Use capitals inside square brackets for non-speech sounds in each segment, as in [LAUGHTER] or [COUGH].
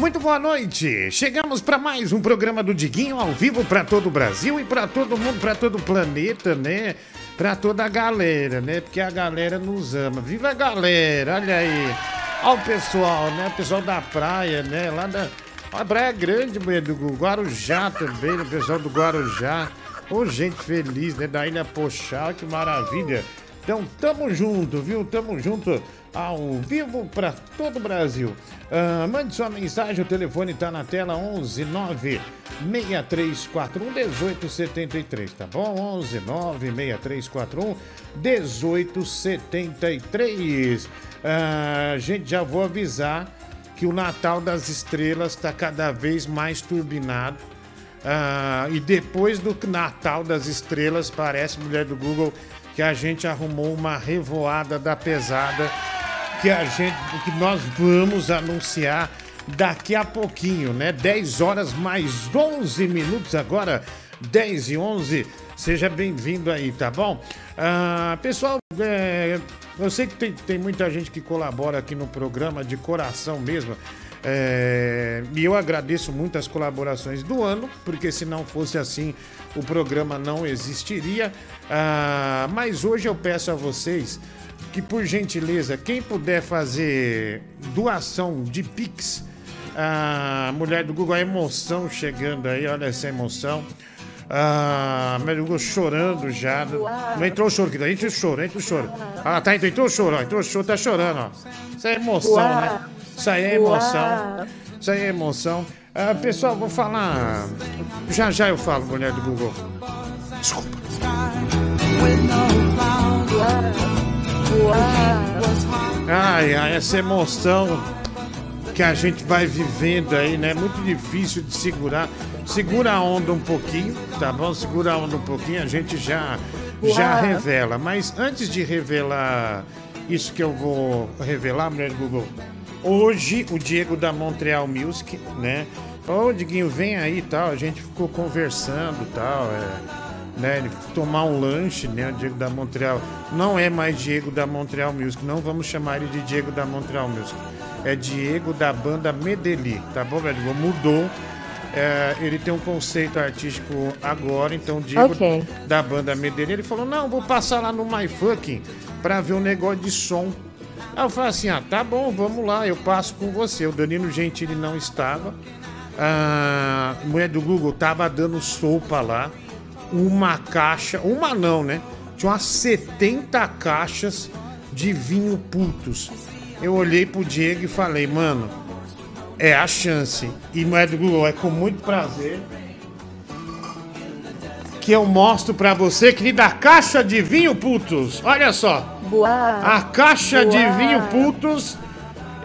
Muito boa noite. Chegamos para mais um programa do Diguinho ao vivo para todo o Brasil e para todo mundo, para todo o planeta, né? Para toda a galera, né? Porque a galera nos ama. Viva a galera, olha aí. Olha o pessoal, né? O pessoal da praia, né? Lá da a praia grande, do Guarujá também, o pessoal do Guarujá. Ô, gente feliz, né? Da Ilha Pochá, que maravilha. Então, tamo junto, viu? Tamo junto ao vivo para todo o Brasil. Uh, mande sua mensagem, o telefone tá na tela 11 9 6341 1873, tá bom? 11 9 6341 1873. Uh, gente, já vou avisar que o Natal das Estrelas está cada vez mais turbinado. Uh, e depois do Natal das Estrelas, parece, mulher do Google, que a gente arrumou uma revoada da pesada que a gente, que nós vamos anunciar daqui a pouquinho, né? 10 horas mais 11 minutos agora, 10 e 11. Seja bem-vindo aí, tá bom? Ah, pessoal, é, eu sei que tem, tem muita gente que colabora aqui no programa de coração mesmo. É, e eu agradeço muito as colaborações do ano, porque se não fosse assim, o programa não existiria. Ah, mas hoje eu peço a vocês que, por gentileza, quem puder fazer doação de Pix, a mulher do Google, a emoção chegando aí, olha essa emoção. Ah, Google chorando já. Não entrou o choro aqui, entra o choro, entra o choro. Ah, tá, entrou o choro, ó, entrou o choro, tá chorando, ó. Isso é emoção, né? Isso aí é emoção. Isso aí é emoção. Ah, pessoal, vou falar. Já já eu falo, mulher do Google. Desculpa. Ai, ai, essa emoção que a gente vai vivendo aí, né? Muito difícil de segurar. Segura a onda um pouquinho, tá bom? Segura a onda um pouquinho, a gente já, já revela. Mas antes de revelar isso que eu vou revelar, mulher Google, hoje o Diego da Montreal Music, né? Ô, Diguinho, vem aí e tal. A gente ficou conversando e tal. É né? Ele tomar um lanche, né? O Diego da Montreal. Não é mais Diego da Montreal Music, não vamos chamar ele de Diego da Montreal Music. É Diego da banda Medeli, tá bom, velho? Mudou. É, ele tem um conceito artístico agora, então Diego okay. da banda Medeli, ele falou: "Não, vou passar lá no MyFucking para ver um negócio de som". Aí eu falei assim: "Ah, tá bom, vamos lá, eu passo com você". O Danilo Gentili não estava. A mulher do Google tava dando sopa lá uma caixa, uma não, né? Tinha umas 70 caixas de vinho putos. Eu olhei pro Diego e falei, mano, é a chance. E é do Google, é com muito prazer que eu mostro para você, querida, a caixa de vinho putos. Olha só. Boa. A caixa Boa. de vinho putos.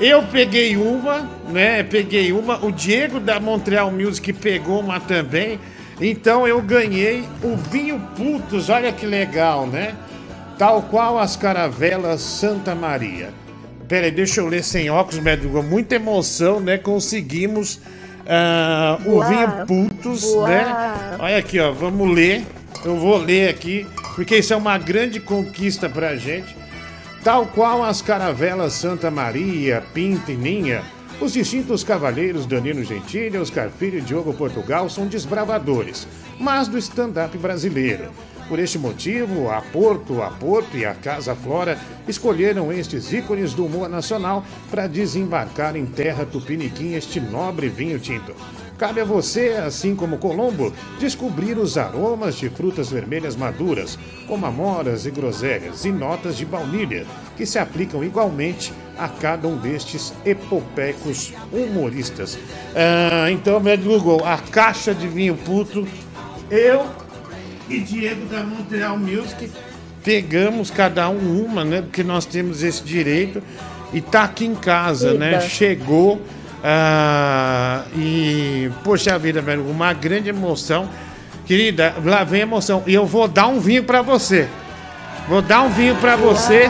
Eu peguei uma, né? Peguei uma. O Diego da Montreal Music pegou uma também. Então eu ganhei o vinho Putos, olha que legal, né? Tal qual as caravelas Santa Maria. Peraí, deixa eu ler sem óculos, médico. Muita emoção, né? Conseguimos uh, o vinho Putos, né? Olha aqui, ó. Vamos ler. Eu vou ler aqui, porque isso é uma grande conquista pra gente. Tal qual as caravelas Santa Maria, Pinta e Ninha os distintos cavaleiros Danilo Gentili, Oscar Filho e Diogo Portugal são desbravadores, mas do stand-up brasileiro. Por este motivo, a Porto, a Porto e a Casa Flora escolheram estes ícones do humor nacional para desembarcar em terra tupiniquim este nobre vinho tinto. Cabe a você, assim como Colombo, descobrir os aromas de frutas vermelhas maduras, como amoras e groselhas, e notas de baunilha, que se aplicam igualmente a cada um destes epopecos humoristas. Ah, então, meu Google, a caixa de vinho puto, eu e Diego da Montreal Music pegamos cada um uma, né? Porque nós temos esse direito e tá aqui em casa, né? Né? Chegou ah, e, poxa vida, velho, uma grande emoção. Querida, lá vem emoção. E eu vou dar um vinho para você. Vou dar um vinho para você,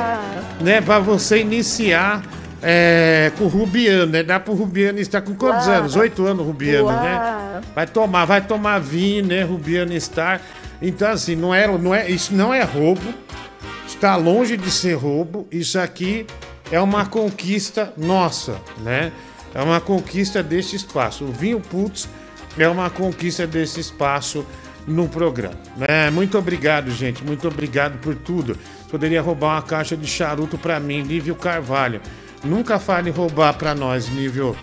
né? Para você iniciar é, com o Rubiano, né? Dá pro Rubiano estar com quantos Uau. anos? Oito anos, Rubiano, Uau. né? Vai tomar, vai tomar vinho, né? Rubiano estar. Então, assim, não é, não é, isso não é roubo. Está longe de ser roubo. Isso aqui é uma conquista nossa, né? É uma conquista desse espaço. O Vinho Putz é uma conquista desse espaço no programa. É, muito obrigado, gente. Muito obrigado por tudo. Poderia roubar uma caixa de charuto para mim, Nível Carvalho. Nunca fale roubar para nós, Nível.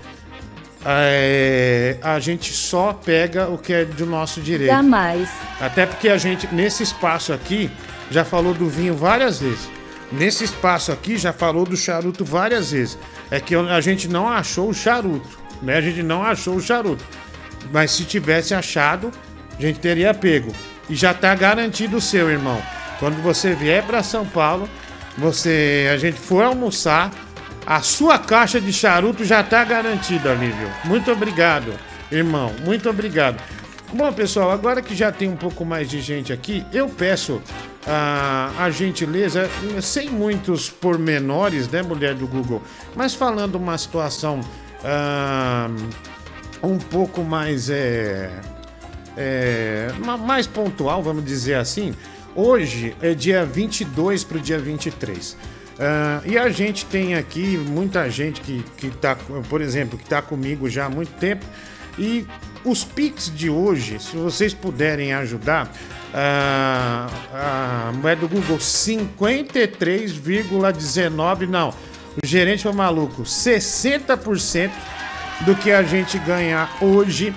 É, a gente só pega o que é do nosso direito. Jamais. Até porque a gente, nesse espaço aqui, já falou do vinho várias vezes. Nesse espaço aqui, já falou do charuto várias vezes. É que a gente não achou o charuto, né? A gente não achou o charuto. Mas se tivesse achado, a gente teria pego. E já tá garantido o seu, irmão. Quando você vier para São Paulo, você, a gente for almoçar, a sua caixa de charuto já tá garantida, Lívio. Muito obrigado, irmão. Muito obrigado. Bom, pessoal, agora que já tem um pouco mais de gente aqui, eu peço a, a gentileza, sem muitos pormenores, né, mulher do Google, mas falando uma situação um pouco mais é, é, mais pontual, vamos dizer assim. Hoje é dia 22 para o dia 23. Uh, e a gente tem aqui muita gente que, que tá, por exemplo, que está comigo já há muito tempo. E os Pix de hoje, se vocês puderem ajudar, uh, a moeda do Google 53,19. Não, o gerente foi maluco. 60% do que a gente ganhar hoje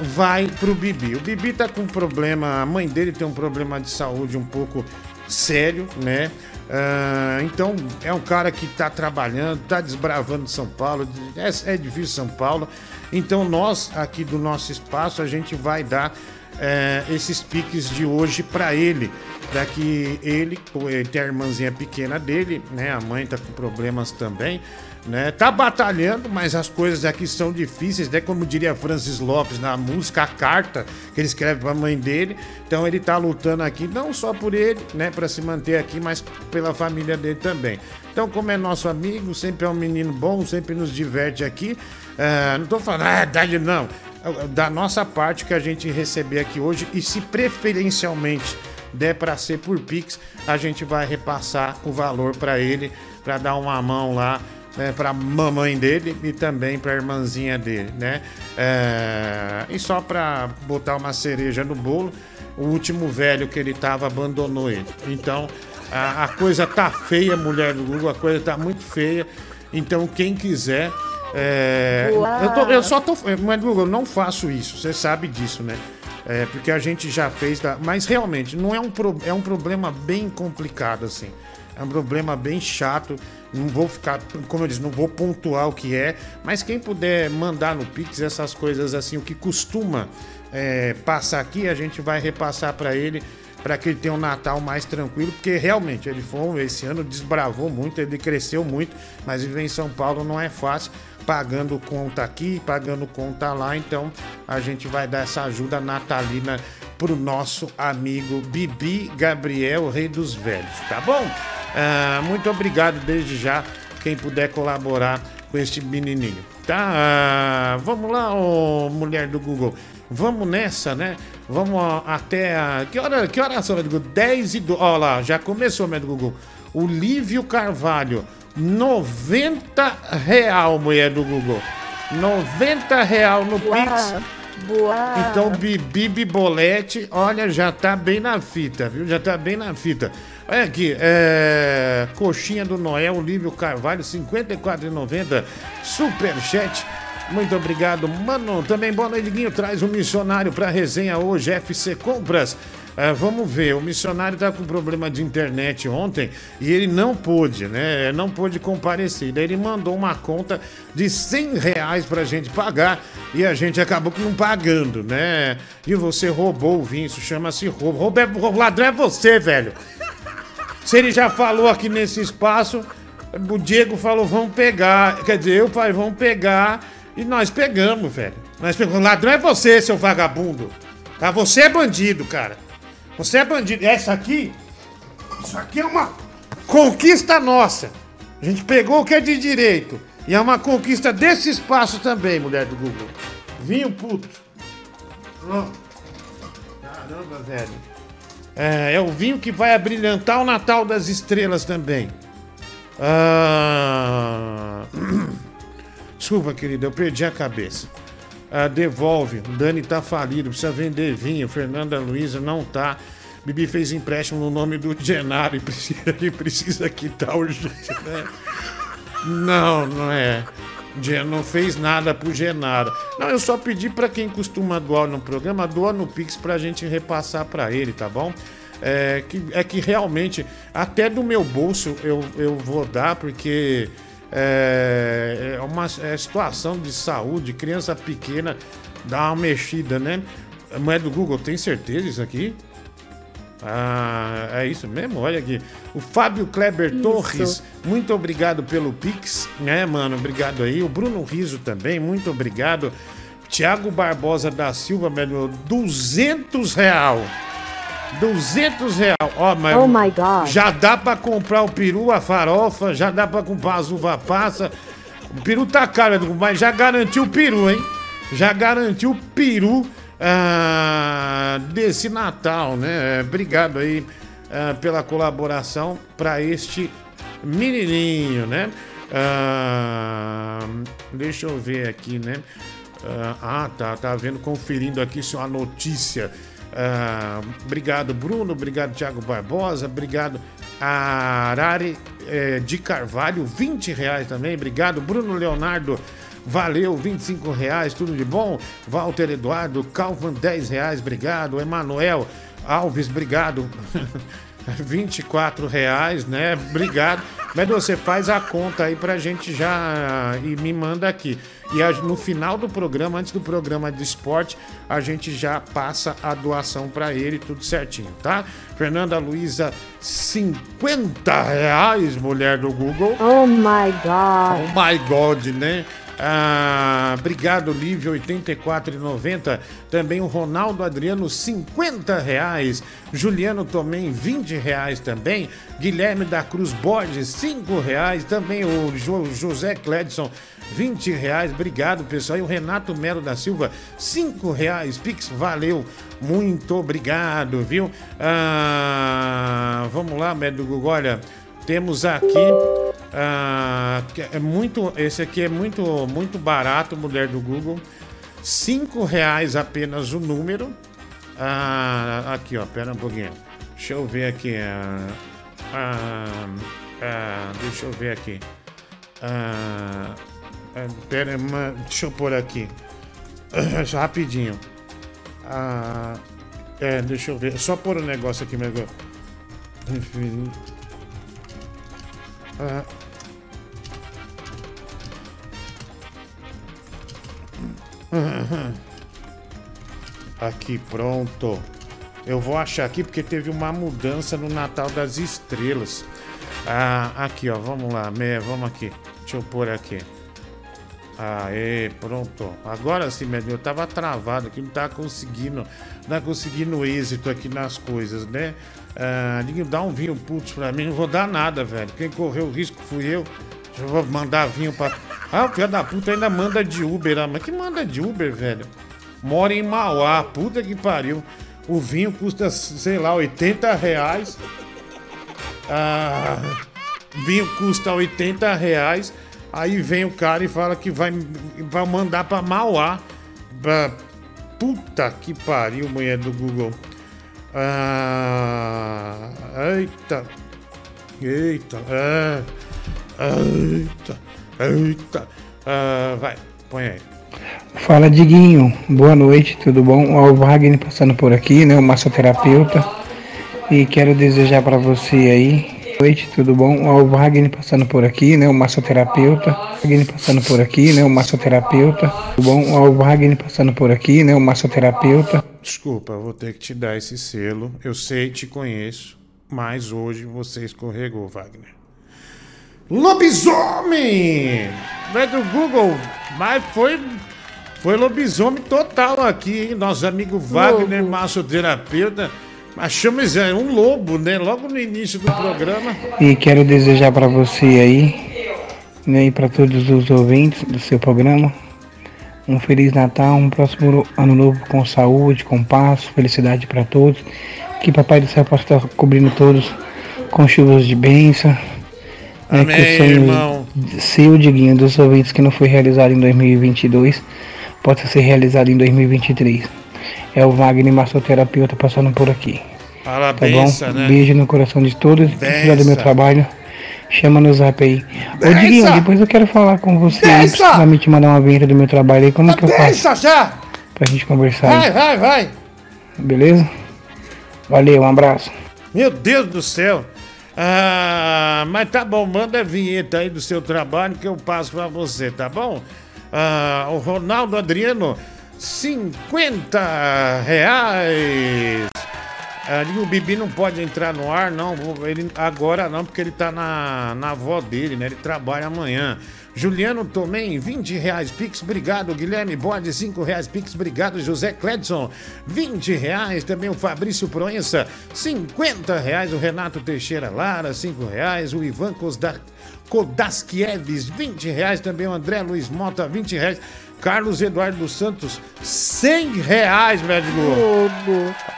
vai pro Bibi. O Bibi tá com um problema, a mãe dele tem um problema de saúde um pouco sério, né? Uh, então é um cara que está trabalhando, está desbravando São Paulo, é, é difícil São Paulo. Então nós aqui do nosso espaço a gente vai dar é, esses piques de hoje para ele, para que ele, ele tem a irmãzinha pequena dele, né? A mãe tá com problemas também né? Tá batalhando, mas as coisas aqui são difíceis, né? Como diria Francis Lopes na música, a carta que ele escreve para a mãe dele. Então ele tá lutando aqui não só por ele, né, para se manter aqui, mas pela família dele também. Então, como é nosso amigo, sempre é um menino bom, sempre nos diverte aqui. Uh, não tô falando, ah, é não. Da nossa parte que a gente receber aqui hoje e se preferencialmente der para ser por Pix, a gente vai repassar o valor para ele, para dar uma mão lá né, para mamãe dele e também para a irmãzinha dele, né? É, e só para botar uma cereja no bolo, o último velho que ele tava abandonou ele. Então a, a coisa tá feia, mulher do Google, a coisa tá muito feia. Então quem quiser é, eu, tô, eu, só tô. Mas, Google, eu não faço isso, você sabe disso, né? É, porque a gente já fez. Da, mas realmente, não é um, pro, é um problema bem complicado, assim. É um problema bem chato. Não vou ficar, como eu disse, não vou pontuar o que é, mas quem puder mandar no Pix essas coisas assim, o que costuma é, passar aqui, a gente vai repassar para ele para que ele tenha um Natal mais tranquilo, porque realmente ele foi esse ano desbravou muito, ele cresceu muito, mas viver em São Paulo não é fácil, pagando conta aqui, pagando conta lá, então a gente vai dar essa ajuda natalina pro nosso amigo Bibi Gabriel, rei dos velhos, tá bom? Ah, muito obrigado desde já, quem puder colaborar com este menininho, tá? Ah, vamos lá, ô, mulher do Google. Vamos nessa, né? Vamos até a. Que hora, que hora são, Google? 10 e 12. Olha lá, já começou, meu Google. O Lívio Carvalho, 90 real, mulher do Google. 90 real no Pix. Boa. Então, Bibi Bibolete, olha, já tá bem na fita, viu? Já tá bem na fita. Olha aqui, é... Coxinha do Noel, Lívio Carvalho, R$ 54,90. Superchat. Muito obrigado, mano. Também, boa noite, Guinho. Traz um missionário para resenha hoje, FC Compras. É, vamos ver, o missionário tá com problema de internet ontem e ele não pôde, né? Não pôde comparecer. Daí ele mandou uma conta de 100 reais pra gente pagar e a gente acabou não pagando, né? E você roubou o vinho, isso chama-se roubo. Roubo é, ladrão é você, velho. Se ele já falou aqui nesse espaço, o Diego falou, vamos pegar. Quer dizer, eu pai, vamos pegar. E nós pegamos, velho. Nós pegamos. Ladrão é você, seu vagabundo. Tá? Você é bandido, cara. Você é bandido. Essa aqui. Isso aqui é uma conquista nossa. A gente pegou o que é de direito. E é uma conquista desse espaço também, mulher do Google. Vinho puto. Caramba, velho. É, é o vinho que vai abrilhantar o Natal das Estrelas também. Ah... [CLEARS THROAT] Desculpa, querida, eu perdi a cabeça. Ah, devolve. Dani tá falido, precisa vender vinho. Fernanda Luiza não tá. Bibi fez empréstimo no nome do Genaro e precisa, [LAUGHS] e precisa quitar urgente, né? Não, não é. Não fez nada pro Genaro. Não, eu só pedi para quem costuma doar no programa, doa no Pix pra gente repassar para ele, tá bom? É que, é que realmente, até do meu bolso eu, eu vou dar, porque é, é uma é situação de saúde, criança pequena, dá uma mexida, né? Não é do Google, tem certeza isso aqui? Ah, é isso mesmo? Olha aqui. O Fábio Kleber isso. Torres, muito obrigado pelo Pix, né, mano? Obrigado aí. O Bruno Riso também, muito obrigado. Tiago Barbosa da Silva, meu, 200 real. 200 real. Ó, mas oh my God. já dá pra comprar o peru, a farofa, já dá pra comprar as uva passa. O peru tá caro, mas já garantiu o peru, hein? Já garantiu o peru ah, desse Natal, né? Obrigado aí ah, pela colaboração para este menininho, né? Ah, deixa eu ver aqui, né? Ah, tá, tá vendo, conferindo aqui só a notícia. Ah, obrigado, Bruno. Obrigado, Thiago Barbosa. Obrigado, Arari eh, de Carvalho, 20 reais também. Obrigado, Bruno Leonardo. Valeu, 25 reais, tudo de bom. Walter Eduardo, Calvan, 10 reais, obrigado. Emanuel Alves, obrigado. [LAUGHS] 24 reais, né? Obrigado. Mas você faz a conta aí pra gente já e me manda aqui. E no final do programa, antes do programa de esporte, a gente já passa a doação para ele, tudo certinho, tá? Fernanda Luiza, 50 reais, mulher do Google. Oh my God. Oh my God, né? Ah, obrigado, Lívia, 84,90. Também o Ronaldo Adriano, 50 reais. Juliano Tomem, 20 reais também. Guilherme da Cruz Borges, 5 reais. Também o jo José Cledson, 20 reais. Obrigado, pessoal. E o Renato Melo da Silva, 5 reais. Pix, valeu. Muito obrigado, viu? Ah, vamos lá, Médio Google. Olha, temos aqui. Ah, é muito, esse aqui é muito, muito barato, mulher do Google. Cinco reais apenas o número. Ah, aqui, ó, pera um pouquinho. Deixa eu ver aqui. Ah, ah, ah deixa eu ver aqui. Ah, pera, deixa eu pôr aqui. [COUGHS] rapidinho. É, deixa eu ver. Só pôr o um negócio aqui, meu. Ah, Aqui, pronto. Eu vou achar aqui porque teve uma mudança no Natal das Estrelas. Ah, aqui, ó. Vamos lá. Me, vamos aqui. Deixa eu pôr aqui. Aê, pronto. Agora sim, meu, eu tava travado aqui, não tava conseguindo, não tá conseguindo êxito aqui nas coisas, né? Ah, dá um vinho putz pra mim, não vou dar nada, velho. Quem correu o risco fui eu. Eu vou mandar vinho pra. Ah, o filho da puta ainda manda de Uber. Ah, mas que manda de Uber, velho? Mora em Mauá, puta que pariu. O vinho custa, sei lá, 80 reais. Ah, vinho custa 80 reais. Aí vem o cara e fala que vai, vai mandar pra Mauá. Pra... Puta que pariu, mulher do Google. Ah, eita. Eita. Ah. Eita, eita. Uh, vai, põe aí. Fala Diguinho, boa noite, tudo bom? O Wagner passando por aqui, né? O massoterapeuta. E quero desejar para você aí. Boa noite, tudo bom? O Wagner passando por aqui, né? O massoterapeuta. Wagner passando por aqui, né? O massoterapeuta. Tudo bom? O Wagner passando por aqui, né? O massoterapeuta. Desculpa, vou ter que te dar esse selo. Eu sei, te conheço, mas hoje você escorregou, Wagner. Lobisomem! Não é do Google, mas foi, foi lobisomem total aqui, hein? Nosso amigo Wagner, massoterapeuta. Achamos é um lobo, né? Logo no início do programa. E quero desejar para você aí, né, e para todos os ouvintes do seu programa, um feliz Natal, um próximo ano novo com saúde, com paz, felicidade para todos. Que Papai do Céu possa estar cobrindo todos com chuvas de bênção É Amém, que irmão. Se o Diguinho dos ouvintes que não foi realizado em 2022 possa ser realizado em 2023. É o Wagner massoterapeuta passando por aqui. Parabéns, tá né? Beijo no coração de todos. Precisa do meu trabalho. Chama no zap aí. Bença. Ô Diguinho, depois eu quero falar com você. Precisa me te mandar uma vinheta do meu trabalho aí. Como é que eu faço? já! Pra gente conversar Vai, aí. vai, vai. Beleza? Valeu, um abraço. Meu Deus do céu. Ah, mas tá bom, manda a vinheta aí do seu trabalho que eu passo pra você, tá bom? Ah, o Ronaldo Adriano, 50 reais. Ali o Bibi não pode entrar no ar, não. Ele, agora não, porque ele tá na, na avó dele, né? Ele trabalha amanhã. Juliano Tomem, 20 reais Pix, obrigado. Guilherme Bode, 5 reais Pix, obrigado. José Cledson, 20 reais. Também o Fabrício Proença, 50 reais. O Renato Teixeira Lara, 5 reais. O Ivan Kodaskieves, 20 reais. Também o André Luiz Mota, 20 reais. Carlos Eduardo dos Santos, 100 reais, médico.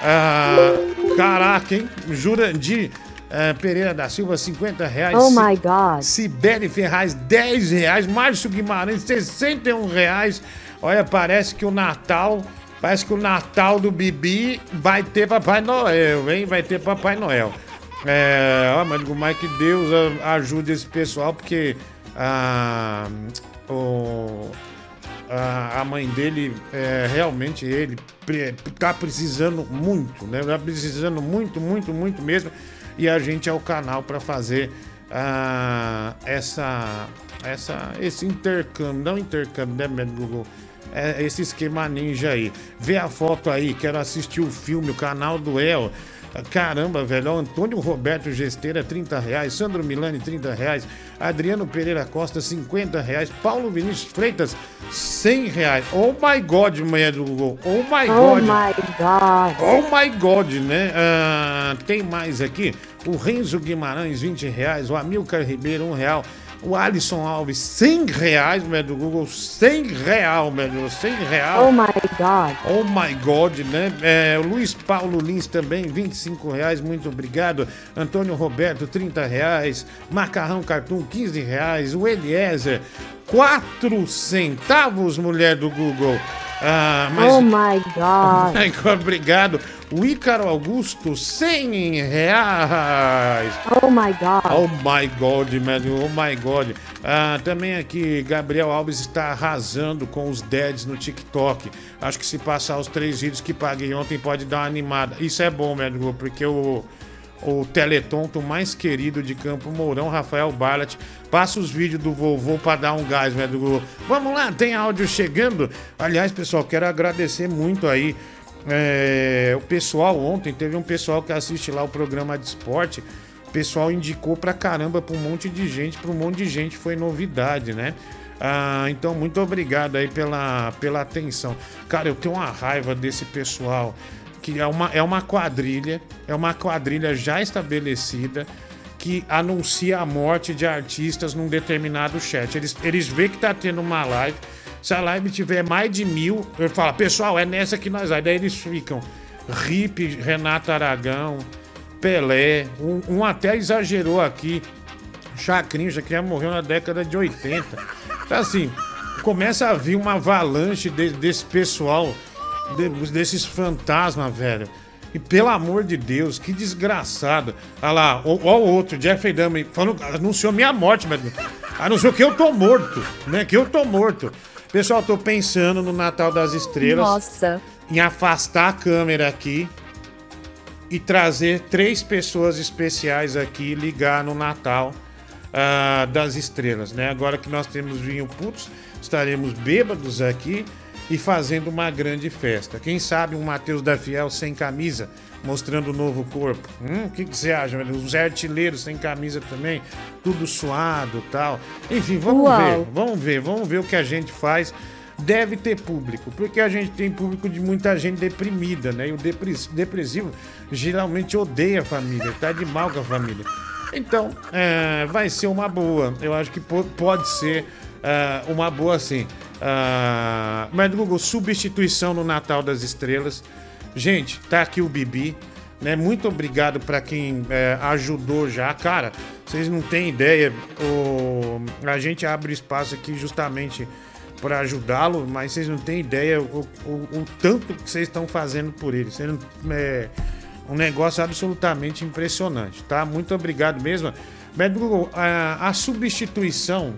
Ah, caraca, hein? Jurandir uh, Pereira da Silva, 50 reais. Oh my God. Sibeli Ferraz, 10 reais. Márcio Guimarães, 61 reais. Olha, parece que o Natal. Parece que o Natal do Bibi vai ter Papai Noel, hein? Vai ter Papai Noel. É, ó, mas mais que Deus ajude esse pessoal, porque ah, o, a, a mãe dele, é, realmente ele tá precisando muito, né? Tá precisando muito, muito, muito mesmo. E a gente é o canal para fazer uh, essa, essa, esse intercâmbio, não intercâmbio, né, Google? É esse esquema ninja aí. Vê a foto aí, quero assistir o filme, o canal do El. Caramba, velho. Antônio Roberto Gesteira, 30 reais. Sandro Milani, 30 reais. Adriano Pereira Costa, 50 reais. Paulo Vinícius Freitas, 100 reais. Oh my God, mulher do Google. Oh my oh God. Oh my God. Oh my God, né? Ah, tem mais aqui. O Renzo Guimarães, 20 reais. O Amilcar Ribeiro, 1 real. O Alisson Alves, 100 reais, meu do Google, 100 real, meu 100 real. Oh my God. Oh my God, né? É, o Luiz Paulo Lins também, 25 reais, muito obrigado. Antônio Roberto, 30 reais. Macarrão Cartoon, 15 reais. O Eliezer, 4 centavos, mulher do Google. Ah, mas... Oh my God. [LAUGHS] Obrigado. O Ícaro Augusto, 100 reais. Oh my God. Oh my God, man. Oh my God. Ah, também aqui, Gabriel Alves está arrasando com os deads no TikTok. Acho que se passar os três vídeos que paguei ontem pode dar uma animada. Isso é bom, médico, porque o o teletonto mais querido de Campo Mourão, Rafael Barlat. Passa os vídeos do vovô para dar um gás, né? Do... Vamos lá, tem áudio chegando. Aliás, pessoal, quero agradecer muito aí. É... o pessoal ontem, teve um pessoal que assiste lá o programa de esporte. O pessoal indicou pra caramba pra um monte de gente, pra um monte de gente foi novidade, né? Ah, então, muito obrigado aí pela, pela atenção. Cara, eu tenho uma raiva desse pessoal que é uma, é uma quadrilha, é uma quadrilha já estabelecida que anuncia a morte de artistas num determinado chat. Eles, eles veem que tá tendo uma live. Se a live tiver mais de mil, eu falo, pessoal, é nessa que nós vai. Daí eles ficam. Rip, Renato Aragão, Pelé, um, um até exagerou aqui. Chacrinho, Chacrinha morreu na década de 80. Então, assim, começa a vir uma avalanche de, desse pessoal desses fantasmas, velho. E pelo amor de Deus, que desgraçado. Olha lá, ó, o outro, Jeffrey Dahmer, anunciou minha morte, velho. Anunciou que eu tô morto, né? Que eu tô morto. Pessoal, tô pensando no Natal das Estrelas. Nossa. Em afastar a câmera aqui e trazer três pessoas especiais aqui ligar no Natal uh, das Estrelas, né? Agora que nós temos vinho putos, estaremos bêbados aqui e fazendo uma grande festa. Quem sabe um Mateus da Fiel sem camisa, mostrando o novo corpo. Hum, o que, que você acha? Os artilheiros sem camisa também, tudo suado tal. Enfim, vamos Uau. ver, vamos ver, vamos ver o que a gente faz. Deve ter público, porque a gente tem público de muita gente deprimida, né? E o depressivo geralmente odeia a família, tá de mal com a família. Então, é, vai ser uma boa. Eu acho que pode ser é, uma boa sim. Uh, mas Google, substituição no Natal das Estrelas. Gente, tá aqui o Bibi. Né? Muito obrigado para quem é, ajudou já. Cara, Vocês não têm ideia. O... A gente abre espaço aqui justamente para ajudá-lo, mas vocês não têm ideia o, o, o tanto que vocês estão fazendo por ele. Não, é um negócio absolutamente impressionante, tá? Muito obrigado mesmo. Mas, Google, a, a substituição.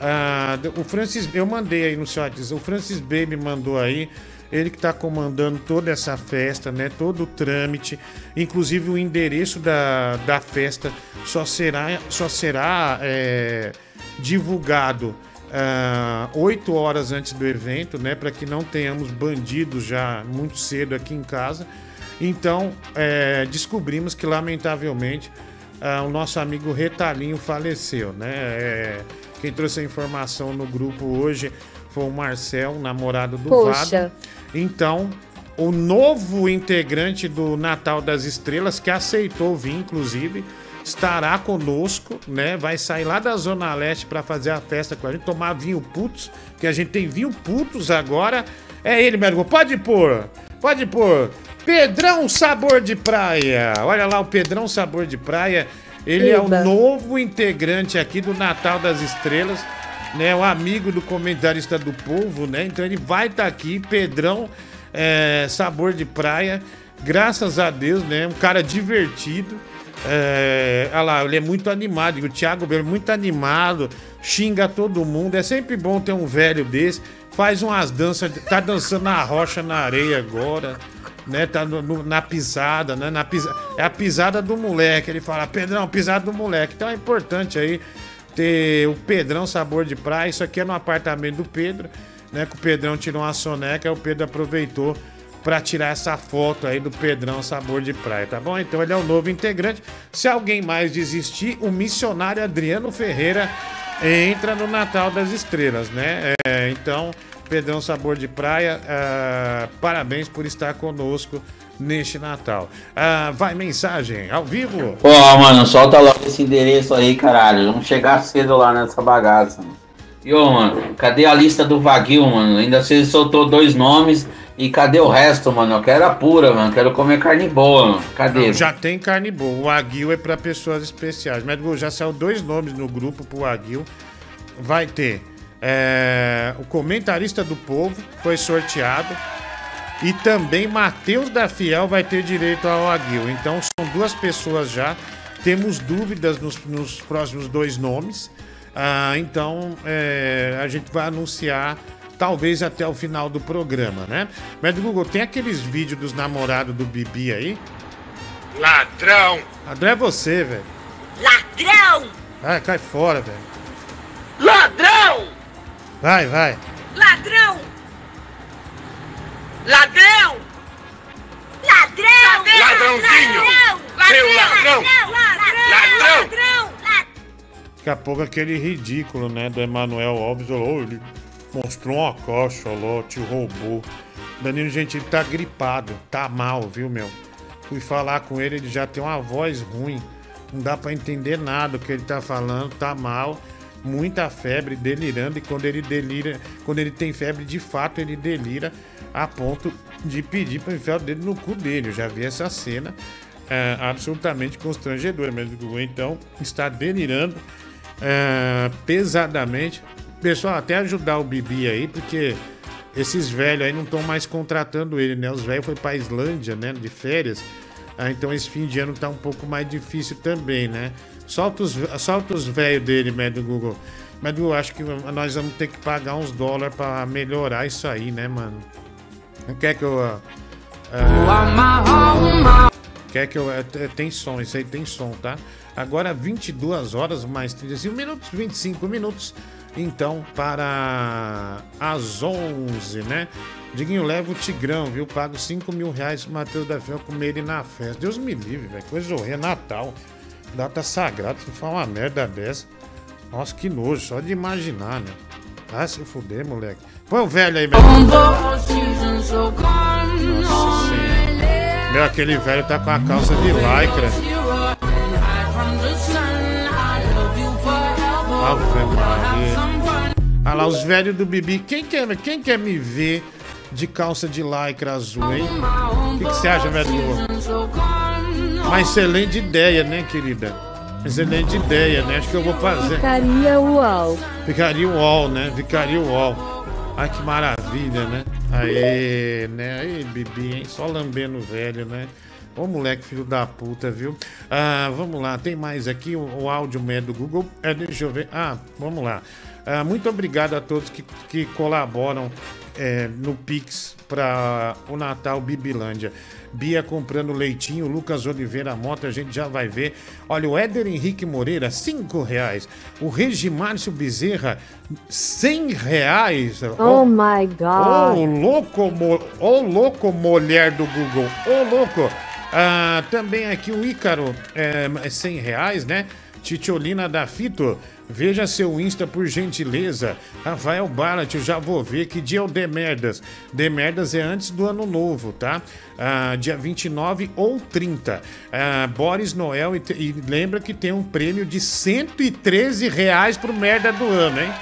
A, o Francis, eu mandei aí no seu WhatsApp, o Francis B me mandou aí ele que está comandando toda essa festa, né? Todo o trâmite, inclusive o endereço da, da festa só será, só será é, divulgado uh, oito horas antes do evento, né? Para que não tenhamos bandidos já muito cedo aqui em casa. Então, é, descobrimos que lamentavelmente uh, o nosso amigo Retalhinho faleceu, né? É, quem trouxe a informação no grupo hoje foi o Marcel, namorado do Poxa. Vado. Então, o novo integrante do Natal das Estrelas, que aceitou vir, inclusive, estará conosco, né? Vai sair lá da Zona Leste para fazer a festa com a gente, tomar vinho putos, que a gente tem vinho putos agora. É ele, meu Pode pôr, pode pôr. Pedrão Sabor de Praia. Olha lá o Pedrão Sabor de Praia. Ele é o novo integrante aqui do Natal das Estrelas né? O amigo do comentarista do povo, né? Então ele vai estar tá aqui, Pedrão, é, sabor de praia. Graças a Deus, né? Um cara divertido. É, olha lá, ele é muito animado. O Thiago Belo, muito animado, xinga todo mundo. É sempre bom ter um velho desse. Faz umas danças, tá dançando na rocha, na areia agora, né? Tá no, no, na pisada, né? Na pisa, é a pisada do moleque. Ele fala, Pedrão, pisada do moleque. Então é importante aí ter o Pedrão Sabor de Praia. Isso aqui é no apartamento do Pedro, né? Que o Pedrão tirou uma soneca, o Pedro aproveitou para tirar essa foto aí do Pedrão Sabor de Praia, tá bom? Então ele é o novo integrante. Se alguém mais desistir, o missionário Adriano Ferreira entra no Natal das Estrelas, né? É, então, Pedrão Sabor de Praia, uh, parabéns por estar conosco neste Natal. Ah, vai mensagem ao vivo? Pô, mano, solta logo esse endereço aí, caralho. Vamos chegar cedo lá nessa bagaça. Mano. E ô, mano, cadê a lista do Vaguio, mano? Ainda você soltou dois nomes. E cadê o resto, mano? Eu quero a pura, mano. Quero comer carne boa, mano. Cadê? Não, já tem carne boa. O Aguil é para pessoas especiais. Mas já saiu dois nomes no grupo pro Aguil. Vai ter é, o comentarista do povo, foi sorteado. E também Matheus da Fiel vai ter direito ao Aguil. Então são duas pessoas já. Temos dúvidas nos, nos próximos dois nomes. Ah, então é, a gente vai anunciar talvez até o final do programa, né? Mas Google, tem aqueles vídeos dos namorados do Bibi aí? Ladrão! Ladrão é você, velho. Ladrão! Vai, cai fora, velho. Ladrão! Vai, vai. Ladrão! Ladrão! Ladrão! Ladrãozinho! Seu ladrão! Ladrão! Ladrão! Daqui a pouco aquele ridículo, né, do Emanuel Alves, oh, ele mostrou uma caixa lá, te roubou. Danilo Gentili tá gripado, tá mal, viu, meu? Fui falar com ele, ele já tem uma voz ruim. Não dá para entender nada o que ele tá falando, tá mal, muita febre, delirando. E quando ele delira, quando ele tem febre, de fato ele delira a ponto de pedir para enfiar o dedo no cu dele. Eu já vi essa cena é, absolutamente constrangedora. Mas o então está delirando é, pesadamente. Pessoal, até ajudar o Bibi aí, porque esses velhos aí não estão mais contratando ele, né? Os velhos foi para Islândia, né? De férias. Ah, então esse fim de ano tá um pouco mais difícil também, né? Solta os, os velhos dele, médio Google. Mas eu acho que nós vamos ter que pagar uns dólares para melhorar isso aí, né, mano? Quer que eu. Uh, quer que eu. Uh, tem som, isso aí tem som, tá? Agora 22 horas mais 35 minutos, 25 minutos. Então, para as 11, né? Diguinho, leva o Tigrão, viu? Pago 5 mil reais pro Matheus da Fé comer ele na festa. Deus me livre, velho. Coisa horrível. Natal. Data sagrada. Se for uma merda dessa. Nossa, que nojo. Só de imaginar, né? Ah, se fuder, moleque. Põe o velho aí, meu. Nossa Meu, aquele velho tá com a calça de lycra. Ave Maria. Ah lá, os velhos do Bibi. Quem quer, quem quer me ver de calça de lycra azul, hein? O que, que você acha, velho? Uma excelente ideia, né, querida? Excelente ideia, né? Acho que eu vou fazer. Ficaria uau. Ficaria uau, né? Ficaria uau. Ai, que maravilha, né? Aê, né? Aí, Bibi, hein? Só lambendo velho, né? Ô moleque, filho da puta, viu? Ah, vamos lá, tem mais aqui o, o áudio médio do Google. É, deixa eu ver. Ah, vamos lá. Ah, muito obrigado a todos que, que colaboram é, no Pix para o Natal Bibilândia. Bia comprando leitinho, Lucas Oliveira Mota, a gente já vai ver. Olha, o Éder Henrique Moreira, cinco reais. O Regimárcio Bezerra, cem reais. Oh, my God. Ô, louco, ô, oh, louco, mulher do Google. Ô, oh, louco. Ah, também aqui o Ícaro, é, 100 reais, né? Titiolina da Fito, veja seu Insta por gentileza. Rafael Ballat, eu já vou ver que dia é o Demerdas. Demerdas é antes do ano novo, tá? Ah, dia 29 ou 30. Ah, Boris Noel, e, e, lembra que tem um prêmio de 113 reais pro merda do ano, hein?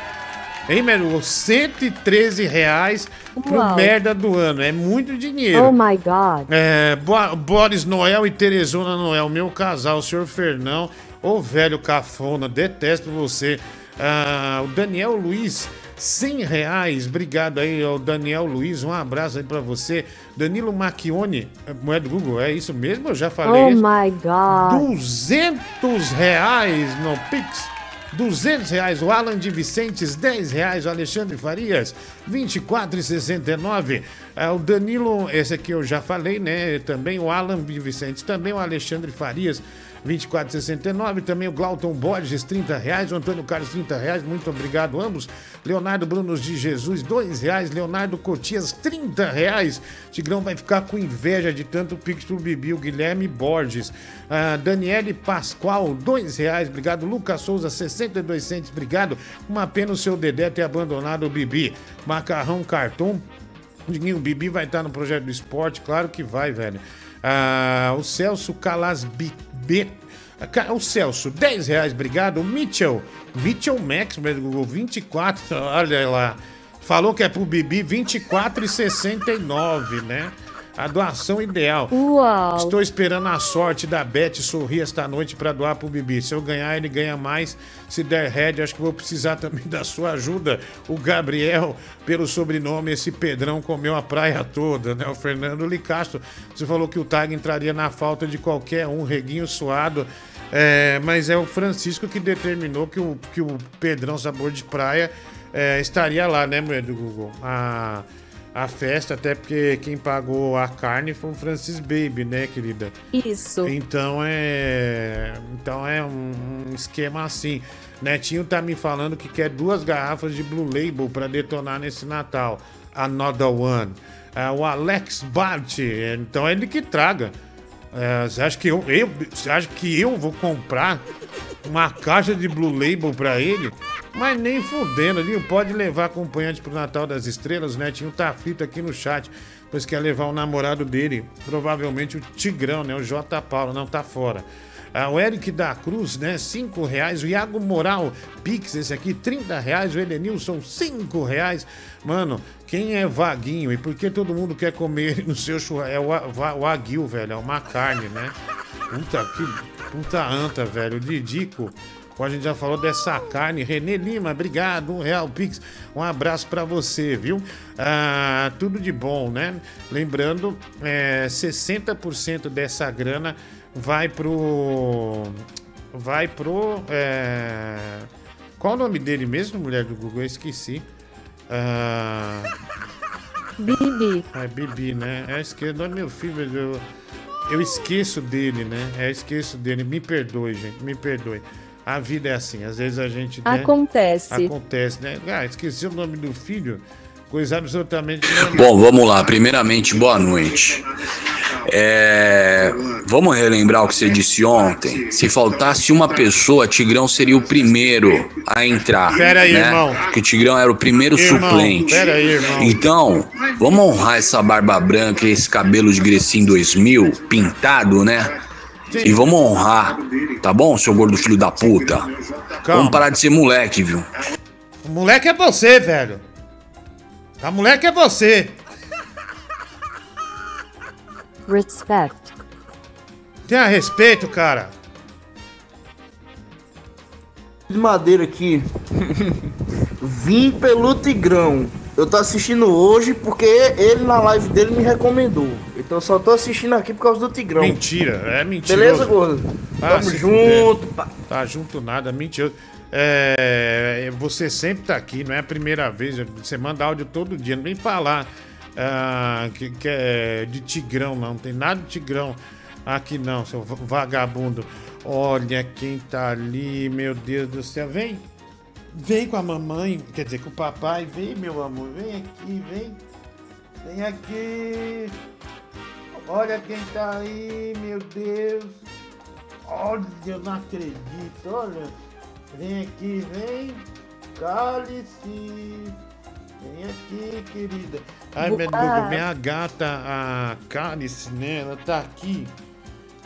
Hein, Meru? 113 reais pro Uau. merda do ano. É muito dinheiro. Oh, my God. É, Bo Boris Noel e Teresona Noel, meu casal, o senhor Fernão, ô velho cafona, detesto você. Ah, o Daniel Luiz, 100 reais. Obrigado aí, o Daniel Luiz. Um abraço aí pra você. Danilo Macchione, moeda do Google, é isso mesmo? Eu já falei. Oh, isso. my God. 200 reais no Pix. 200 reais o Alan de Vicentes, 10 reais o Alexandre Farias, 24,69. É, o Danilo, esse aqui eu já falei, né? Também o Alan de Vicentes, também o Alexandre Farias, 24,69. Também o Glauton Borges, 30 reais. O Antônio Carlos, 30 reais. Muito obrigado, ambos. Leonardo Brunos de Jesus, 2 reais. Leonardo Cotias, 30 reais. Tigrão vai ficar com inveja de tanto Pix pro Bibi. O Guilherme Borges. Ah, Daniele Pascoal, 2 reais. Obrigado. Lucas Souza, 62 centos. Obrigado. Uma pena o seu Dedé ter abandonado o Bibi. Macarrão Cartão. O Bibi vai estar no projeto do esporte, claro que vai, velho. Ah, o Celso Calasbi o Celso, 10 reais, obrigado. O Mitchell, Mitchell Max, Google, 24, [LAUGHS] olha lá. Falou que é pro Bibi 24,69, né? A doação ideal. Uau. Estou esperando a sorte da Beth sorrir esta noite para doar pro Bibi. Se eu ganhar, ele ganha mais. Se der head, acho que vou precisar [LAUGHS] também da sua ajuda. O Gabriel, pelo sobrenome, esse Pedrão comeu a praia toda, né? O Fernando Licastro. Você falou que o Tag entraria na falta de qualquer um, reguinho suado. É, mas é o Francisco que determinou que o, que o Pedrão Sabor de Praia é, estaria lá, né, do Google? A a festa, até porque quem pagou a carne foi o Francis Baby, né, querida? Isso. Então é. Então é um, um esquema assim. Netinho tá me falando que quer duas garrafas de Blue Label para detonar nesse Natal. Another one. É, o Alex Bart, então é ele que traga. É, você acha que eu, eu, você acha que eu vou comprar uma caixa de Blue Label para ele? Mas nem fudendo, viu? Pode levar acompanhante pro Natal das Estrelas, né? Tinha um Tafito aqui no chat, pois quer levar o namorado dele, provavelmente o Tigrão, né? O J. Paulo, não tá fora. Ah, o Eric da Cruz, né? Cinco reais. O Iago Moral, Pix, esse aqui, 30 reais. O Edenilson, cinco reais. Mano, quem é vaguinho e por que todo mundo quer comer [LAUGHS] no seu churrasco? É o, aguil, velho. É uma carne, né? Puta que puta anta, velho. Didico. A gente já falou dessa carne, Renê Lima, obrigado, um real Pix, um abraço para você, viu? Ah, tudo de bom, né? Lembrando, é, 60% dessa grana vai pro. Vai pro. É... Qual o nome dele mesmo, mulher do Google? Eu esqueci. Ah... Bibi. É Bibi, né? É esquerdo, é meu filho. Eu, eu esqueço dele, né? É, esqueço dele. Me perdoe, gente. Me perdoe. A vida é assim, às vezes a gente. Né, acontece. Acontece, né? Ah, esqueci o nome do filho. Coisa absolutamente. Bom, vamos lá. Primeiramente, boa noite. É, vamos relembrar o que você disse ontem. Se faltasse uma pessoa, Tigrão seria o primeiro a entrar. Pera aí, né? irmão. Porque o Tigrão era o primeiro irmão, suplente. Pera aí, irmão. Então, vamos honrar essa barba branca e esse cabelo de Grecinho 2000, pintado, né? E vamos honrar, tá bom, seu gordo filho da puta? Calma. Vamos parar de ser moleque, viu? O moleque é você, velho. A moleque é você. Respect. Tenha respeito, cara. de madeira aqui. [LAUGHS] Vim pelo Tigrão. Eu tô assistindo hoje porque ele na live dele me recomendou. Então eu só tô assistindo aqui por causa do Tigrão. Mentira, é mentira. Beleza, gordo? Ah, Tamo junto. pá. Tá junto nada, mentira. É, você sempre tá aqui, não é a primeira vez. Você manda áudio todo dia, não vem falar ah, que, que é de Tigrão, não. Não tem nada de Tigrão aqui, não, seu va- vagabundo. Olha quem tá ali, meu Deus do céu. Vem, vem com a mamãe, quer dizer, com o papai. Vem, meu amor, vem aqui, vem. Vem aqui. Olha quem tá aí, meu Deus. Olha, eu não acredito, olha. Vem aqui, vem. Cale-se. Vem aqui, querida. Ai, meu Deus, minha gata, a Cálice, né? Ela tá aqui.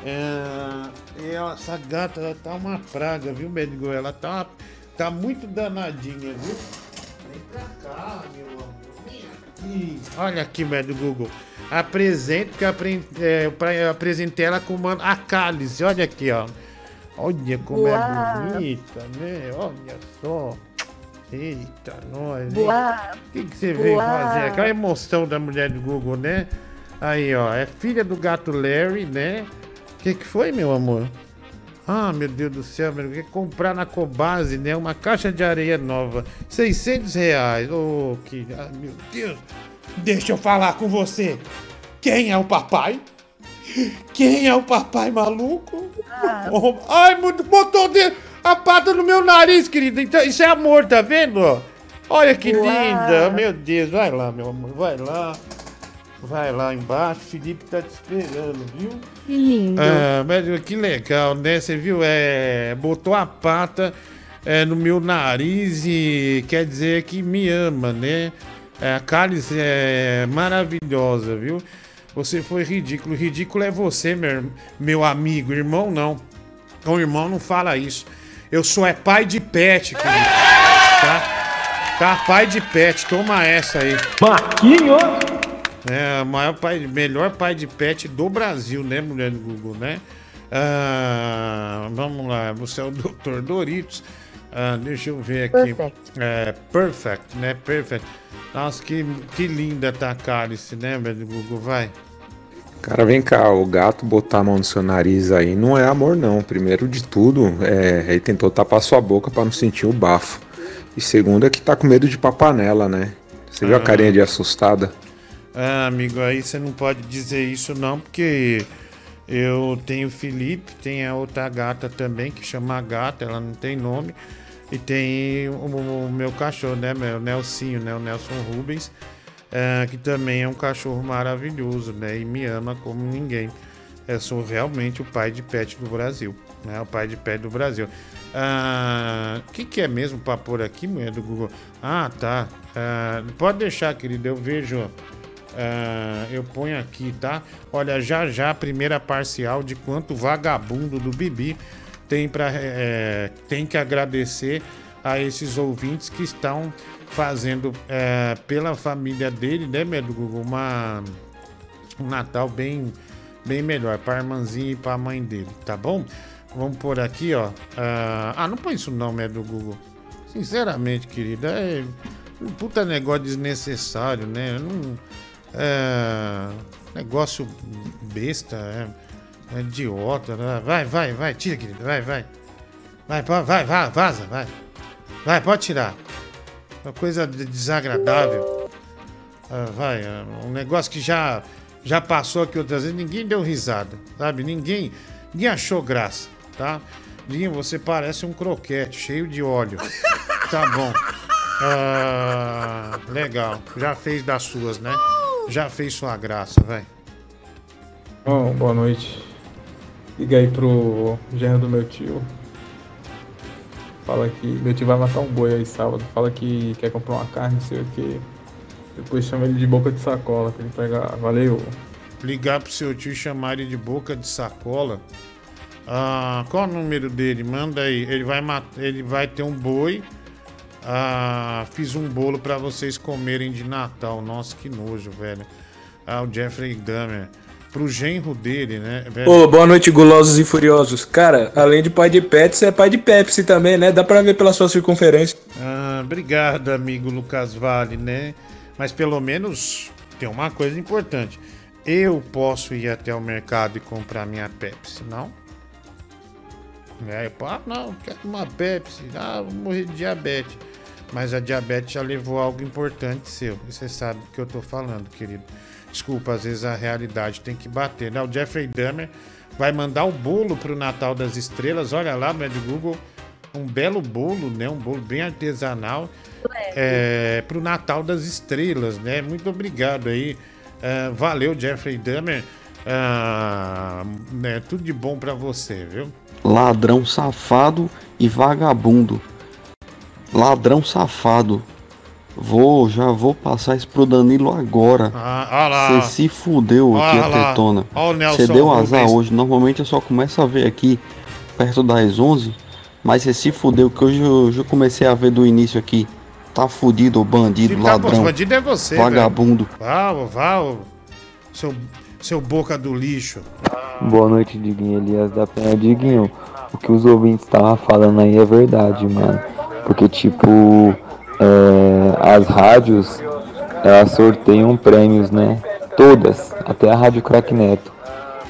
É, e essa gata, ela tá uma praga, viu, Mendigo? Ela tá, tá muito danadinha, viu? Vem pra cá, meu amor. Vem aqui. Olha aqui, Médio Google. Apresente, que eu, apre- é, eu apresentei ela com uma, a cálice. Olha aqui, ó. Olha como Uau. é bonita, né? Olha só. Eita, nós. Boa. O que, que você veio Uau. fazer? Aquela emoção da mulher do Google, né? Aí, ó. É filha do gato Larry, né? O que, que foi, meu amor? Ah, meu Deus do céu, meu. Quer comprar na Cobase, né? Uma caixa de areia nova. 600 reais. Ô, que. Ah, meu Deus. Deixa eu falar com você. Quem é o papai? Quem é o papai maluco? Oh, ai, botou de- a pata no meu nariz, querida. Então, isso é amor, tá vendo? Olha que Uau. linda. Meu Deus, vai lá, meu amor, vai lá. Vai lá embaixo, Felipe tá te esperando, viu? Que lindo. Ah, mas que legal, né? Você viu? É, botou a pata é, no meu nariz e quer dizer que me ama, né? É, a cálice é maravilhosa, viu? Você foi ridículo. Ridículo é você, meu, meu amigo. Irmão, não. O irmão não fala isso. Eu sou é pai de pet, querido. Tá? Tá, pai de pet. Toma essa aí. Marquinhos! É, maior pai, melhor pai de pet do Brasil, né, mulher do Google, né? Ah, vamos lá, você é o [LAUGHS] Dr. Doritos. Ah, deixa eu ver aqui. Perfect. É, perfect, né? Perfect. Nossa, que, que linda tá a cálice, né, mulher do Google? Vai. Cara, vem cá, o gato botar a mão no seu nariz aí não é amor não. Primeiro de tudo, é, ele tentou tapar sua boca pra não sentir o bafo. E segundo é que tá com medo de papanela, né? Você viu a Ah. carinha de assustada? Ah, amigo, aí você não pode dizer isso não, porque eu tenho o Felipe, tem a outra gata também, que chama Gata, ela não tem nome. E tem o, o meu cachorro, né, meu Nelsinho, né, o Nelson Rubens, ah, que também é um cachorro maravilhoso, né, e me ama como ninguém. Eu sou realmente o pai de pet do Brasil, né, o pai de pet do Brasil. Ah, O que, que é mesmo pra pôr aqui, mulher do Google? Ah, tá. Ah, pode deixar, querido, eu vejo... Ah, eu ponho aqui, tá? Olha, já já a primeira parcial de quanto vagabundo do Bibi tem para tem que agradecer a esses ouvintes que estão fazendo é, pela família dele, né, Google, uma um Natal bem bem melhor para a irmãzinha e para a mãe dele, tá bom? Vamos por aqui, ó. Ah, ah, não põe isso não, meu do Google. Sinceramente, querida, é um puta negócio desnecessário, né? Não, é, negócio besta, é, é idiota, né? Vai, vai, vai, tira, querida, vai. Vai, vai, vai, vai, vaza, vai. Vai, pode tirar. Uma coisa de- desagradável. Ah, vai, é um negócio que já, já passou aqui outras vezes, ninguém deu risada, sabe? Ninguém, ninguém achou graça, tá? Dinho, você parece um croquete cheio de óleo. [LAUGHS] Tá bom. Ah, legal. Já fez das suas, né? Já fez sua graça, vai. Bom, boa noite. Liga aí pro genro do meu tio. Fala que meu tio vai matar um boi aí sábado. Fala que quer comprar uma carne, não sei o que. Depois chama ele de boca de sacola pra ele pegar. Valeu. Ligar pro seu tio e chamar ele de boca de sacola. Ah, qual o número dele? Manda aí. Ele vai, mat... ele vai ter um boi. Ah, fiz um bolo pra vocês comerem de Natal. Nossa, que nojo, velho. Ah, o Jeffrey Dahmer. Pro genro dele, né? Ô, boa noite, gulosos e furiosos. Cara, além de pai de pet, você é pai de Pepsi também, né? Dá pra ver pela sua circunferência. Ah, obrigado, amigo Lucas Vale, né? Mas pelo menos tem uma coisa importante. Eu posso ir até o mercado e comprar minha Pepsi, não? É, eu, ah, não, quero uma Pepsi. Ah, vou morrer de diabetes. Mas a diabetes já levou algo importante seu. Você sabe do que eu tô falando, querido. Desculpa, às vezes a realidade tem que bater, né? O Jeffrey Dahmer vai mandar o bolo pro Natal das Estrelas. Olha lá, no Google, um belo bolo, né? Um bolo bem artesanal é, pro Natal das Estrelas, né? Muito obrigado aí. É, valeu, Jeffrey Dahmer. Ah, né, tudo de bom para você, viu? Ladrão safado e vagabundo. Ladrão safado. Vou, já vou passar isso pro Danilo agora. Ah, ah lá. Você se fudeu Ah aqui, lá. a tetona. Você deu azar Rubens. hoje. Normalmente eu só começo a ver aqui perto das 11. Mas você se fudeu, que hoje eu, comecei a ver do início aqui. Tá fudido, bandido, Tá, ladrão. bandido é você, Vagabundo. Vá, vá, seu, seu boca do lixo. Boa noite, Diguinho Elias da Penha. Diguinho, o que os ouvintes estavam falando aí é verdade, mano. Porque, tipo, é, as rádios, elas sorteiam prêmios, né? Todas, até a Rádio Crack Neto.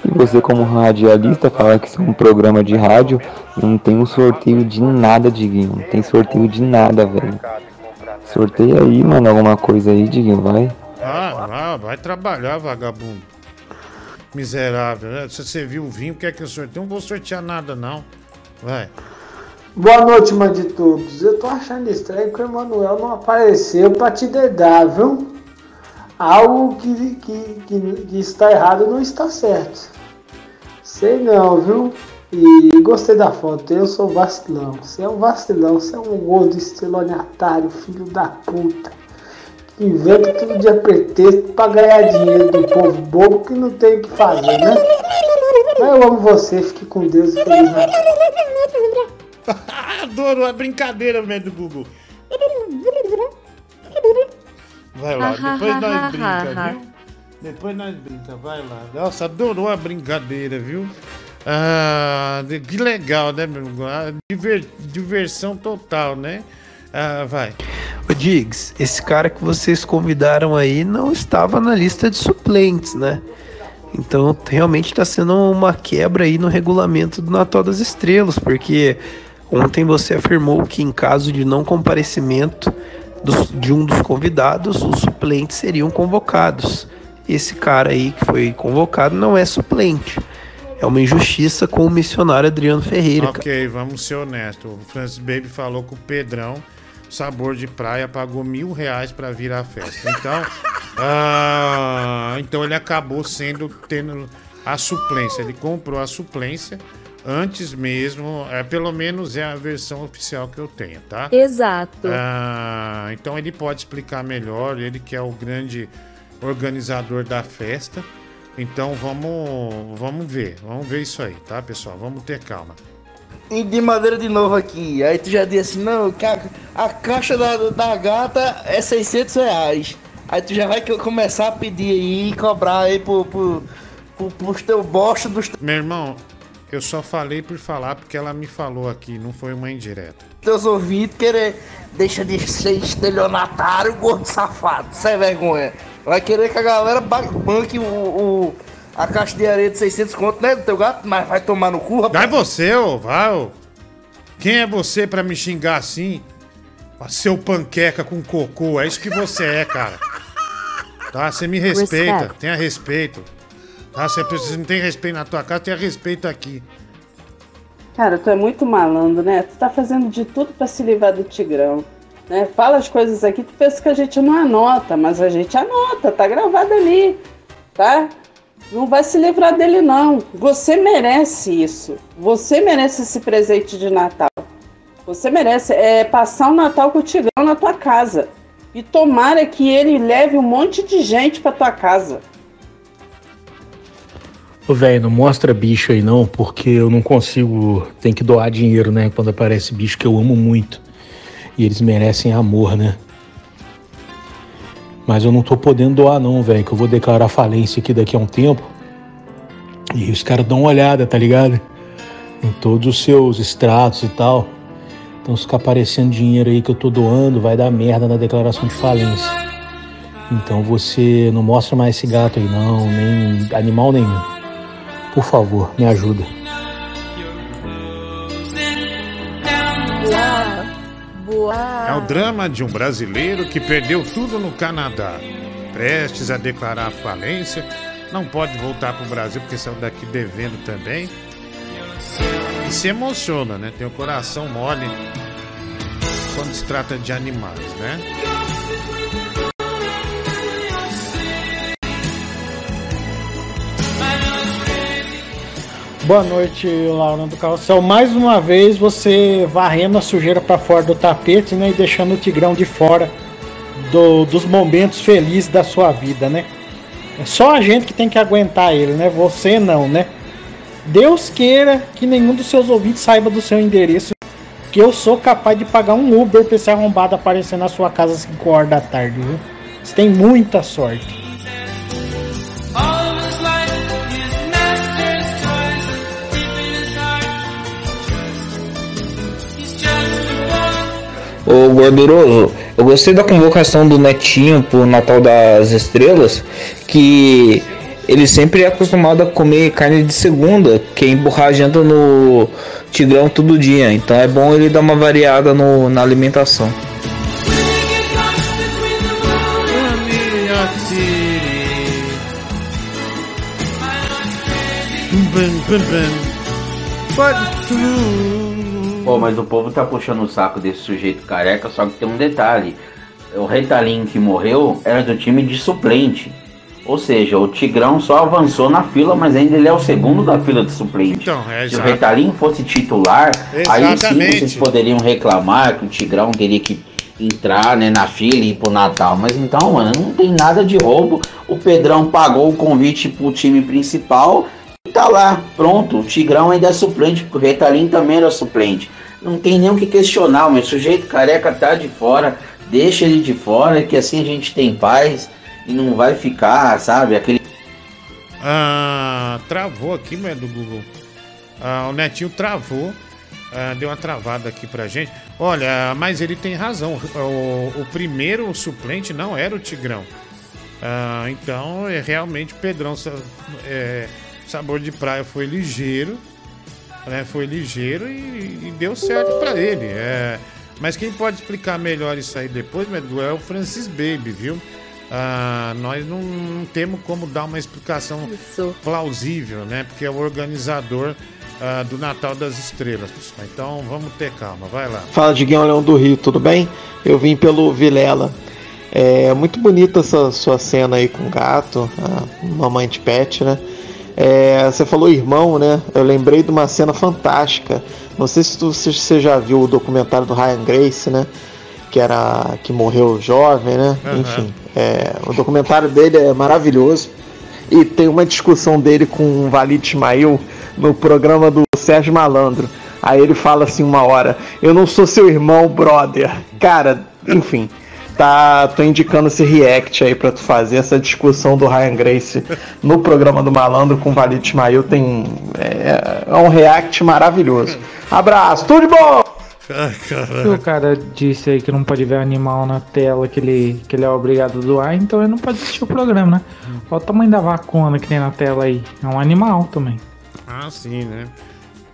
E você, como radialista, fala que isso é um programa de rádio, não tem um sorteio de nada, Diguinho. Não tem sorteio de nada, velho. Sorteia aí, mano, alguma coisa aí, Diguinho, vai. Ah, vai trabalhar, vagabundo. Miserável, né? Se você viu o vinho, quer que eu sorteie? Não vou sortear nada, não. Vai. Boa noite, mãe de todos. Eu tô achando estranho que o Emanuel não apareceu pra te dedar, viu? Algo que, que, que, que está errado não está certo. Sei não, viu? E gostei da foto. Eu sou vacilão. Você é um vacilão. Você é um gordo estelionatário, filho da puta. Que inventa todo dia pretexto pra ganhar dinheiro do povo bobo que não tem o que fazer, né? Mas eu amo você. Fique com Deus e Feliz Natal. [LAUGHS] Adoro a brincadeira, velho, do Google. Vai lá, depois nós brinca, viu? Depois nós brinca, vai lá. Nossa, adorou a brincadeira, viu? Ah, que legal, né, meu? irmão? Ah, diver- diversão total, né? Ah, vai. Ô Diggs, esse cara que vocês convidaram aí não estava na lista de suplentes, né? Então realmente está sendo uma quebra aí no regulamento do Natal das Estrelas, porque ontem você afirmou que em caso de não comparecimento de um dos convidados, os suplentes seriam convocados. Esse cara aí que foi convocado não é suplente. É uma injustiça com o missionário Adriano Ferreira. cara. Ok, vamos ser honestos. O Francis Baby falou que o Pedrão, sabor de praia, pagou mil reais pra vir à festa. Então, [LAUGHS] ah, então ele acabou sendo tendo a suplência. Ele comprou a suplência antes mesmo. É, pelo menos é a versão oficial que eu tenho, tá? Exato. Ah, então ele pode explicar melhor. Ele que é o grande organizador da festa. Então vamos, vamos ver, vamos ver isso aí, tá, pessoal? Vamos ter calma. E de madeira de novo aqui. Aí tu já disse assim, não, a, a caixa da, da gata é 600 reais. Aí tu já vai que- começar a pedir aí, cobrar aí pro, pro, pro, pros teu bosta dos Meu irmão, eu só falei por falar porque ela me falou aqui, não foi uma indireta. teus ouvintes querer. Deixa de ser estelionatário, gordo safado, sem vergonha. Vai querer que a galera ba- banque o, o- a caixa de areia de 600 conto, né, do teu gato? Mas vai tomar no cu, rapaz. Vai você, ô, vai, ô. Quem é você pra me xingar assim? Seu panqueca com cocô, é isso que você é, cara. Tá? Você me respeita, Respect. tenha respeito. Tá? Você precisa- não tem respeito na tua casa, tenha respeito aqui. Cara, tu é muito malandro, né? Tu tá fazendo de tudo pra se livrar do Tigrão. Né? Fala as coisas aqui, tu pensa que a gente não anota, mas a gente anota, tá gravado ali, tá? Não vai se livrar dele, não. Você merece isso. Você merece esse presente de Natal. Você merece é, passar o Natal com o Tigrão na tua casa. E tomara que ele leve um monte de gente pra tua casa. Velho, não mostra bicho aí não, porque eu não consigo. Tem que doar dinheiro, né? Quando aparece bicho que eu amo muito. E eles merecem amor, né? Mas eu não tô podendo doar, não, velho, que eu vou declarar falência aqui daqui a um tempo. E os caras dão uma olhada, tá ligado? Em todos os seus extratos e tal. Então se ficar aparecendo dinheiro aí que eu tô doando, vai dar merda na declaração de falência. Então você não mostra mais esse gato aí não, nem animal nenhum. Por favor, me ajuda. É o drama de um brasileiro que perdeu tudo no Canadá. Prestes a declarar falência, não pode voltar pro Brasil porque saiu daqui devendo também. E se emociona, né? Tem o coração mole quando se trata de animais, né? Boa noite, Laura do Carrossel. Mais uma vez você varrendo a sujeira para fora do tapete, né? E deixando o Tigrão de fora do- dos momentos felizes da sua vida, né? É só a gente que tem que aguentar ele, né? Você não, né? Deus queira que nenhum dos seus ouvintes saiba do seu endereço. Que eu sou capaz de pagar um Uber pra esse arrombado aparecer na sua casa às 5 horas da tarde, viu? Você tem muita sorte. Ô gorduroso, eu gostei da convocação do Netinho pro Natal das Estrelas, que ele sempre é acostumado a comer carne de segunda, que é empurrar a janta no Tigrão todo dia. Então é bom ele dar uma variada no, na alimentação. Pô, mas o povo tá puxando o saco desse sujeito careca, só que tem um detalhe. O Retalin que morreu era do time de suplente. Ou seja, o Tigrão só avançou na fila, mas ainda ele é o segundo da fila de suplente. Então, é Se o exato. Retalin fosse titular, aí sim Exatamente. vocês poderiam reclamar que o Tigrão teria que entrar né, na fila e ir pro Natal. Mas então, mano, não tem nada de roubo. O Pedrão pagou o convite pro time principal tá lá, pronto. O Tigrão ainda é suplente, porque o Retalin também era suplente. Não tem nem o que questionar, mas o sujeito careca tá de fora, deixa ele de fora, que assim a gente tem paz e não vai ficar, sabe, aquele Ah, travou aqui, não é do Google. Ah, o Netinho travou. ah, deu uma travada aqui pra gente. Olha, mas ele tem razão. O, o primeiro suplente não era o Tigrão. Ah, então, é, realmente, Pedrão, é, sabor de praia, foi ligeiro. Né, foi ligeiro e, e deu certo pra ele. É, mas quem pode explicar melhor isso aí depois, Medu, é o Francis Baby, viu? Ah, nós não, não temos como dar uma explicação plausível, né? Porque é o organizador ah, do Natal das Estrelas, pessoal. Então vamos ter calma, vai lá. Fala, Diguinho Leão do Rio, tudo bem? Eu vim pelo Vilela. É muito bonita essa sua cena aí com o gato, a mamãe de pet, né? É, você falou irmão, né? Eu lembrei de uma cena fantástica. Não sei se, tu- se você já viu o documentário do Ryan Grace, né? Que era que morreu jovem, né? Aham. Enfim, é, o documentário dele é maravilhoso. E tem uma discussão dele com o Valide Ismail no programa do Sérgio Malandro. Aí ele fala assim uma hora, eu não sou seu irmão, brother. Cara, enfim, tá, tô indicando esse react aí pra tu fazer essa discussão do Ryan Grace no programa do Malandro com o Valide Ismail. Tem, é, é um react maravilhoso. Abraço, tudo de bom! Se o cara disse aí que não pode ver animal na tela, que ele, que ele é obrigado a doar, então ele não pode assistir o programa, né? Olha o tamanho da vacuna que tem na tela aí. É um animal também. Ah, sim, né?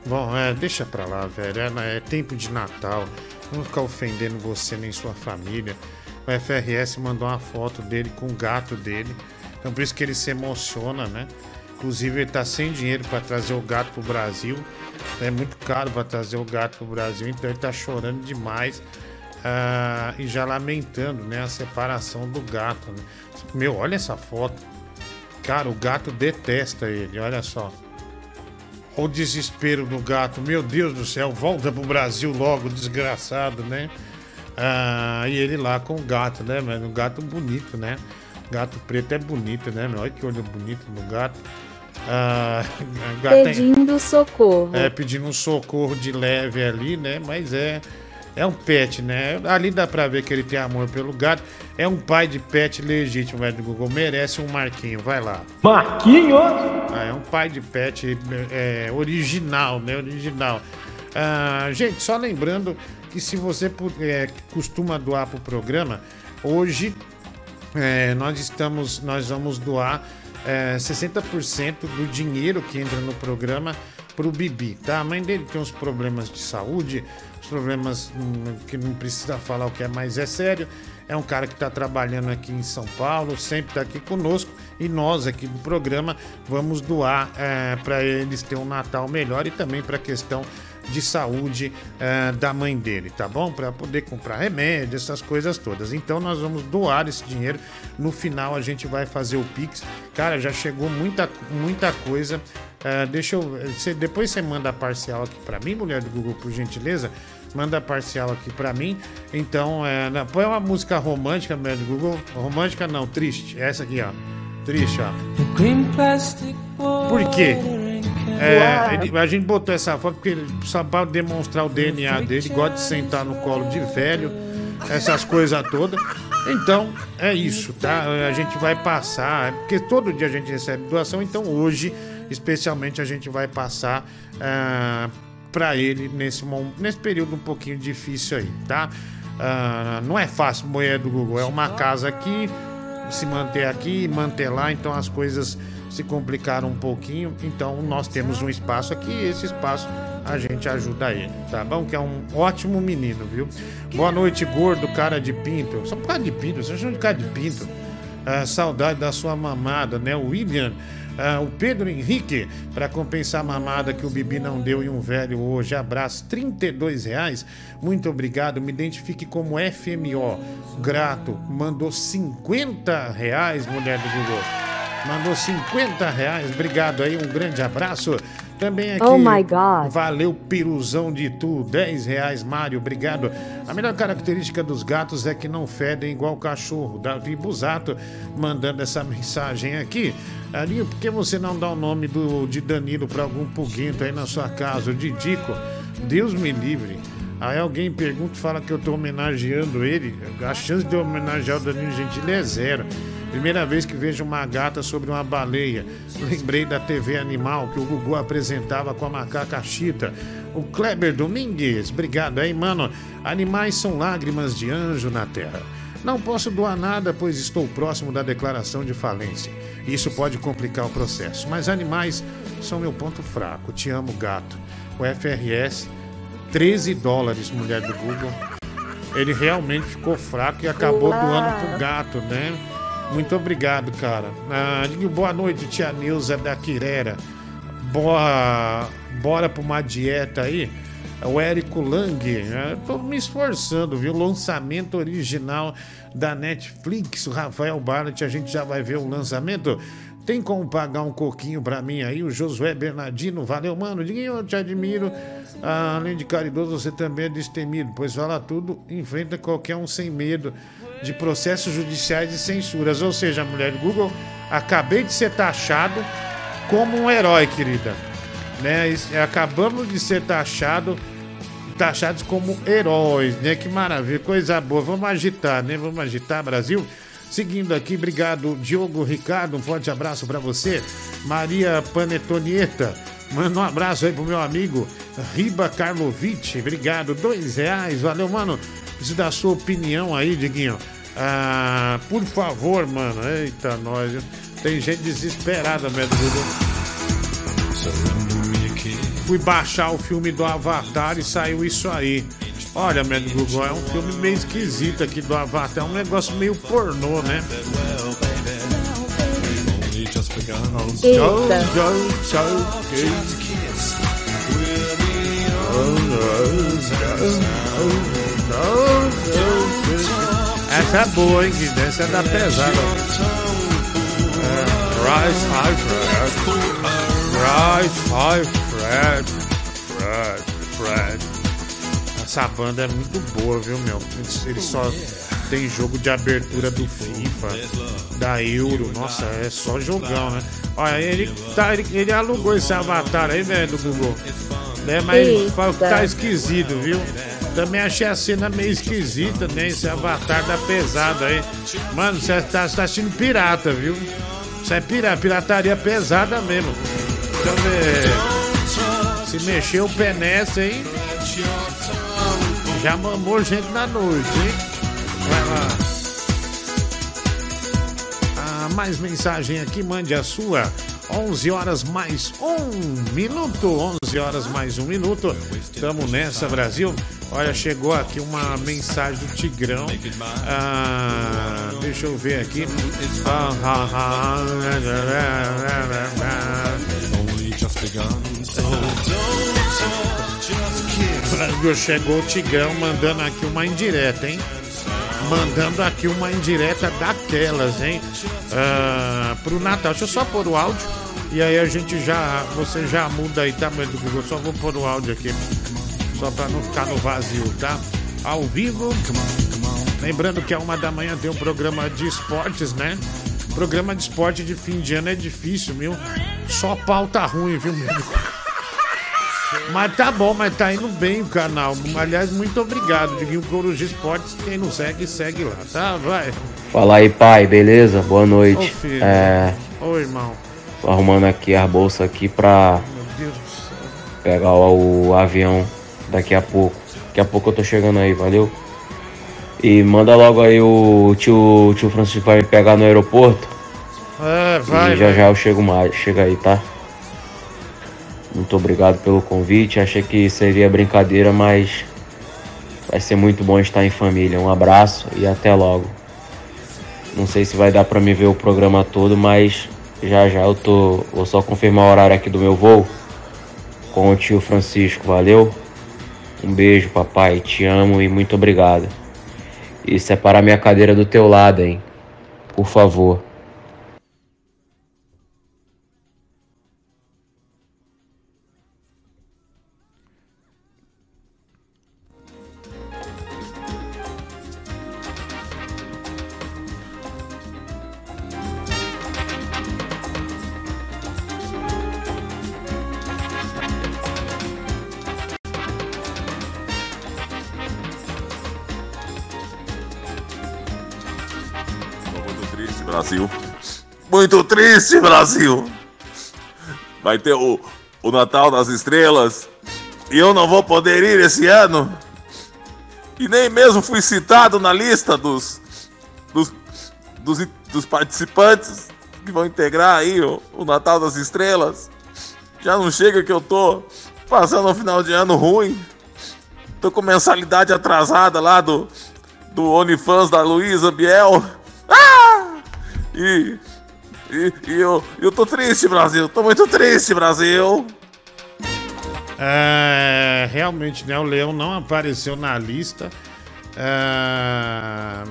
Bom, é, deixa pra lá, velho. É, é tempo de Natal. Não vou ficar ofendendo você nem sua família. O FRS mandou uma foto dele com o gato dele. Então por isso que ele se emociona, né? Inclusive ele tá sem dinheiro pra trazer o gato pro Brasil. É muito caro pra trazer o gato pro Brasil, então ele tá chorando demais. ah, e já lamentando, né, a separação do gato. né? Meu, olha essa foto. Cara, o gato detesta ele, olha só. O desespero do gato. Meu Deus do céu, volta pro Brasil logo, desgraçado, né? Ah, e ele lá com o gato, né, mano? Um gato bonito, né? Gato preto é bonito, né, meu? Olha que olho bonito no gato. Ah, o gato é- Pedindo socorro. é, pedindo um socorro de leve ali, né? Mas é. É um pet, né? Ali dá pra ver que ele tem amor pelo gato. É um pai de pet legítimo, velho do Google. Merece um Marquinho, vai lá. Marquinho? Ah, é um pai de pet é, original, né? Original. Ah, gente, só lembrando que se você é, costuma doar pro programa, hoje é, nós estamos, nós vamos doar é, 60% do dinheiro que entra no programa pro Bibi, tá? A mãe dele tem uns problemas de saúde, os problemas hum, que não precisa falar o que é, mas é sério. É um cara que está trabalhando aqui em São Paulo, sempre está aqui conosco e nós aqui do programa vamos doar para eles ter um Natal melhor e também para a questão de saúde eh, da mãe dele, tá bom? Para poder comprar remédio, essas coisas todas. Então nós vamos doar esse dinheiro. No final a gente vai fazer o Pix. Cara, já chegou muita, muita coisa. Eh, deixa eu. Você, depois você manda a parcial aqui para mim, mulher do Google, por gentileza. Manda a parcial aqui para mim. Então, é, põe uma música romântica, mulher do Google. Romântica não, triste. Essa aqui, ó. Triste, ó. Por quê? É, ele- a gente botou essa foto porque ele, só para demonstrar o DNA dele, gosta de sentar no colo de velho, essas coisas todas. Então, é isso, tá? A gente vai passar, porque todo dia a gente recebe doação, então hoje, especialmente, a gente vai passar para ele nesse, nesse período um pouquinho difícil aí, tá? Ah, não é fácil moer do Google, é uma casa aqui, se manter aqui e manter lá, então as coisas se complicaram um pouquinho. Então nós temos um espaço aqui e esse espaço a gente ajuda ele, tá bom? Que é um ótimo menino, viu? Boa noite, gordo, cara de pinto. Só por causa de pinto, você chama de cara de pinto. Ah, saudade da sua mamada, né? William, ah, o Pedro Henrique, para compensar a mamada que o Bibi não deu em um velho hoje. Abraço, 32 reais. Muito obrigado. Me identifique como FMO. Grato. Mandou 50 reais, mulher do Google. Mandou 50 reais. Obrigado aí, um grande abraço. Também aqui. Oh my God. Valeu, piruzão de tu. 10 reais, Mário. Obrigado. A melhor característica dos gatos é que não fedem igual cachorro. Davi Busato mandando essa mensagem aqui. Arinho, por que você não dá o nome do, de Danilo para algum puguento aí na sua casa? O Didico. Deus me livre. Aí alguém pergunta e fala que eu tô homenageando ele. A chance de eu homenagear o Danilo Gentili é zero. Primeira vez que vejo uma gata sobre uma baleia. Lembrei da TV Animal que o Gugu apresentava com a macaca Chita. O Kleber Domingues, obrigado aí, mano. Animais são lágrimas de anjo na terra. Não posso doar nada, pois estou próximo da declaração de falência. Isso pode complicar o processo. Mas animais são meu ponto fraco. Te amo, gato. O FRS, 13 dólares, mulher do Google. Ele realmente ficou fraco e acabou Olá. doando pro gato, né? Muito obrigado, cara. Ah, boa noite, tia Neuza da Quirera. Boa, bora pra uma dieta aí. O Érico Lang, eu tô me esforçando, viu? Lançamento original da Netflix, o Rafael Barnett, a gente já vai ver o lançamento. Tem como pagar um coquinho pra mim aí? O Josué Bernardino, valeu, mano. Diguinho, eu te admiro. Ah, além de caridoso, você também é destemido, pois fala tudo, enfrenta qualquer um sem medo de processos judiciais e censuras. Ou seja, mulher Google, acabei de ser taxado como um herói, querida. Né? Isso- Acabamos de ser taxado, taxados como heróis, né? Que maravilha, coisa boa. Vamos agitar, né? Vamos agitar, Brasil. Seguindo aqui, obrigado, Diogo Ricardo. Um forte abraço para você. Maria Panetonieta. Manda um abraço aí pro meu amigo Riba Karlovic. Obrigado. Dois reais. Valeu, mano. Preciso da sua opinião aí, Diguinho. Ah, por favor, mano. Eita, nós. viu? Tem gente desesperada, mesmo. Fui baixar o filme do Avatar e saiu isso aí. Olha, Médio Google, é um filme meio esquisito aqui do Avatar. É um negócio meio pornô, né? Eita. Essa é boa, hein, Guido? Essa é da pesada. É, Rise High Fred. Rise High Fred. Fred. Fred. Essa banda é muito boa, viu, meu? Eles, eles só tem jogo de abertura do FIFA, da Euro. Nossa, é só jogão, né? Olha, ele, tá, ele, ele alugou esse avatar aí, velho, do Google. Né? Mas Eita. tá esquisito, viu? Também achei a cena meio esquisita, né? Esse avatar da pesada aí. Mano, você tá, tá assistindo pirata, viu? Isso é pirata, pirataria pesada mesmo. Então, é, se mexer o pé nessa, hein? Já mamou gente na noite, hein? Vai lá. Ah, mais mensagem aqui, mande a sua. 11 horas mais um minuto. 11 horas mais um minuto. Tamo nessa, Brasil. Olha, chegou aqui uma mensagem do Tigrão. Ah, deixa eu ver aqui. [LAUGHS] Chegou o Tigrão mandando aqui uma indireta, hein? Mandando aqui uma indireta daquelas, hein? Ah, pro Natal. Deixa eu só pôr o áudio. E aí a gente já. Você já muda aí, tá, meu do Google? Só vou pôr o áudio aqui. Só pra não ficar no vazio, tá? Ao vivo. Lembrando que a uma da manhã tem um programa de esportes, né? Programa de esporte de fim de ano é difícil, viu? Só pauta ruim, viu, meu? Mas tá bom, mas tá indo bem o canal. Aliás, muito obrigado, Diguinho Coruja Esportes. Quem não segue, segue lá, tá? Vai. Fala aí, pai, beleza? Boa Ô, noite. filho. É, Oi, irmão. tô arrumando aqui a bolsa aqui pra Meu Deus do céu. pegar o, avião daqui a pouco. Daqui a pouco eu tô chegando aí, valeu? E manda logo aí o tio, tio Francisco vai me pegar no aeroporto. É, vai, e já vai. já eu chego mais, chega aí, tá? Muito obrigado pelo convite. Achei que seria brincadeira, mas vai ser muito bom estar em família. Um abraço e até logo. Não sei se vai dar pra me ver o programa todo, mas já já eu tô. Vou só confirmar o horário aqui do meu voo com o tio Francisco. Valeu? Um beijo, papai. Te amo e muito obrigado. E separa minha cadeira do teu lado, hein? Por favor. Triste, Brasil. Vai ter o, o Natal das Estrelas e eu não vou poder ir esse ano. E nem mesmo fui citado na lista dos, dos, dos, dos participantes que vão integrar aí o, o Natal das Estrelas. Já não chega que eu tô passando um final de ano ruim. Tô com mensalidade atrasada lá do, do OnlyFans da Luísa Biel. Ah! E, e, e eu, eu tô triste, Brasil. Tô muito triste, Brasil. É, realmente, né? O Leão não apareceu na lista. É,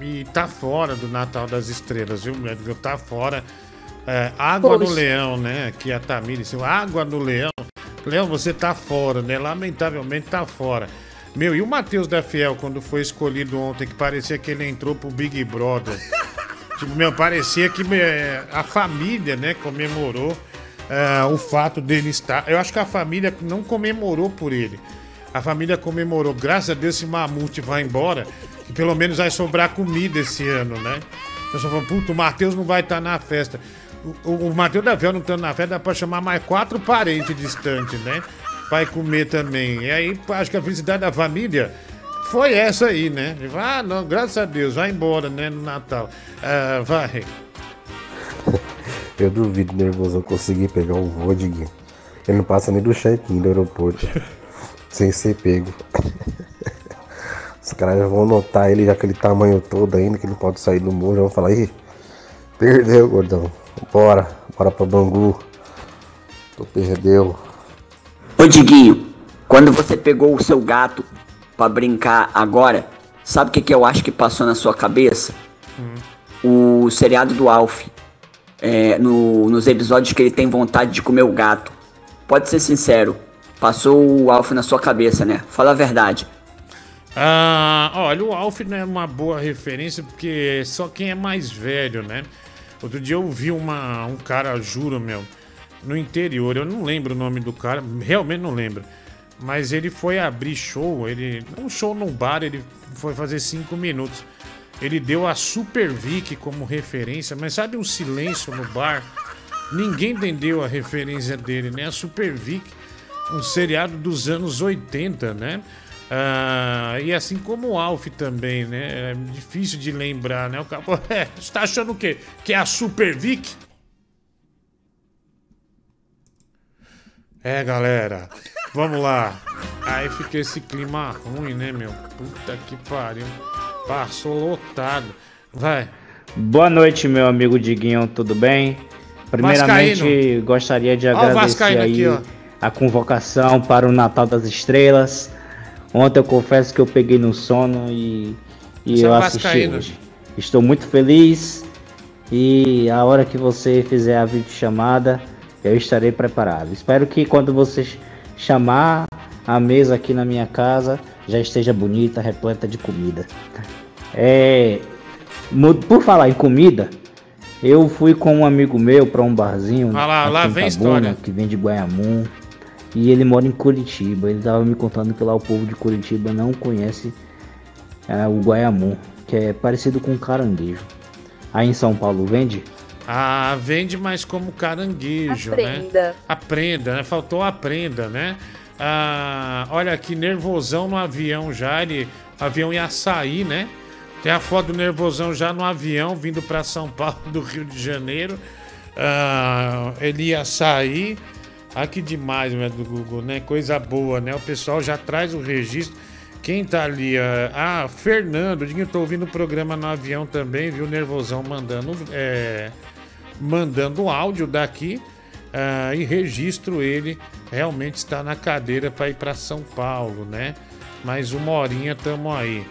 e tá fora do Natal das Estrelas, viu, médico? Tá fora. É, água no Poxa. Leão, né? Aqui a Tamir disse, água no Leão. Leão, você tá fora, né? Lamentavelmente tá fora. Meu, e o Matheus da Fiel, quando foi escolhido ontem, que parecia que ele entrou pro Big Brother. [LAUGHS] tipo, meu, parecia que é, a família, né, comemorou é, o fato dele estar. Eu acho que a família não comemorou por ele. A família comemorou, graças a Deus, esse mamute vai embora, que pelo menos vai sobrar comida esse ano, né? O pessoal falou, o Matheus não vai estar na festa. O, o, o Matheus da Fiel não estando na festa, dá pra chamar mais quatro parentes distantes, né? Vai comer também. E aí, acho que a felicidade da família foi essa aí, né? Ah, não, graças a Deus, vai embora, né, no Natal. Ah, vai. Eu duvido nervoso eu conseguir pegar um voo de Ele não passa nem do check-in do aeroporto. [LAUGHS] sem ser pego. [LAUGHS] Os caras já vão notar ele já aquele tamanho todo ainda, que ele pode sair do morro, já vão falar, ih, perdeu, gordão. Bora, bora pra Bangu. Tu perdeu. Ô Diguinho, quando você pegou o seu gato pra brincar agora, sabe o que, que eu acho que passou na sua cabeça? O seriado do Alf. É, no- nos episódios que ele tem vontade de comer o gato. Pode ser sincero, passou o Alf na sua cabeça, né? Fala a verdade. Ah, olha, o Alf não é uma boa referência porque só quem é mais velho, né? Outro dia eu vi uma, um cara, juro, meu, no interior, eu não lembro o nome do cara, realmente não lembro. Mas ele foi abrir show, ele. Um show num bar, ele foi fazer cinco minutos. Ele deu a Super Vic como referência, mas sabe um silêncio no bar? Ninguém entendeu a referência dele, né? A Super Vic, um seriado dos anos 80, né? Ah, e assim como o Alf também, né? É difícil de lembrar, né? O cara, [LAUGHS] é, você tá achando o quê? Que é a Super Vic? É, galera, vamos lá. Aí fica esse clima ruim, né, meu? Puta que pariu. Passou lotado. Vai. Boa noite, meu amigo Diguinho, tudo bem? Primeiramente, Vascaíno. gostaria de agradecer aí aqui, a convocação para o Natal das Estrelas. Ontem eu confesso que eu peguei no sono e, e Você é eu um assisti hoje. Estou muito feliz e a hora que você fizer a videochamada, eu estarei preparado. Espero que quando você ch- chamar a mesa aqui na minha casa, já esteja bonita, repleta de comida. [LAUGHS] É, por falar em comida, eu fui com um amigo meu para um barzinho Ah lá, lá em vem Itabuna, história. que vem de Guaiamum e ele mora em Curitiba. Ele tava me contando que lá o povo de Curitiba não conhece é, o Guaiamum, que é parecido com caranguejo. Aí em São Paulo vende? Ah, vende mais como caranguejo, né? Aprenda. Aprenda, né? Faltou aprenda, né? Ah, olha aqui, nervosão no avião já, ele, o avião ia sair, né? Tem a foto do nervosão já no avião, vindo para São Paulo, [LAUGHS] do Rio de Janeiro. Ah, ele ia sair. Ah, que demais, né, do Google, né? Coisa boa, né? O pessoal já traz o registro. Quem tá ali? Ah, ah, Fernando, eu tô ouvindo o programa no avião também, viu? Nervosão mandando, é, mandando áudio daqui ah, e registro ele. Realmente está na cadeira para ir para São Paulo, né? Mais uma horinha tamo aí.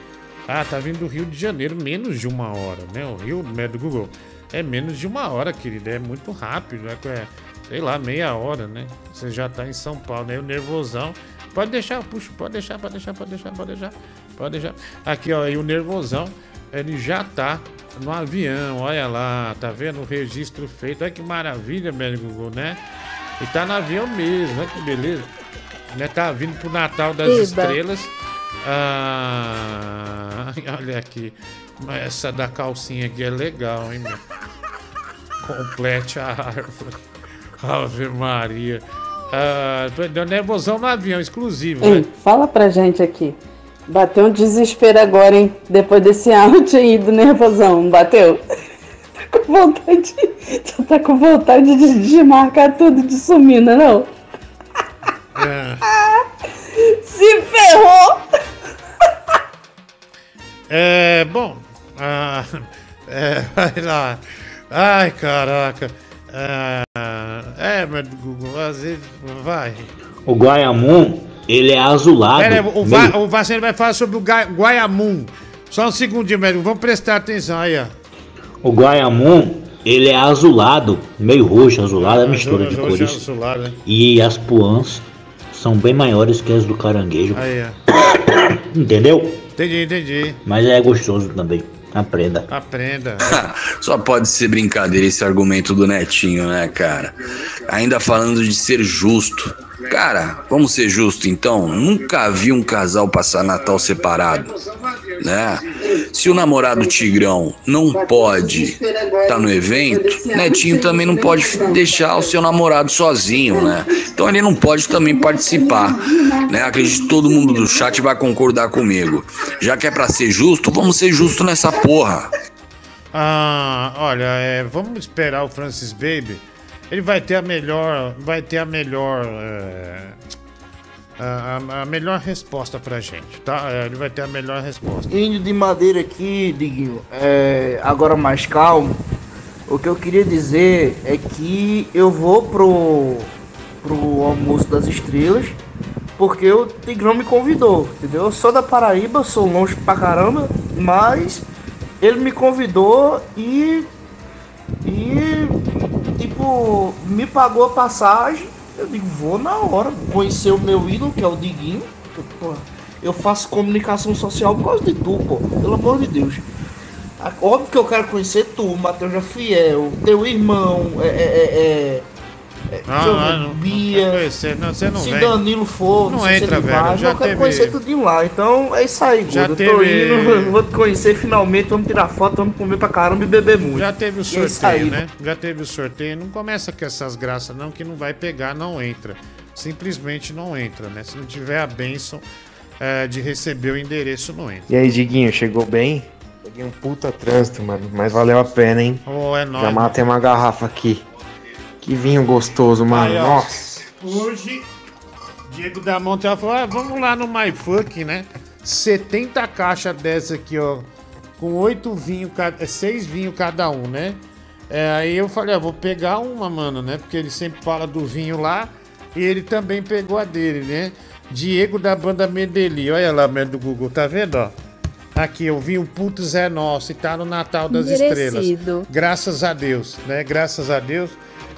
Ah, tá vindo do Rio de Janeiro, menos de uma hora, né? O Rio né, do Google é menos de uma hora, querido. É muito rápido, né? É, sei lá, meia hora, né? Você já tá em São Paulo, né? O nervosão. Pode deixar, puxa, pode deixar, pode deixar, pode deixar, pode deixar, pode deixar. Aqui, ó, e o nervosão, ele já tá no avião, olha lá, tá vendo o registro feito. Olha que maravilha, meu Google, né? E tá no avião mesmo, olha que beleza. Né? Tá vindo pro Natal das Eba. Estrelas. Ah, [LAUGHS] olha aqui. Essa da calcinha aqui é legal, hein, meu? Complete a árvore. [LAUGHS] Ave Maria. Ah, deu nervosão no avião, exclusivo, Ei, né? fala pra gente aqui. Bateu um desespero agora, hein? Depois desse áudio aí do nervosão, bateu? Tá com vontade. Tu [LAUGHS] tá com vontade de, de marcar tudo de sumir, não é não? Se ferrou! É, bom. ah, é, vai lá. Ai, caraca. Ah, é, mas Google, às vezes. Vai. O Guaiamum, ele é azulado. Pera, o, meio- Va, o Vaceno vai falar sobre o Ga- Guaiamum. Só um segundinho, médico. Vamos prestar atenção aí, ó. O Guaiamum, ele é azulado, meio roxo, azulado, é mistura de Hoje é cores. azulado, né? E as puãs são bem maiores que as do caranguejo. Aí, ó. [COUGHS] Entendeu? Entendi, entendi. Mas é gostoso também. Aprenda. Aprenda. [LAUGHS] Só pode ser brincadeira esse argumento do Netinho, né, cara? Ainda falando de ser justo. Cara, vamos ser justos então. Nunca vi um casal passar Natal separado, né? Se o namorado Tigrão não pode estar no evento, Netinho também não pode deixar o seu namorado sozinho, né? Então ele não pode também participar, né? Acredito que todo mundo do chat vai concordar comigo. Já que é pra ser justo, vamos ser justos nessa porra. Ah, olha, é, vamos esperar o Francis Baby. Ele vai ter a melhor, vai ter a melhor, é, a, a- melhor resposta pra gente, tá? É, Ele vai ter a melhor resposta. Índio de madeira aqui, Diguinho, é, agora mais calmo. O que eu queria dizer é que eu vou pro, pro almoço das estrelas porque o Tigrão me convidou, entendeu? Eu sou da Paraíba, sou longe pra caramba, mas ele me convidou e. E. Tipo, me pagou a passagem. Eu digo, vou na hora conhecer o meu ídolo, que é o Diguinho. porra, eu faço comunicação social por causa de tu, pô. Pelo amor de Deus. Óbvio que eu quero conhecer tu, Matheus Fiel, teu irmão, é, é, é, é, Não, se eu não, não, Bia, não conhecer, não, você não se vem. Danilo for, Não se entra, velho, vai, já eu quero teve- conhecer tudinho lá. Então é isso aí, Já gordo. Eu tô teve- indo, [LAUGHS] vou te conhecer finalmente, vamos tirar foto, vamos comer pra caramba e beber muito. Já teve o é sorteio, aí. né? Já teve o sorteio. Não começa com essas graças, não, que não vai pegar, não entra. Simplesmente não entra, né? Se não tiver a bênção é, de receber o endereço, não entra. E aí, Diguinho, chegou bem? Peguei um puta trânsito, mano, mas valeu a pena, hein? Oh, é nóis. Já matei uma garrafa aqui. Que vinho gostoso, mano. Aí, ó. Nossa. Hoje, Diego da Monte falou: ah, vamos lá no MyFunk, né? 70 caixas dessa aqui, ó. Com oito vinhos, cada, seis vinhos cada um, né? É, aí eu falei, ah, vou pegar uma, mano, né? Porque ele sempre fala do vinho lá. E ele também pegou a dele, né? Diego da banda Medeli. Olha lá, merda do Google, tá vendo, ó? Aqui, o vinho Putz é nosso e tá no Natal das Merecido. Estrelas. Graças a Deus, né? Graças a Deus.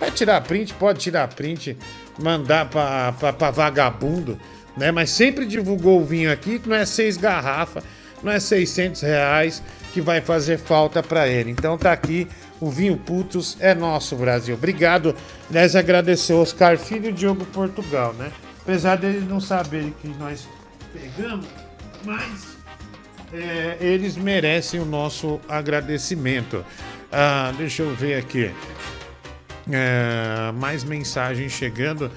Vai tirar print, pode tirar print, mandar pra vagabundo, né? Mas sempre divulgou o vinho aqui, que não é seis garrafas, não é 600 reais que vai fazer falta pra ele. Então tá aqui, o vinho Putos é nosso, Brasil. Obrigado. Aliás, agradecer Oscar Filho e Diogo Portugal, né? Apesar deles não saberem que nós pegamos, mas é, eles merecem o nosso agradecimento. Ah, deixa eu ver aqui. É, mais mensagens chegando.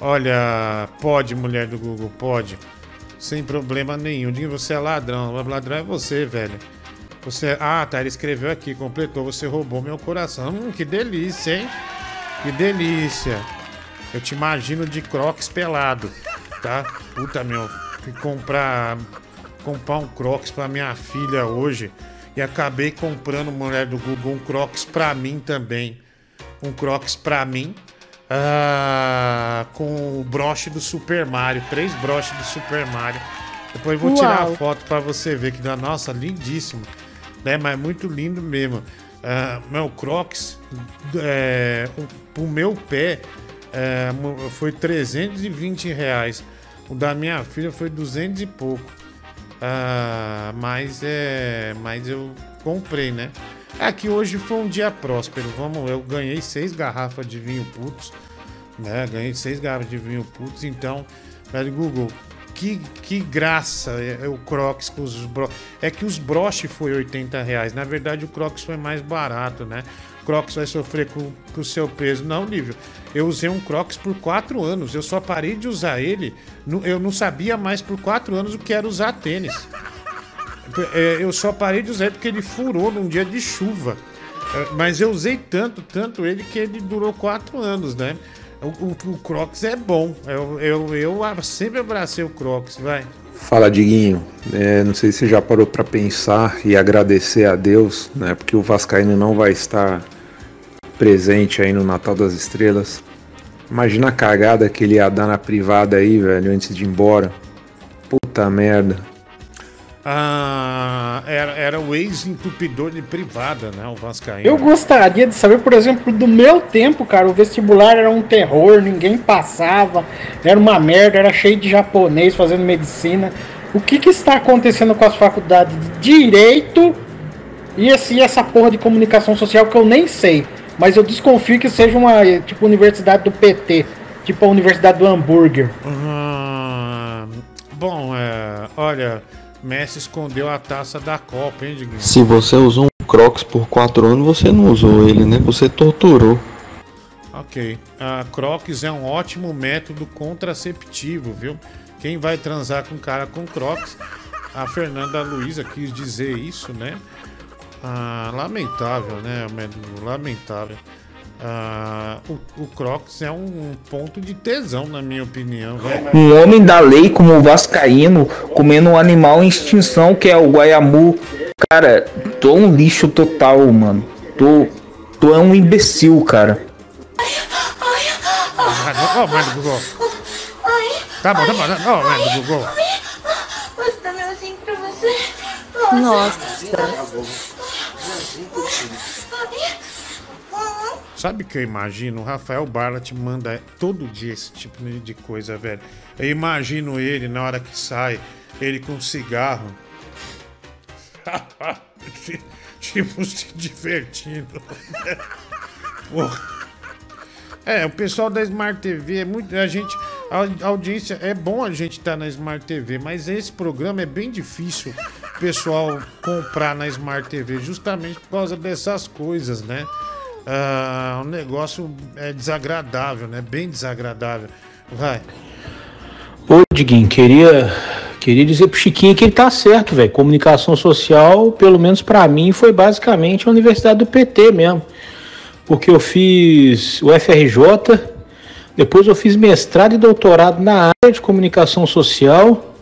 Olha, pode, mulher do Google, pode. Sem problema nenhum. Diga você é ladrão. Ladrão é você, velho. Você. Ah, tá. Ele escreveu aqui, completou. Você roubou meu coração. Hum, que delícia, hein? Que delícia. Eu te imagino de crocs pelado, tá? Puta, meu. Fui comprar. Comprar um crocs pra minha filha hoje. E acabei comprando, mulher do Google, um crocs pra mim também. Um crocs pra mim. ah, com o broche do Super Mario. Três broches do Super Mario. Depois vou tirar a Uau. foto pra você ver que dá. Nossa, lindíssimo. Né? Mas muito lindo mesmo. Ah, meu Crocs, é, o, pro meu pé, é, foi 320 reais. O da minha filha foi 200 e pouco. Ah, mas é. Mas eu comprei, né? É que hoje foi um dia próspero. Vamos, eu ganhei seis garrafas de vinho putos. Né? Ganhei seis garrafas de vinho putos. Então, velho Google, que, que graça é, é o Crocs com os bro... É que os broches foi 80 reais. Na verdade, o Crocs foi mais barato, né? Crocs vai sofrer com, com o seu peso. Não, Lívio. Eu usei um Crocs por quatro anos. Eu só parei de usar ele. Eu não sabia mais por quatro anos o que era usar tênis. É, eu só parei de usar porque ele furou num dia de chuva. É, Mas eu usei tanto, tanto ele que ele durou quatro anos, né? O, o- o Crocs é bom. Eu, eu, eu sempre abracei o Crocs, vai. Fala, Diguinho. É, não sei se já parou para pensar e agradecer a Deus, né? Porque o Vascaíno não vai estar presente aí no Natal das Estrelas. Imagina a cagada que ele ia dar na privada aí, velho, antes de ir embora. Puta merda. Ah, era, era o ex-entupidor de privada, né? O Vascaíno. Eu gostaria de saber, por exemplo, do meu tempo, cara, o vestibular era um terror, ninguém passava, era uma merda, era cheio de japonês fazendo medicina. O que, que está acontecendo com as faculdades de direito e esse, essa porra de comunicação social que eu nem sei, mas eu desconfio que seja uma tipo universidade do PT, tipo a Universidade do Hambúrguer. Ah, bom, é, olha, Messi escondeu a taça da Copa, hein? Se você usou um Crocs por 4 anos, você não usou ele, né? Você torturou. Ok. A Crocs é um ótimo método contraceptivo, viu? Quem vai transar com cara com Crocs? A Fernanda Luiza quis dizer isso, né? Ah, lamentável, né? Lamentável. Ah, o, o Crocs é um ponto de tesão, na minha opinião. Um homem da lei como o Vascaíno comendo um animal em extinção que é o Guaiamu. Cara, tô um lixo total, mano. Tô. Tô é um imbecil, cara. Ó, oh, Google. Tá bom, tá bom. Do Google. Posso dar melzinho pra você? Sabe o que eu imagino? O Rafael Barlat manda todo dia esse tipo de coisa, velho. Eu imagino ele na hora que sai, ele com cigarro. [LAUGHS] tipo, se divertindo. [LAUGHS] Porra. É, o pessoal da Smart TV é muito. A gente. A audiência. É bom a gente estar na Smart TV, mas esse programa é bem difícil o pessoal comprar na Smart TV, justamente por causa dessas coisas, né? Ah, o negócio é desagradável, né? Bem desagradável. Vai. Ô, Diguinho, queria, queria dizer pro Chiquinho que ele tá certo, velho. Comunicação social, pelo menos pra mim, foi basicamente a universidade do PT mesmo. Porque eu fiz o FRJ, depois eu fiz mestrado e doutorado na área de comunicação social,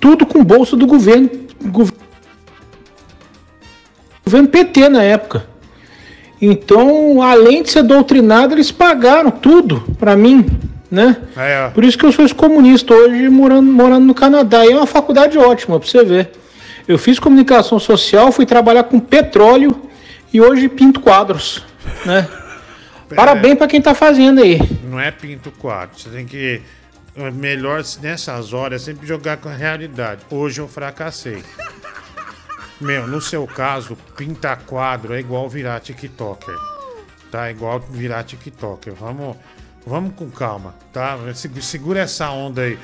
tudo com bolsa do governo, gov- governo PT na época. Então, além de ser doutrinado, eles pagaram tudo pra mim, né? É. Por isso que eu sou ex-comunista hoje, morando, morando no Canadá. E é uma faculdade ótima, pra você ver. Eu fiz comunicação social, fui trabalhar com petróleo e hoje pinto quadros, né? [LAUGHS] Parabéns pra quem tá fazendo aí. Não é pinto quadro. Você tem que. é Melhor nessas horas sempre jogar com a realidade. Hoje eu fracassei. Meu, no seu caso, pintar quadro é igual virar TikToker. Tá? Igual virar TikToker. Vamos, vamos com calma, tá? Segu- Segura essa onda aí.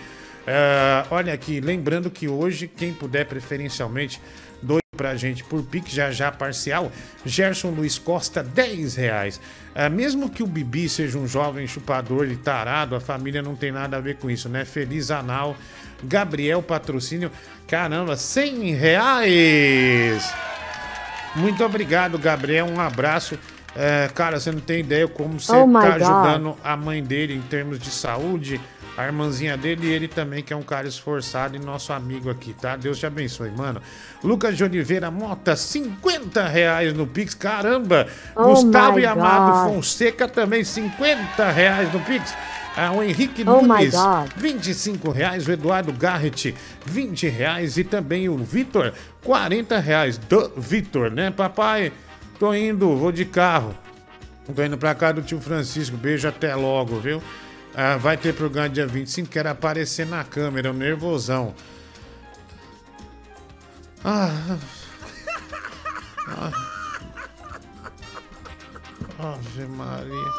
É, olha aqui, lembrando que hoje, quem puder preferencialmente, doe pra gente por Pix, já já parcial. Gerson Luiz Costa, 10 reais. É, mesmo que o Bibi seja um jovem chupador e tarado, a família não tem nada a ver com isso, né? Feliz anal. Gabriel Patrocínio, caramba, 100 reais! Muito obrigado, Gabriel. Um abraço. É, cara, você não tem ideia como você Oh my tá ajudando a mãe dele em termos de saúde, a irmãzinha dele e ele também, que é um cara esforçado e nosso amigo aqui, tá? Deus te abençoe, mano. Lucas de Oliveira Mota, 50 reais no Pix. Caramba! Oh Gustavo my e Amado God. Fonseca também, 50 reais no Pix. Ah, o Henrique Oh Nunes, God. 25 reais. O Eduardo Garrett, 20 reais. E também o Vitor, 40 reais. Do Vitor, né, papai? Tô indo, vou de carro. Tô indo pra casa do tio Francisco. Beijo até logo, viu? Ah, vai ter programa dia 25. Quero aparecer na câmera, um nervosão. Ah. Ah. Ave Maria.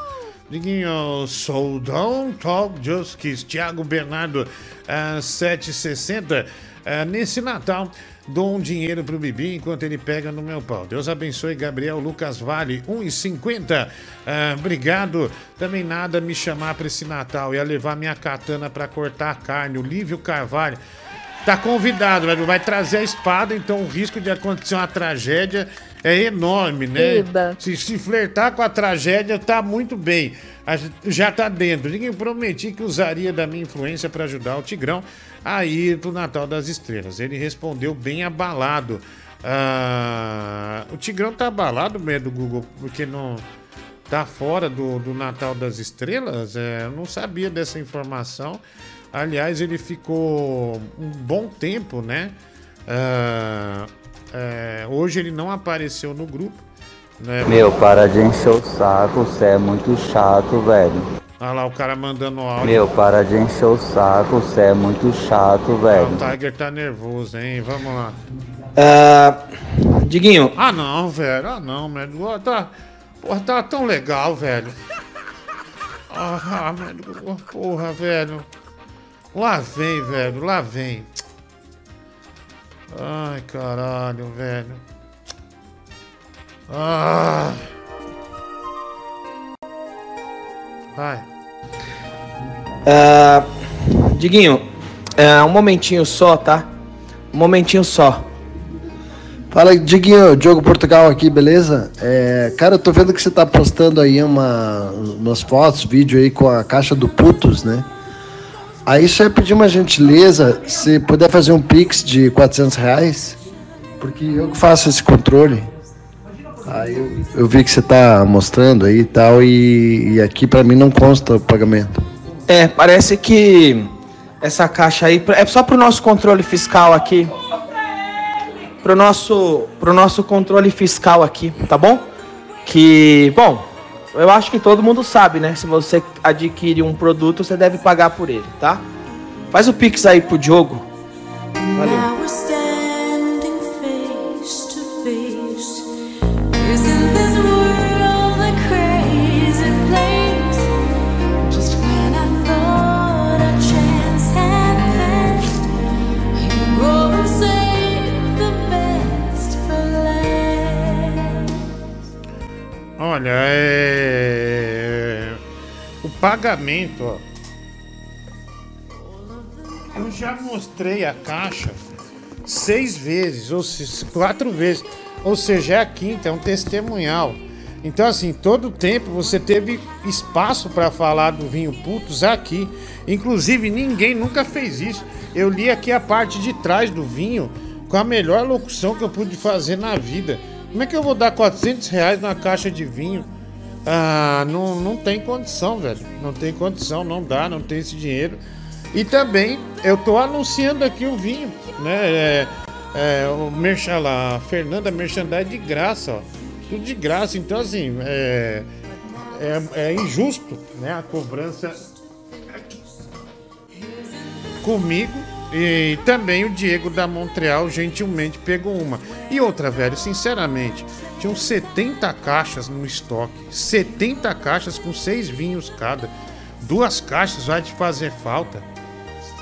Diguinho, so don't talk just kiss. Tiago Bernardo, ah, 760. Ah, nesse Natal, dou um dinheiro pro Bibi enquanto ele pega no meu pau. Deus abençoe Gabriel Lucas Vale, 1,50. Ah, obrigado. Também nada me chamar pra esse Natal. Ia levar minha katana pra cortar a carne. O Lívio Carvalho. Tá convidado. Vai trazer a espada, então o risco de acontecer uma tragédia é enorme, né? Se, se flertar com a tragédia, tá muito bem. A Já tá dentro. Ninguém prometi que usaria da minha influência para ajudar o Tigrão a ir pro Natal das Estrelas. Ele respondeu bem abalado. Ah, o Tigrão tá abalado meio do Google, porque não tá fora do, do Natal das Estrelas. É, eu não sabia dessa informação. Aliás, ele ficou um bom tempo, né? Ah, é, hoje ele não apareceu no grupo. Né? Meu, para de encher o saco, você é muito chato, velho. Olha lá o cara mandando áudio. Meu, para de encher o saco, você é muito chato, Ah, velho. o Tiger tá nervoso, hein? Vamos lá. Ah, Diguinho, Ah, não, velho. Ah, não, velho. Tá, porra, tá tão legal, velho. Ah, velho. Porra, velho. Lá vem, velho. Lá vem. Ai, caralho, velho. Ah. Vai. ah, Diguinho, é, um momentinho só, tá? Um momentinho só. Fala, Diguinho, Diogo Portugal aqui, beleza? É, cara, eu tô vendo que você tá postando aí uma, umas fotos, vídeo aí com a caixa do Putos, né? Aí só ia pedir uma gentileza, se puder fazer um Pix de 400 reais, porque eu que faço esse controle. Aí eu, eu vi que você tá mostrando aí e tal, e, e aqui pra mim não consta o pagamento. É, parece que essa caixa aí é só pro nosso controle fiscal aqui. Pro nosso, pro nosso controle fiscal aqui, tá bom? Que, bom, eu acho que todo mundo sabe, né? Se você adquire um produto, você deve pagar por ele, tá? Faz o Pix aí pro Diogo. Valeu. Olha, é, é, é... o pagamento, ó. Eu já mostrei a caixa seis vezes, ou seis, quatro vezes. Ou seja, é a quinta, é um testemunhal. Então, assim, todo tempo você teve espaço para falar do vinho Putos aqui. Inclusive, ninguém nunca fez isso. Eu li aqui a parte de trás do vinho com a melhor locução que eu pude fazer na vida. Como é que eu vou dar 400 reais numa caixa de vinho? Ah, não, não tem condição, velho. Não tem condição, não dá, não tem esse dinheiro. E também eu tô anunciando aqui o vinho, né? É, é, o merchan lá, a Fernanda Merchandise de graça, ó. Tudo de graça. Então, assim, é, é, é injusto, né? A cobrança comigo. E também o Diego da Montreal gentilmente pegou uma. E outra, velho, sinceramente, tinham 70 caixas no estoque. 70 caixas com seis vinhos cada. Duas caixas vai te fazer falta.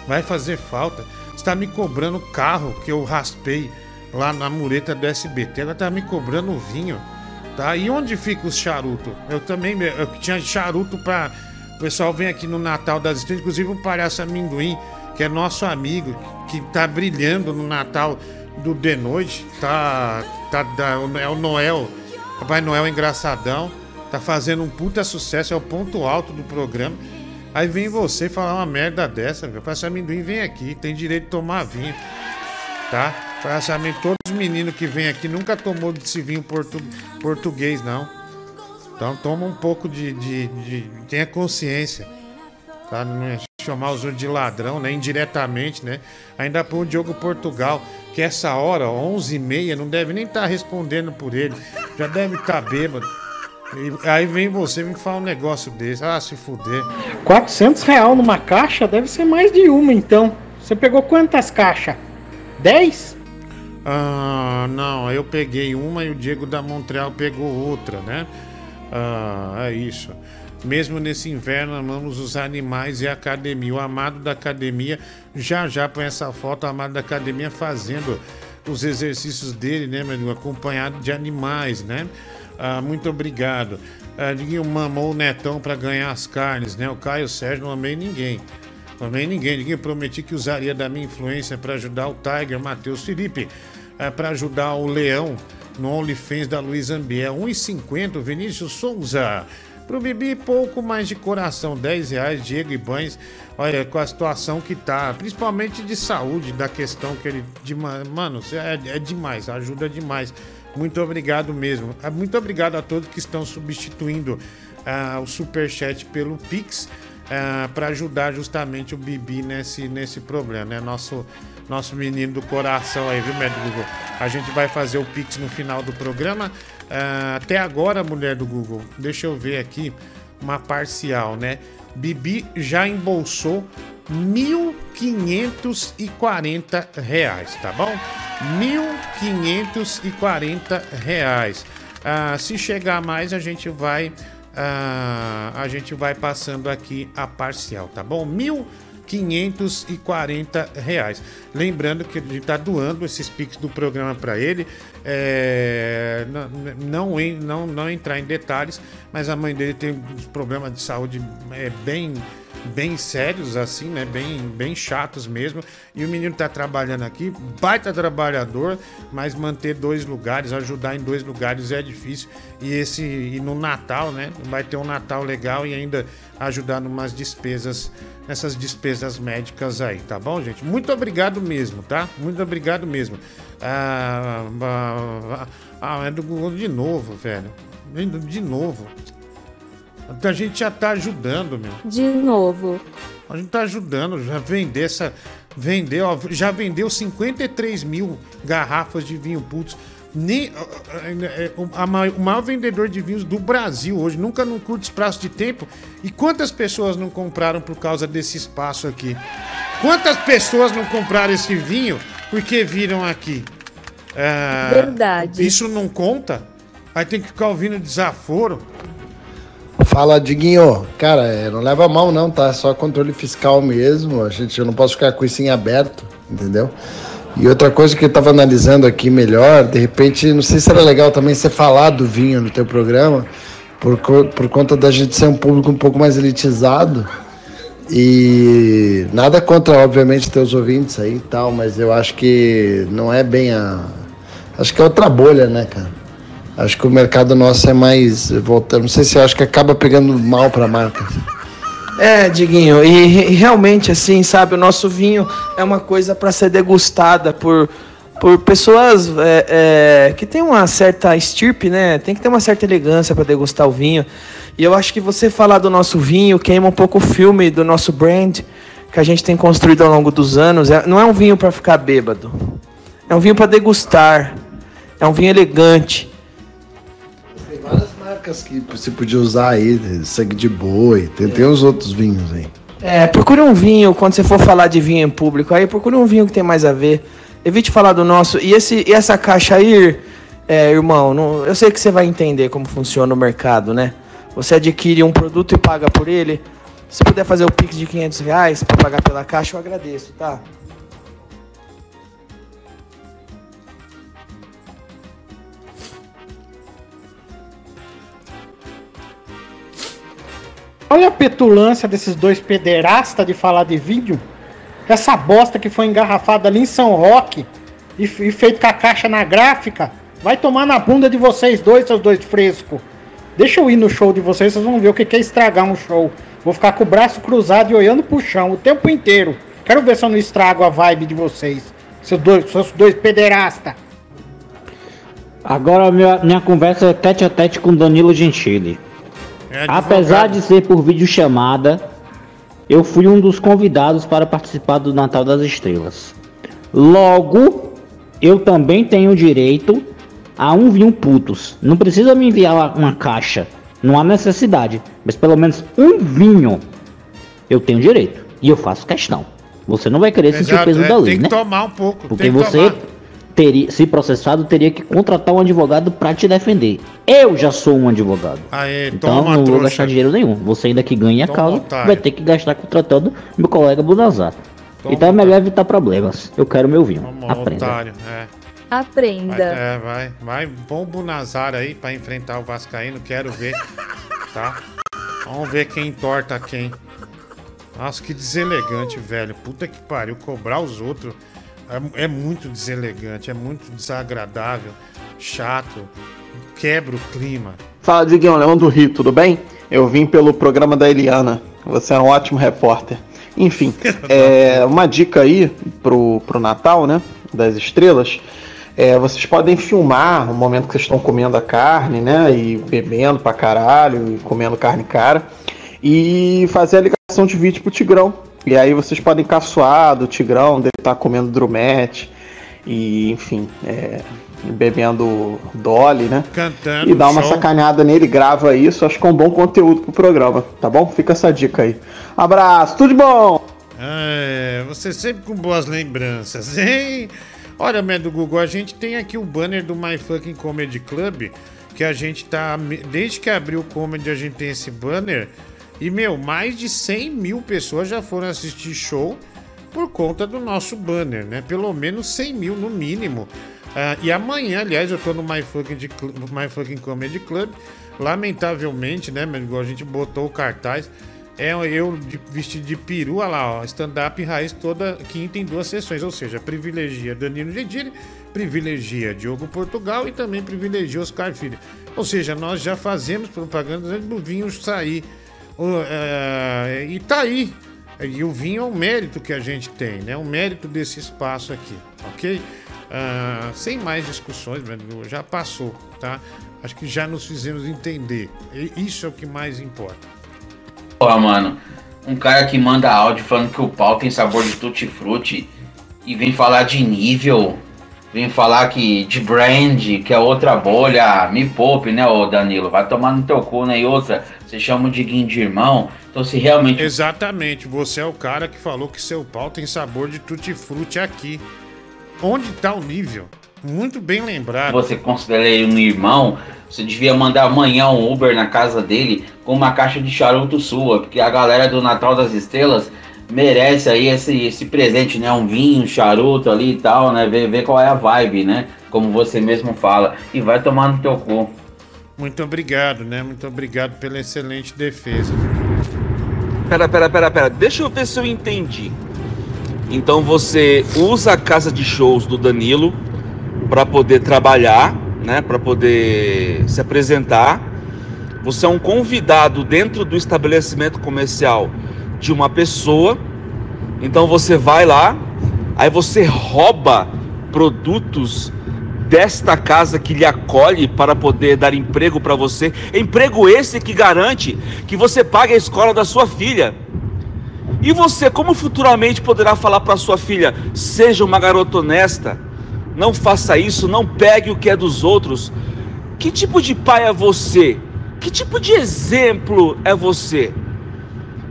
Vai fazer falta. Você tá me cobrando carro que eu raspei lá na mureta do SBT. Agora tá me cobrando vinho. Tá? E onde fica os charuto? Eu também eu tinha charuto pra. O pessoal vem aqui no Natal das Estrelas, inclusive o Palhaço Amendoim, que é nosso amigo, que tá brilhando no Natal do de noite. Tá. tá é o Noel. Papai Noel engraçadão. Tá fazendo um puta sucesso, é o ponto alto do programa. Aí vem você falar uma merda dessa, meu. Palhaço Amendoim vem aqui, tem direito de tomar vinho. Tá? Palhaço Amendoim, todos os meninos que vêm aqui nunca tomou desse vinho portu- português, não. Então toma um pouco de, de, de- Tenha consciência. Tá? Não é chamar os outros de ladrão, né? Indiretamente, né? Ainda põe o Diogo Portugal, que essa hora, 11h30, não deve nem estar respondendo por ele. Já deve estar bêbado. E aí vem você me falar um negócio desse. Ah, se fuder. 400 real numa caixa deve ser mais de uma, então. Você pegou quantas caixas? 10? Ah, não, eu peguei uma e o Diego da Montreal pegou outra, né? Ah, é isso. Mesmo nesse inverno, amamos os animais e a academia. O amado da academia, já já põe essa foto, o amado da academia fazendo os exercícios dele, né, meu amigo? Acompanhado de animais, né? Ah, muito obrigado. Ah, Diguinho mamou o Netão para ganhar as carnes, né? O Caio Sérgio não amei ninguém. Não amei ninguém. Diguinho prometi que usaria da minha influência para ajudar o Tiger, Matheus Felipe, para ajudar o Leão no OnlyFans da Luiz Ambiel. 1,50, Vinícius Souza. Pro Bibi, pouco mais de coração, 10 reais, Diego Ibanes. Olha, com a situação que tá, principalmente de saúde, da questão que ele. De, ma- mano, é, é demais, ajuda demais. Muito obrigado mesmo. Ah, Muito obrigado a todos que estão substituindo ah, o Superchat pelo Pix para ajudar justamente o Bibi nesse, nesse problema, né? Nosso, nosso menino do coração aí, viu, médico? A gente vai fazer o Pix no final do programa. Ah, até agora, mulher do Google, deixa eu ver aqui uma parcial, né? Bibi já embolsou 1.540 reais, tá bom? 1.540 reais. Ah, se chegar mais, a gente vai ah, a gente vai passando aqui a parcial, tá bom? R$ 1.540 reais. Lembrando que gente está doando esses pics do programa para ele. É, não, não, não, não entrar em detalhes, mas a mãe dele tem uns problemas de saúde é, bem bem sérios assim, né? Bem, bem chatos mesmo. E o menino tá trabalhando aqui, baita trabalhador, mas manter dois lugares, ajudar em dois lugares é difícil. E esse e no Natal, né? Vai ter um Natal legal e ainda ajudar numas despesas, nessas despesas médicas aí, tá bom, gente? Muito obrigado mesmo, tá? Muito obrigado mesmo. Ah, ah, ah, é do Google de novo, velho. De novo. A gente já tá ajudando, meu. De novo. A gente tá ajudando já vender essa. Vender, ó, já vendeu 53 mil garrafas de vinho putz. Nem, é, a ma- o maior vendedor de vinhos do Brasil hoje, nunca num curto espaço de tempo. E quantas pessoas não compraram por causa desse espaço aqui? Quantas pessoas não compraram esse vinho porque viram aqui? Ah, Verdade. Isso não conta? Aí tem que ficar ouvindo desaforo. Fala, Diguinho. Cara, é, não leva mal não, tá? É só controle fiscal mesmo. A gente, eu não posso ficar com isso em aberto, entendeu? E outra coisa que eu tava analisando aqui melhor, de repente, não sei se era legal também você falar do vinho no teu programa, por, por conta da gente ser um público um pouco mais elitizado. E nada contra, obviamente, teus ouvintes aí e tal, mas eu acho que não é bem a. Acho que é outra bolha, né, cara? Acho que o mercado nosso é mais. Voltando, não sei se acho que acaba pegando mal pra marca. É, Diguinho, e, e realmente, assim, sabe, o nosso vinho é uma coisa para ser degustada por, por pessoas é, é, que tem uma certa estirpe, né? Tem que ter uma certa elegância para degustar o vinho. E eu acho que você falar do nosso vinho queima um pouco o filme do nosso brand que a gente tem construído ao longo dos anos. É- não é um vinho para ficar bêbado, é um vinho para degustar, é um vinho elegante. Várias marcas que você podia usar aí, sangue de boi, tem, tem uns outros vinhos aí. É, procure um vinho quando você for falar de vinho em público. Aí procure um vinho que tem mais a ver. Evite falar do nosso. E, esse, e essa caixa aí, é, irmão, não- eu sei que você vai entender como funciona o mercado, né? Você adquire um produto e paga por ele. Se puder fazer o Pix de 500 reais para pagar pela caixa, eu agradeço, tá? Olha a petulância desses dois pederastas de falar de vídeo. Essa bosta que foi engarrafada ali em São Roque e, e feito com a caixa na gráfica. Vai tomar na bunda de vocês dois, seus dois frescos. Deixa eu ir no show de vocês, vocês vão ver o que é estragar um show. Vou ficar com o braço cruzado e olhando pro chão o tempo inteiro. Quero ver se eu não estrago a vibe de vocês. Seus dois, seus dois pederastas. Agora minha, minha conversa é tete a tete com Danilo Gentili. É Apesar de ser por videochamada, eu fui um dos convidados para participar do Natal das Estrelas. Logo, eu também tenho direito a um vinho putos. Não precisa me enviar uma- caixa, não há necessidade, mas pelo menos um vinho eu tenho direito e eu faço questão. Você não vai querer sentir o peso é, da lei, tem né? que tomar um pouco. Porque tem que você tomar. Teria, se processado, teria que contratar um advogado para te defender. Eu já sou um advogado. Aê, Então toma, não vou trouxa. gastar dinheiro nenhum. Você ainda que ganha a Toma, causa, otário. vai ter que gastar contratando meu colega Bunazar. Então é melhor evitar problemas. Eu quero meu vinho. Toma, Aprenda. otário. É. Vai, Aprenda. é, vai, vai. O Bunazar aí pra enfrentar o Vascaíno, quero ver. [LAUGHS] Tá? Vamos ver quem torta quem. Nossa, que deselegante, velho. Puta que pariu. Cobrar os outros é, é muito deselegante, é muito desagradável, chato. Quebra o clima. Fala, Diguinho, Leão do Rio, tudo bem? Eu vim pelo programa da Eliana. Você é um ótimo repórter. Enfim, [LAUGHS] é, uma dica aí pro, pro Natal, né? Das estrelas. É, vocês podem filmar o momento que vocês estão comendo a carne, né? E bebendo pra caralho, e comendo carne cara. E fazer a ligação de vídeo pro Tigrão. E aí vocês podem caçoar do Tigrão, estar comendo drumete. E, enfim, é, bebendo Dolly, né? Cantando. E dá uma show. sacaneada nele, grava isso, acho que é um bom conteúdo pro programa, tá bom? Fica essa dica aí. Abraço, tudo de bom! É, você sempre com boas lembranças, [LAUGHS] hein? Olha, Medo Google, a gente tem aqui o banner do My Fucking Comedy Club, que a gente tá. Desde que abriu o comedy, a gente tem esse banner. E, meu, mais de 100 mil pessoas já foram assistir show por conta do nosso banner, né? Pelo menos 100 mil no mínimo. Ah, e amanhã, aliás, eu tô no My Fucking, de My Fucking Comedy Club. Lamentavelmente, né, Medo Google, a gente botou o cartaz. É eu de- vestido de peru, olha lá, ó, stand-up raiz toda quinta em duas sessões, ou seja, privilegia Danilo Gentili, privilegia Diogo Portugal e também privilegia Oscar Filho. Ou seja, nós já fazemos propaganda antes do vinho sair. O, é, e tá aí. E o vinho é um mérito que a gente tem, né? Um mérito desse espaço aqui, ok? Ah, sem mais discussões, já passou, tá? Acho que já nos fizemos entender. Isso é o que mais importa. Porra, mano. Um cara que manda áudio falando que o pau tem sabor de tutti-frutti e vem falar de nível, vem falar que de brand, que é outra bolha. Me poupe, né, ô Danilo? Vai tomar no teu cu, né? E outra, você chama o Diguinho de irmão. Então, se realmente Exatamente, você é o cara que falou que seu pau tem sabor de tutti-frutti aqui. Onde tá o nível? Muito bem lembrado. você considera ele um irmão, você devia mandar amanhã um Uber na casa dele com uma caixa de charuto sua, porque a galera do Natal das Estrelas merece aí esse, esse presente, né? Um vinho, um charuto ali e tal, né? Ver, ver qual é a vibe, né? Como você mesmo fala. E vai tomar no teu cu. Muito obrigado, né? Muito obrigado pela excelente defesa. Pera, pera, pera, pera. Deixa eu ver se eu entendi. Então você usa a casa de shows do Danilo para poder trabalhar, né? Para poder se apresentar. Você é um convidado dentro do estabelecimento comercial de uma pessoa. Então você vai lá, aí você rouba produtos desta casa que lhe acolhe para poder dar emprego para você. Emprego esse que garante que você pague a escola da sua filha. E você, como futuramente poderá falar para sua filha: seja uma garota honesta, não faça isso, não pegue o que é dos outros? Que tipo de pai é você? Que tipo de exemplo é você?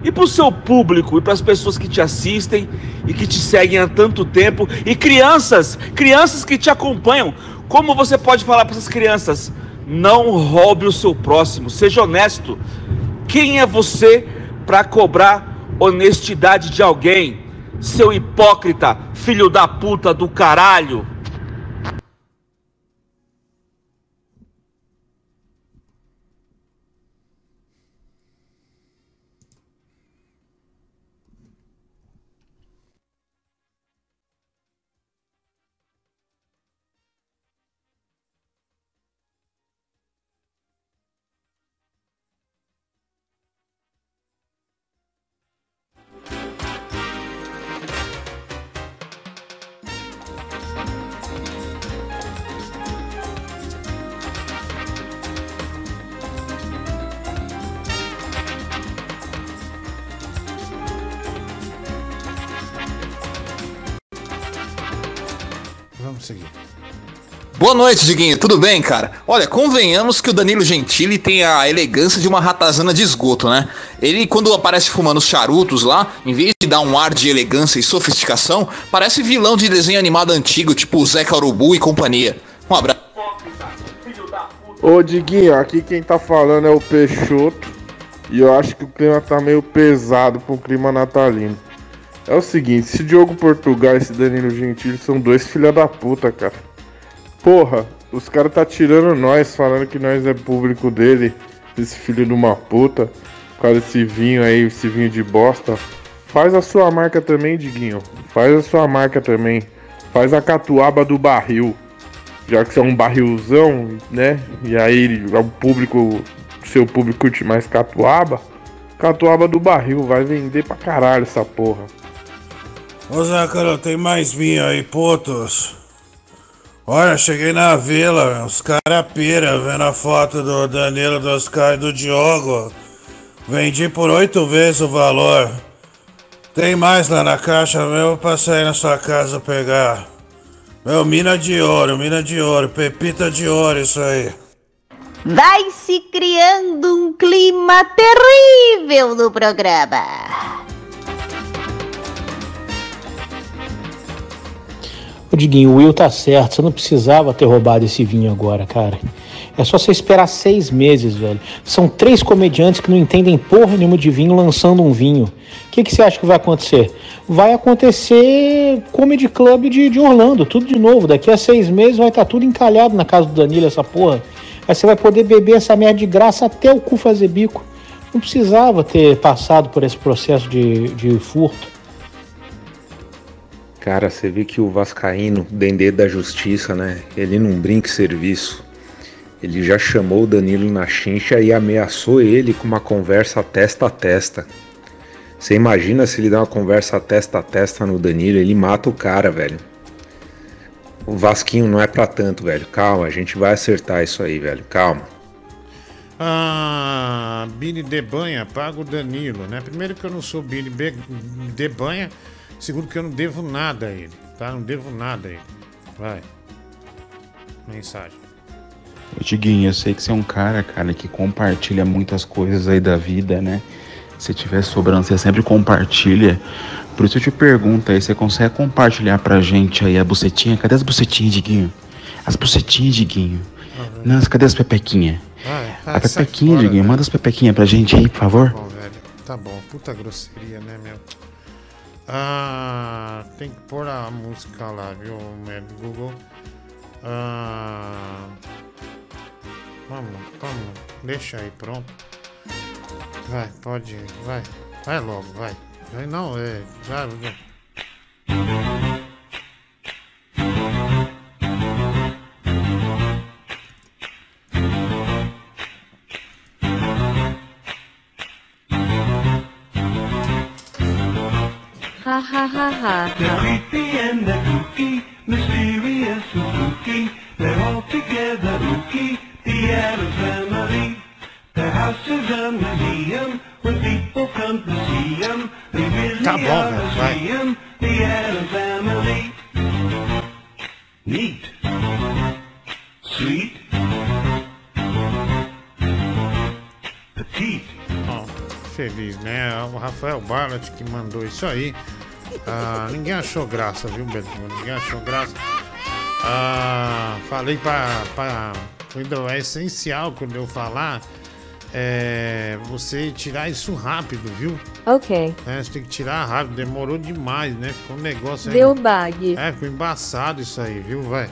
E para o seu público e para as pessoas que te assistem e que te seguem há tanto tempo, e crianças, crianças que te acompanham, como você pode falar para essas crianças? Não roube o seu próximo, seja honesto. Quem é você para cobrar honestidade de alguém? Seu hipócrita, filho da puta do caralho. Noite, Diguinho. Tudo bem, cara? Olha, convenhamos que o Danilo Gentili tem a elegância de uma ratazana de esgoto, né? Ele, quando aparece fumando os charutos lá, em vez de dar um ar de elegância e sofisticação, parece vilão de desenho animado antigo, tipo Zeca Urubu e companhia. Um abraço. Ô Diguinho, aqui quem tá falando é o Peixoto. E eu acho que o clima tá meio pesado pro clima natalino. É o seguinte, esse Diogo Portugal e esse Danilo Gentili são dois filha da puta, cara. Porra, os caras tá tirando nós, falando que nós é público dele, esse filho de uma puta. Por causa desse vinho aí, esse vinho de bosta. Faz a sua marca também, Diguinho. Faz a sua marca também. Faz a catuaba do barril. Já que você é um barrilzão, né? E aí é o público, seu público curte mais catuaba. Catuaba do barril, vai vender pra caralho essa porra. Ô Zácaro, tem mais vinho aí, putos? Olha, cheguei na vila, os caras pira vendo a foto do Danilo, do Oscar e do Diogo. Vendi por oito vezes o valor. Tem mais lá na caixa meu pra sair na sua casa pegar. Meu, mina de ouro, mina de ouro, pepita de ouro, isso aí. Vai se criando um clima terrível no programa. Diguinho, o Will tá certo. Você não precisava ter roubado esse vinho agora, cara. É só você esperar seis meses, velho. São três comediantes que não entendem porra nenhuma de vinho lançando um vinho. O que, que você acha que vai acontecer? Vai acontecer Comedy Club de, de Orlando, tudo de novo. Daqui a seis meses vai estar tudo encalhado na casa do Danilo, essa porra. Aí você vai poder beber essa merda de graça até o cu fazer bico. Não precisava ter passado por esse processo de, de furto. Cara, você vê que o Vascaíno, dendê da justiça, né? Ele não brinca serviço. Ele já chamou o Danilo na chincha e ameaçou ele com uma conversa testa a testa. Você imagina se ele dá uma conversa testa a testa no Danilo, ele mata o cara, velho. O Vasquinho não é pra tanto, velho. Calma, a gente vai acertar isso aí, velho. Calma. Ah, Bini Debanha, paga o Danilo, né? Primeiro que eu não sou Bini Debanha, segundo que eu não devo nada a ele, tá? Não devo nada a ele. Vai. Mensagem. Ô, Diguinho, eu sei que você é um cara, cara, que compartilha muitas coisas aí da vida, né? Se tiver sobrando, você sempre compartilha. Por isso eu te pergunto aí, você consegue compartilhar pra gente aí a bucetinha? Cadê as bucetinhas, Diguinho? As bucetinhas, Diguinho. Não, cadê as pepequinhas? Vai, A vai, sai pepequinha, fora, Diguinho, manda as pepequinhas pra gente aí, por favor. Tá bom, velho. Tá bom. Puta grosseria, né, meu? Ah, tem que pôr a música lá, viu, meu Google? Ah, vamos, vamos. Deixa aí, pronto. Vai, pode ir, vai. Vai logo, vai. Vai não, é. Vai, vai. Barlat que mandou isso aí. Ah, ninguém achou graça, viu, Beto? Ninguém achou graça. Ah, falei pra. Quando é essencial quando eu falar. É, você tirar isso rápido, viu? Ok. É, você tem que tirar rápido, demorou demais, né? Ficou um negócio aí. Deu bug. É, ficou embaçado isso aí, viu? Vai.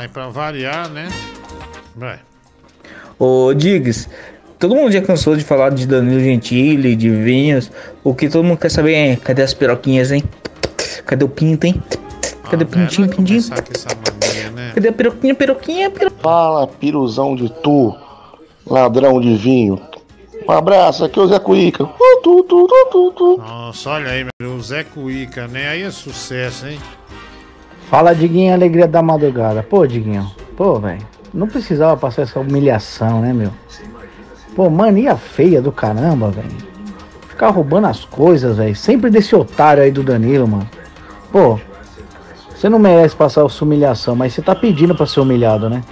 Vai, pra variar, né? Vai. Ô, Diggs, todo mundo já cansou de falar de Danilo Gentili, de vinhos. O que todo mundo quer saber é: cadê as piroquinhas, hein? Cadê o pinto, hein? Cadê o pintinho, pintinho? Cadê a piroquinha, piroquinha, piroquinha? Fala, piruzão de tu, ladrão de vinho. Um abraço, aqui é o Zé Cuica. Uh, tu, tu, tu, tu, tu. Nossa, olha aí, meu, o Zé Cuica, né? Aí é sucesso, hein? Fala, Diguinho, alegria da madrugada. Pô, Diguinho, pô, velho, não precisava passar essa humilhação, né, meu? Pô, mania feia do caramba, velho. Ficar roubando as coisas, velho. Sempre desse otário aí do Danilo, mano. Pô, você não merece passar essa humilhação, mas você tá pedindo pra ser humilhado, né?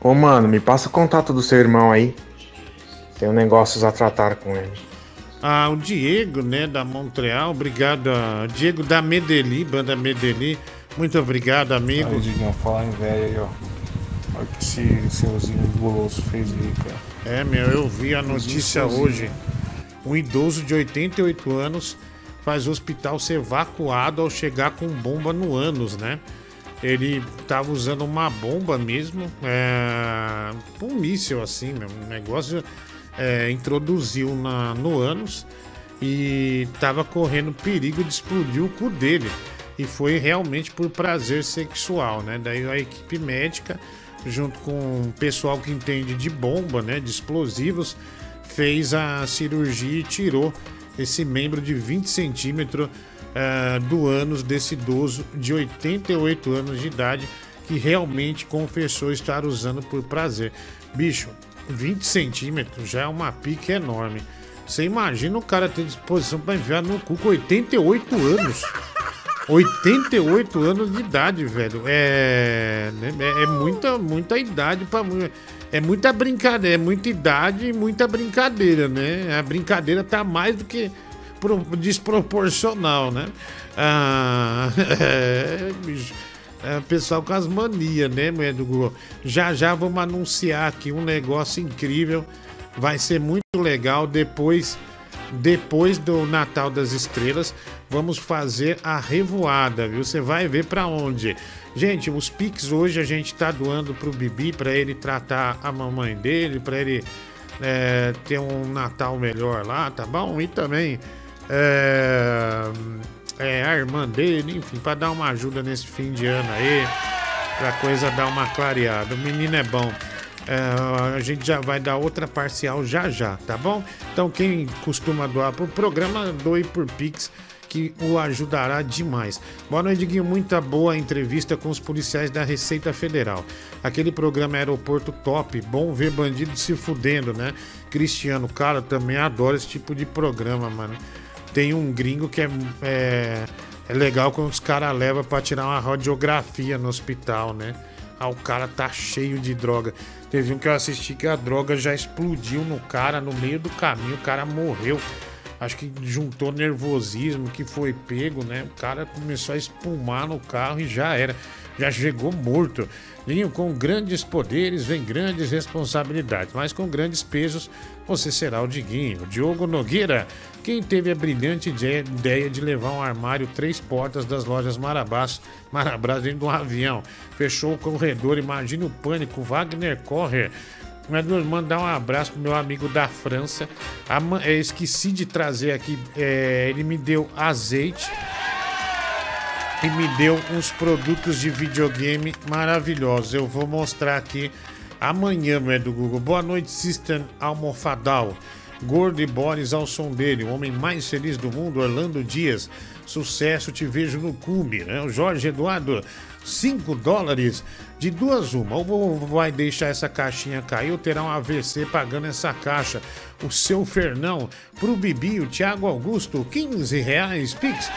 Ô, mano, me passa o contato do seu irmão aí. Tenho negócios a tratar com ele. Ah, o Diego, né, da Montreal, obrigado. a- Diego da Medeli, banda Medeli. Muito obrigado, amigo. Aí, Diguinho, fala em velho aí, ó. Olha o que esse seuzinho guloso fez aí, cara. É, meu, eu vi a notícia hoje. Um idoso de 88 anos faz o hospital ser evacuado ao chegar com bomba no ânus, né? Ele tava usando uma bomba mesmo, é, um míssil assim, meu, um negócio é, introduziu na, no ânus e tava correndo perigo de explodir o cu dele. E foi realmente por prazer sexual, né? Daí a equipe médica, junto com o pessoal que entende de bomba, né? De explosivos, fez a cirurgia e tirou esse membro de 20 centímetros eh, do ânus desse idoso de 88 anos de idade que realmente confessou estar usando por prazer. Bicho, 20 centímetros já é uma pique enorme. Você imagina o cara ter disposição para enfiar no cu com 88 anos. 88 anos de idade, velho. É, é, é muita, muita idade para é muita brincadeira, é muita idade e muita brincadeira, né? A brincadeira tá mais do que pro- desproporcional, né? Ah, [LAUGHS] é, bicho. É, pessoal com as manias, né, mulher do Google? Já já vamos anunciar aqui um negócio incrível. Vai ser muito legal depois depois do Natal das Estrelas, vamos fazer a revoada, viu? Você vai ver pra onde. Gente, os Pix hoje a gente tá doando pro Bibi pra ele tratar a mamãe dele, pra ele é, ter um Natal melhor lá, tá bom? E também é, é, a irmã dele, enfim, pra dar uma ajuda nesse fim de ano aí, pra coisa dar uma clareada. O menino é bom. É, a gente já vai dar outra parcial já já, tá bom? Então quem costuma doar pro programa, doe por Pix, que o ajudará demais. Boa noite, Diguinho. Muita boa entrevista com os policiais da Receita Federal. Aquele programa Aeroporto Top, bom ver bandido se fudendo, né? Cristiano, cara, também adoro esse tipo de programa, mano. Tem um gringo que é, é, é legal quando os caras levam pra tirar uma radiografia no hospital, né? Ah, o cara tá cheio de droga. Teve um que eu assisti que a droga já explodiu no cara no meio do caminho, o cara morreu. Acho que juntou nervosismo que foi pego, né? O cara começou a espumar no carro e já era. já chegou morto. Diguinho, com grandes poderes vem grandes responsabilidades, mas com grandes pesos você será o Diguinho. Diogo Nogueira, quem teve a brilhante ide- ideia de levar um armário três portas das lojas Marabás, Marabás dentro de um avião, fechou o corredor, imagine o pânico, Wagner Correr. Mas mandar um abraço pro meu amigo da França. É, esqueci de trazer aqui. é, ele me deu azeite e me deu uns produtos de videogame maravilhosos. Eu vou mostrar aqui amanhã, meu é do Google. Boa noite, System Almofadal. Gordo e Boris ao som dele, o homem mais feliz do mundo, Orlando Dias. Sucesso, te vejo no cume, né? O Jorge Eduardo, 5 dólares. De duas uma, ou vai deixar essa caixinha cair ou terá um AVC pagando essa caixa. O seu Fernão, pro Bibi, o Thiago Augusto, 15 reais, Pix.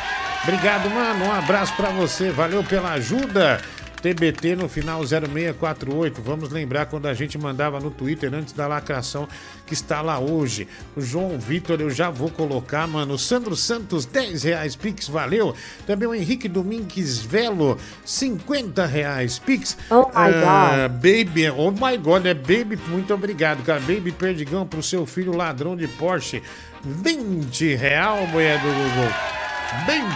Obrigado, mano. Um abraço pra você. Valeu pela ajuda. TBT no final 0648. Vamos lembrar quando a gente mandava no Twitter antes da lacração que está lá hoje. O João Vitor, eu já vou colocar, mano. Sandro Santos, 10 reais, Pix, valeu. Também o Henrique Domingues Velo, 50 reais, Pix. Oh my Ah, Baby, oh my God, é Baby, muito obrigado, cara. Baby Perdigão pro seu filho ladrão de Porsche, 20 real, mulher do Google.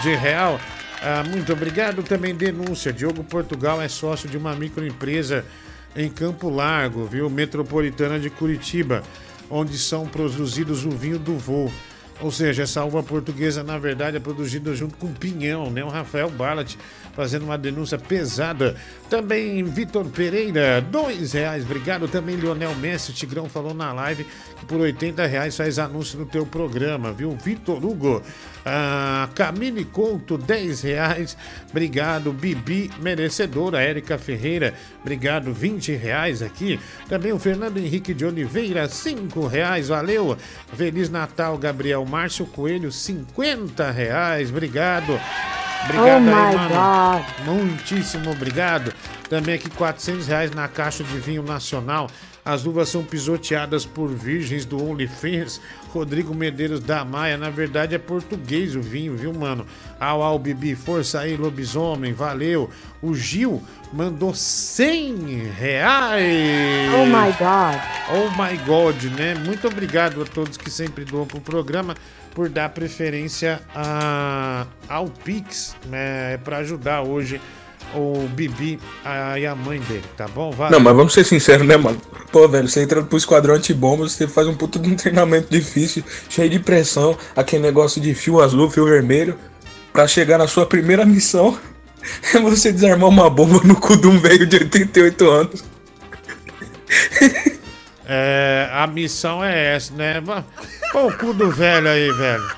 20 real. Ah, muito obrigado. Também denúncia. Diogo Portugal é sócio de uma microempresa em Campo Largo, viu? Metropolitana de Curitiba, onde são produzidos o vinho do voo. Ou seja, essa uva portuguesa, na verdade, é produzida junto com pinhão, né? O Rafael Ballat fazendo uma denúncia pesada. Também Vitor Pereira, dois reais. Obrigado também, Lionel Messi. Tigrão falou na live que por 80 reais faz anúncio no teu programa, viu? Vitor Hugo, ah, Camille Couto, 10 reais. Obrigado, Bibi, merecedora. Érica Ferreira, obrigado, 20 reais aqui. Também o Fernando Henrique de Oliveira, 5 reais. Valeu. Feliz Natal, Gabriel Márcio Coelho, 50 reais. Obrigado. Obrigado Oh aí, my mano. Muitíssimo obrigado. Também aqui 400 reais na caixa de vinho nacional. As uvas são pisoteadas por virgens do OnlyFans. Rodrigo Medeiros da Maia. Na verdade é português o vinho, viu, mano? Au, au, Bibi. Força aí, lobisomem. Valeu. O Gil mandou 100 reais. Oh my God. Oh my God, né? Muito obrigado a todos que sempre doam pro programa por dar preferência a, ao Pix, né? Pra ajudar hoje o Bibi a- e a mãe dele, tá bom? Valeu. Não, mas vamos ser sinceros, né, mano? Pô, velho, você entra pro esquadrão antibomba, você faz um puto de um treinamento difícil, cheio de pressão, aquele negócio de fio azul, fio vermelho, pra chegar na sua primeira missão é [LAUGHS] você desarmar uma bomba no cu de um velho de 88 anos. [LAUGHS] É, a missão é essa, né? Põe o cu do velho aí, velho.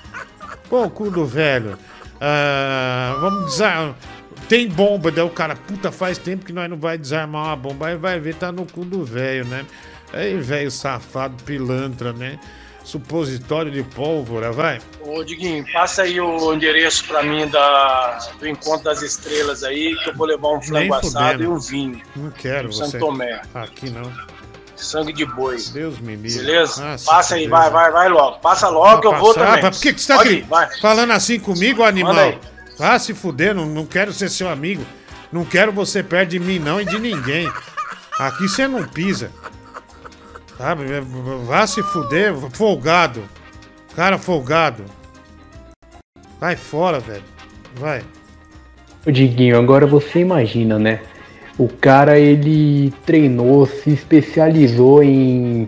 Põe o cu do velho. Ah, vamos desarmar. Tem bomba, daí o cara, puta, faz tempo que nós não vai desarmar uma bomba. Aí vai ver, tá no cu do velho, né? Aí, velho safado, pilantra, né? Supositório de pólvora, vai. Ô, Diguinho, passa aí o endereço pra mim da, do Encontro das Estrelas aí, que eu vou levar um frango Nem assado fudendo. e um vinho. Não quero No você. Santo Tomé. Aqui não. Sangue de boi. Deus me livre. Beleza? Ah, se Passa aí, fuder, vai, vai, vai logo. Passa logo que eu vou Passar, também. mas Por que, que você tá aqui falando assim comigo, animal? Vá se fuder, não, não quero ser seu amigo. Não quero você perto de mim, não, e de ninguém. Aqui você não pisa. Sabe? Vá se fuder, folgado. Cara folgado. Vai fora, velho. Vai. Ô Diguinho, agora você imagina, né? O cara ele treinou, se especializou em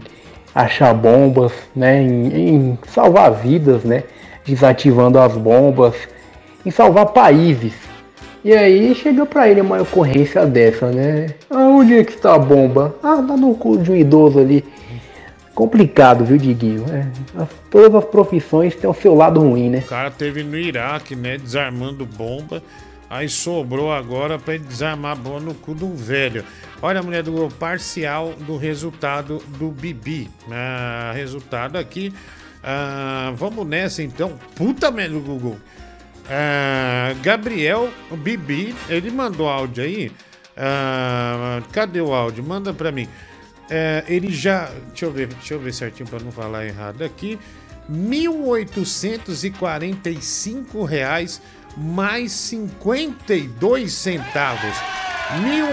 achar bombas, né? Em, em salvar vidas, né? Desativando as bombas, em salvar países. E aí chega pra ele uma ocorrência dessa, né? Aonde é que está a bomba? Ah, tá no cu de um idoso ali. Complicado, viu, Diguinho? É, as- todas as profissões têm o seu lado ruim, né? O cara teve no Iraque, né? Desarmando bomba. Aí sobrou agora pra ele desarmar a bomba no cu do velho. Olha, mulher do Google, parcial do resultado do Bibi. Ah, resultado aqui. Ah, vamos nessa então. Puta merda do Google. Ah, Gabriel Bibi, ele mandou áudio aí. Ah, cadê o áudio? Manda pra mim. É, ele já. Deixa eu ver, deixa eu ver certinho para não falar errado aqui. 1.845 reais mais 52 centavos. R$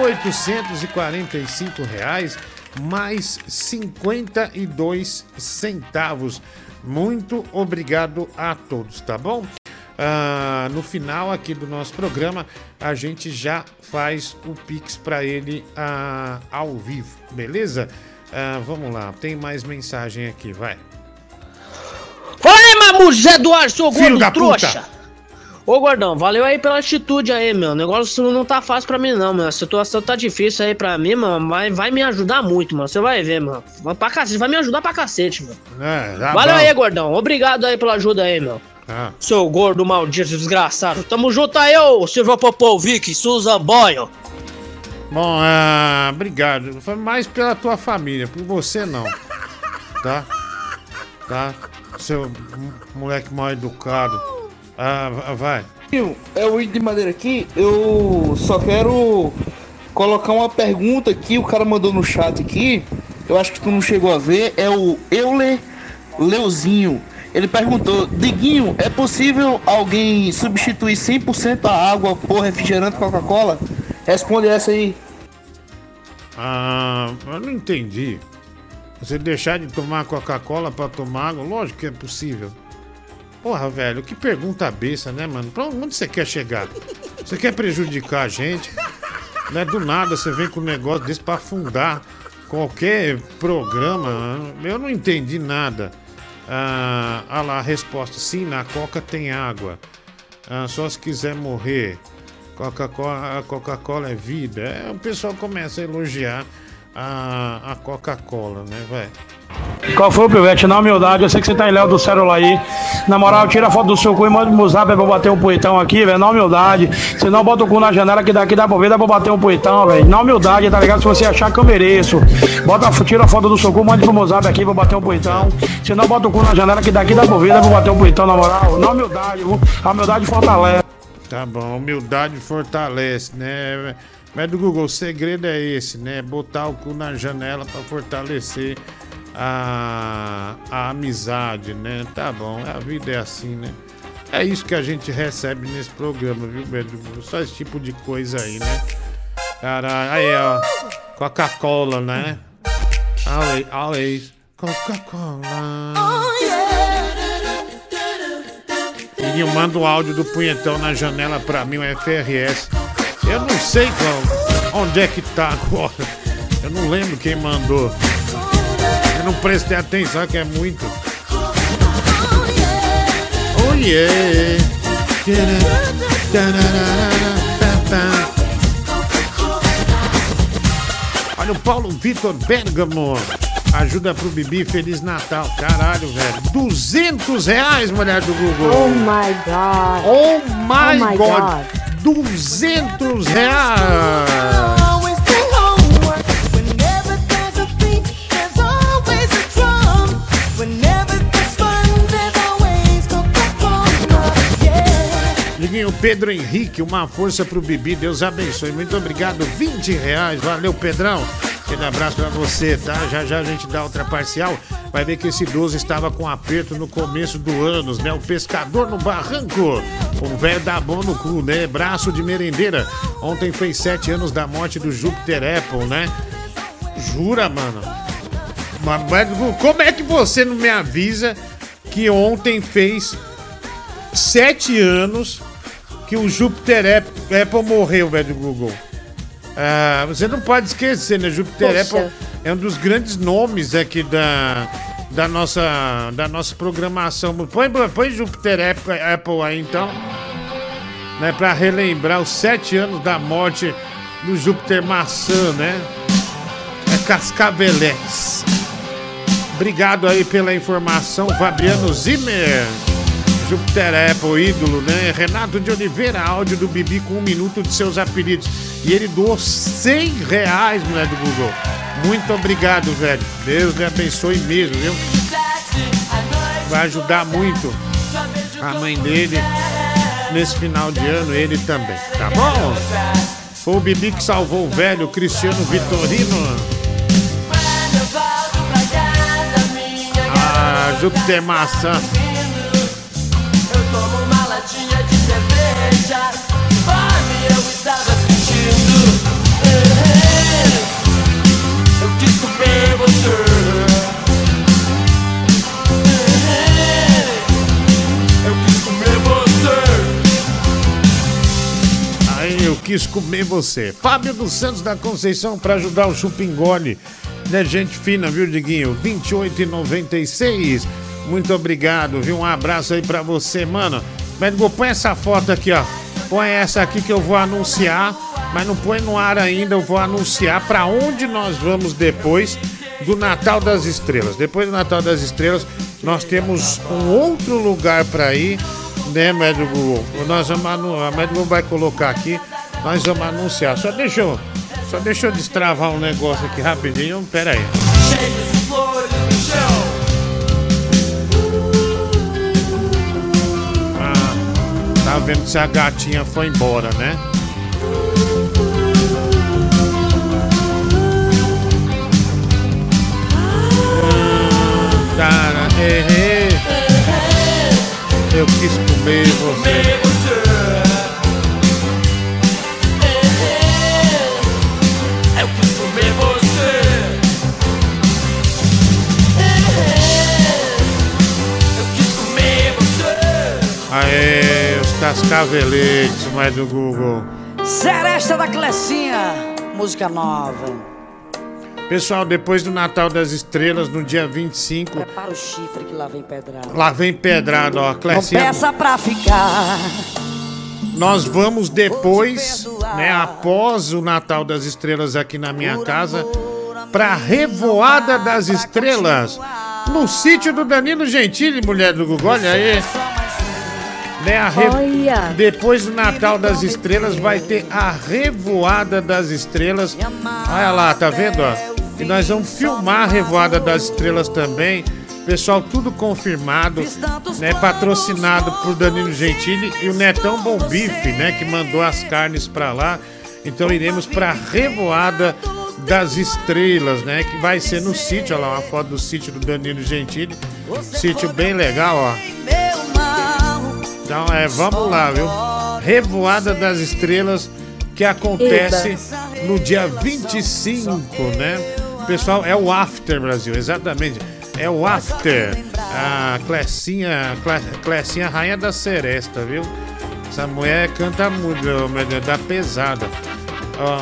reais mais 52 centavos. Muito obrigado a todos, tá bom? Ah, no final aqui do nosso programa, a gente já faz o Pix para ele ah, ao vivo, beleza? Ah, vamos lá, tem mais mensagem aqui, vai. Aí, Mamujo Eduardo, seu Filho gordo da trouxa. puta. Ô, gordão, valeu aí pela atitude aí, meu. O negócio não tá fácil pra mim, não, meu. A situação tá difícil aí pra mim, mano. Vai, vai me ajudar muito, mano. Você vai ver, mano. Pra cacete, vai me ajudar pra cacete, mano. É, tá valeu bom. aí, gordão. Obrigado aí pela ajuda aí, meu. Ah. Seu gordo maldito desgraçado. Tamo junto aí, ô Silvio Popovic, Susan Boyle. Bom, ah, obrigado. Foi mais pela tua família, por você não. Tá? Tá? Seu moleque mal educado. Ah, va- vai. É o Índio de Madeira aqui. Eu só quero colocar uma pergunta que o cara mandou no chat aqui. Eu acho que tu não chegou a ver. É o Euler Leuzinho. Ele perguntou: Diguinho, é possível alguém substituir 100% a água por refrigerante Coca-Cola? Responde essa aí. Ah, eu não entendi. Você deixar de tomar Coca-Cola pra tomar água? Lógico que é possível. Porra, velho, que pergunta besta, né, mano? Pra onde você quer chegar? Você quer prejudicar a gente? Não é do nada você vem com um negócio desse pra afundar qualquer programa. Eu não entendi nada. Ah, ah lá, a resposta. Sim, na Coca tem água. Ah, só se quiser morrer. Coca-Cola, a Coca-Cola é vida. É, o pessoal começa a elogiar a, a Coca-Cola, né, velho? Qual foi, Pivete? Na humildade, eu sei que você tá em Léo do celular aí. Na moral, tira a foto do seu cu e manda pro zap pra eu bater um poetão aqui, velho. Na humildade. Se não, bota o cu na janela que daqui dá pra ver, dá pra bater um poetão, velho. Na humildade, tá ligado? Se você achar que eu mereço. Bota, tira a foto do seu cu, manda pro meu zap aqui pra bater um poetão. Se não, bota o cu na janela que daqui dá pra ver, dá pra bater um poetão, na moral. Na humildade, a humildade fortalece. Tá bom, humildade fortalece, né? Mas do Google, o segredo é esse, né? Botar o cu na janela pra fortalecer a, a amizade, né? Tá bom, a vida é assim, né? É isso que a gente recebe nesse programa, viu, Beto? Só esse tipo de coisa aí, né? Caralho, aí, ó. Coca-Cola, né? Ale, Ale, Coca-Cola. Diguinho, manda o áudio do punhetão na janela pra mim, o FRS. Eu não sei qual, onde é que tá agora. Eu não lembro quem mandou. Não prestei atenção que é muito. Oh yeah. Olha o Paulo Vitor Bergamo. Ajuda pro Bibi, Feliz Natal. Caralho, velho. 200 reais, mulher do Google. Oh my god. Oh my, Oh my god. God. 200 reais. Pedro Henrique, uma força pro Bibi, Deus abençoe. Muito obrigado, 20 reais. Valeu, Pedrão. Aquele abraço pra você, tá? Já já a gente dá outra parcial. Vai ver que esse idoso estava com aperto no começo do ano, né? O pescador no barranco. O velho dá bom no cu, né? Braço de merendeira. Ontem fez sete anos da morte do Júpiter Apple, né? Jura, mano? Mas como é que você não me avisa que ontem fez sete anos que o Júpiter Apple, Apple morreu, velho, do Google? Ah, você não pode esquecer, né? Júpiter Poxa. Apple é um dos grandes nomes aqui da, da, nossa, da nossa programação. Põe, põe Júpiter Apple, Apple aí, então. Né, pra relembrar os sete anos da morte do Júpiter Maçã, né? É Cascaveletes. Obrigado aí pela informação, Fabiano Zimmer. Júpiter Apple, ídolo, né? Renato de Oliveira, áudio do Bibi com um minuto de seus apelidos. E ele doou 100 reais, mulher do Google. Muito obrigado, velho. Deus lhe abençoe mesmo, viu? Vai ajudar muito a mãe dele nesse final de ano, ele também, tá bom? Foi o Bibi que salvou o velho Cristiano Vitorino. Ah, Júpiter Maçã. Quis comer você. Fábio dos Santos da Conceição para ajudar o Chupingole. Né, gente fina, viu, Diguinho? 28,96. Muito obrigado, viu? Um abraço aí pra você, mano. Médico, põe essa foto aqui, ó. Põe essa aqui que eu vou anunciar, mas não põe no ar ainda. Eu vou anunciar pra onde nós vamos depois do Natal das Estrelas. Depois do Natal das Estrelas, nós temos um outro lugar pra ir, né, Médico? Nós vamos a Médico vai colocar aqui, nós vamos anunciar. Só deixa eu, só deixa eu destravar um negócio aqui rapidinho. Pera aí. Ah, tá vendo se a gatinha foi embora, né? Cara, errei. Eu quis comer você. Cascaveletes, mais do Google. Seresta da Clecinha, música nova. Pessoal, depois do Natal das Estrelas, no dia 25, Prepara o chifre que lá vem pedrada. lá vem pedrada, ó. Não Clecinha, peça pra ficar. nós vamos depois, né, após o Natal das Estrelas aqui na minha casa, pra Revoada das Estrelas, no sítio do Danilo Gentili, mulher do Google, olha aí. Né, a re- Olha. Depois do Natal das Estrelas vai ter a Revoada das Estrelas. Olha lá, tá vendo? Ó? E nós vamos filmar a Revoada das Estrelas também. Pessoal, tudo confirmado, né? Patrocinado por Danilo Gentili e o Netão Bom Bife, né? Que mandou as carnes pra lá. Então iremos pra Revoada das Estrelas, né? Que vai ser no sítio, olha lá, uma foto do sítio do Danilo Gentili. Sítio bem legal, ó. Então, é, vamos lá, viu? Revoada das Estrelas que acontece no dia 25, né? Pessoal, é o After Brasil, exatamente. É o After. A Clecinha, Cle- Clecinha Rainha da Seresta, viu? Essa mulher canta muito, da pesada.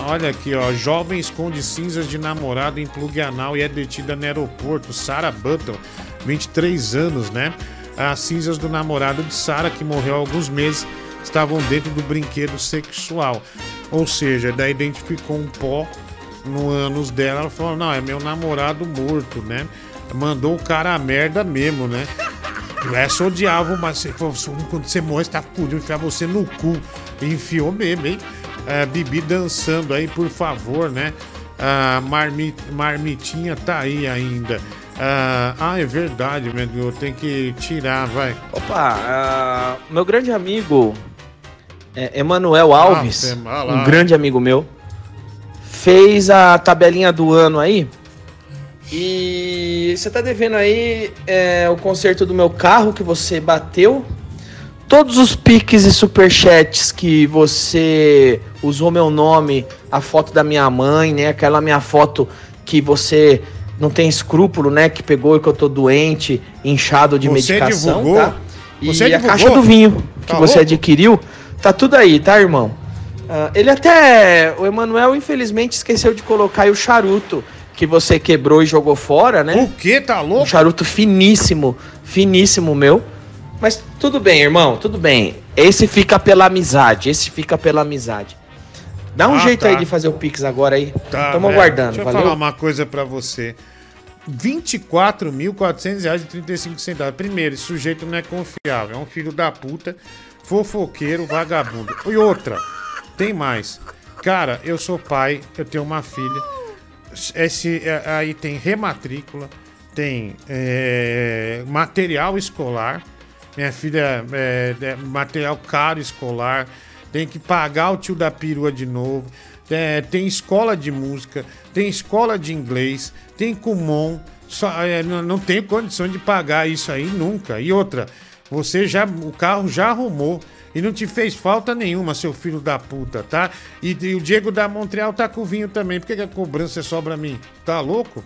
Olha aqui, ó. Jovem esconde cinzas de namorado em plug anal e é detida no aeroporto. Sarah Button, 23 anos, né? As cinzas do namorado de Sarah, que morreu há alguns meses, estavam dentro do brinquedo sexual. Ou seja, daí identificou um pó no ânus dela. Ela falou: Não, é meu namorado morto, né? Mandou o cara a merda mesmo, né? Essa odiava, mas quando você morre, você tá fudido, enfiar você no cu. Enfiou mesmo, hein? É, Bibi dançando aí, por favor, né? Ah, marmi- marmitinha tá aí ainda. Ah, ah, é verdade, meu tem que tirar, vai. Opa, ah, meu grande amigo é, Emanuel Alves, Ave, ah um grande amigo meu, fez a tabelinha do ano aí. E você tá devendo aí é, o conserto do meu carro que você bateu. Todos os piques e superchats que você usou meu nome, a foto da minha mãe, né? Aquela minha foto que você não tem escrúpulo, né? Que pegou e que eu tô doente, inchado de Você medicação, divulgou? tá? E Você a divulgou? caixa do vinho que Tá você louco? adquiriu, tá tudo aí, tá, irmão? Ah, ele até. O Emanuel, infelizmente, esqueceu de colocar aí o charuto que você quebrou e jogou fora, né? O que? Tá louco? Um charuto finíssimo, finíssimo meu. Mas tudo bem, irmão, tudo bem. Esse fica pela amizade, esse fica pela amizade. Dá um Ah, jeito tá. aí de fazer o Pix agora aí. Tá, Tamo velho. aguardando, Deixa eu valeu? falar uma coisa pra você. 24.400 reais e 35 centavos. Primeiro, esse sujeito não é confiável. É um filho da puta, fofoqueiro, vagabundo. E outra, tem mais. Cara, eu sou pai, eu tenho uma filha. Esse, é, aí tem rematrícula, tem é, material escolar. Minha filha, é, é, material caro escolar. Tem que pagar o tio da perua de novo. É, tem escola de música, tem escola de inglês, tem Kumon. Só, é, não, não tenho condição de pagar isso aí nunca. E outra, você já. O carro já arrumou. E não te fez falta nenhuma, seu filho da puta, tá? E, e o Diego da Montreal tá com vinho também. Por que, que a cobrança é só pra mim? Tá louco?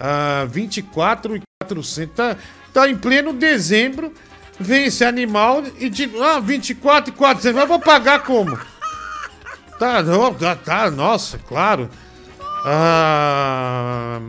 Ah, 24 e 400. Tá, tá em pleno dezembro. Vem esse animal e de. Ah, 24 e 400. Mas vou pagar como? Tá tá, nossa, claro. Ah,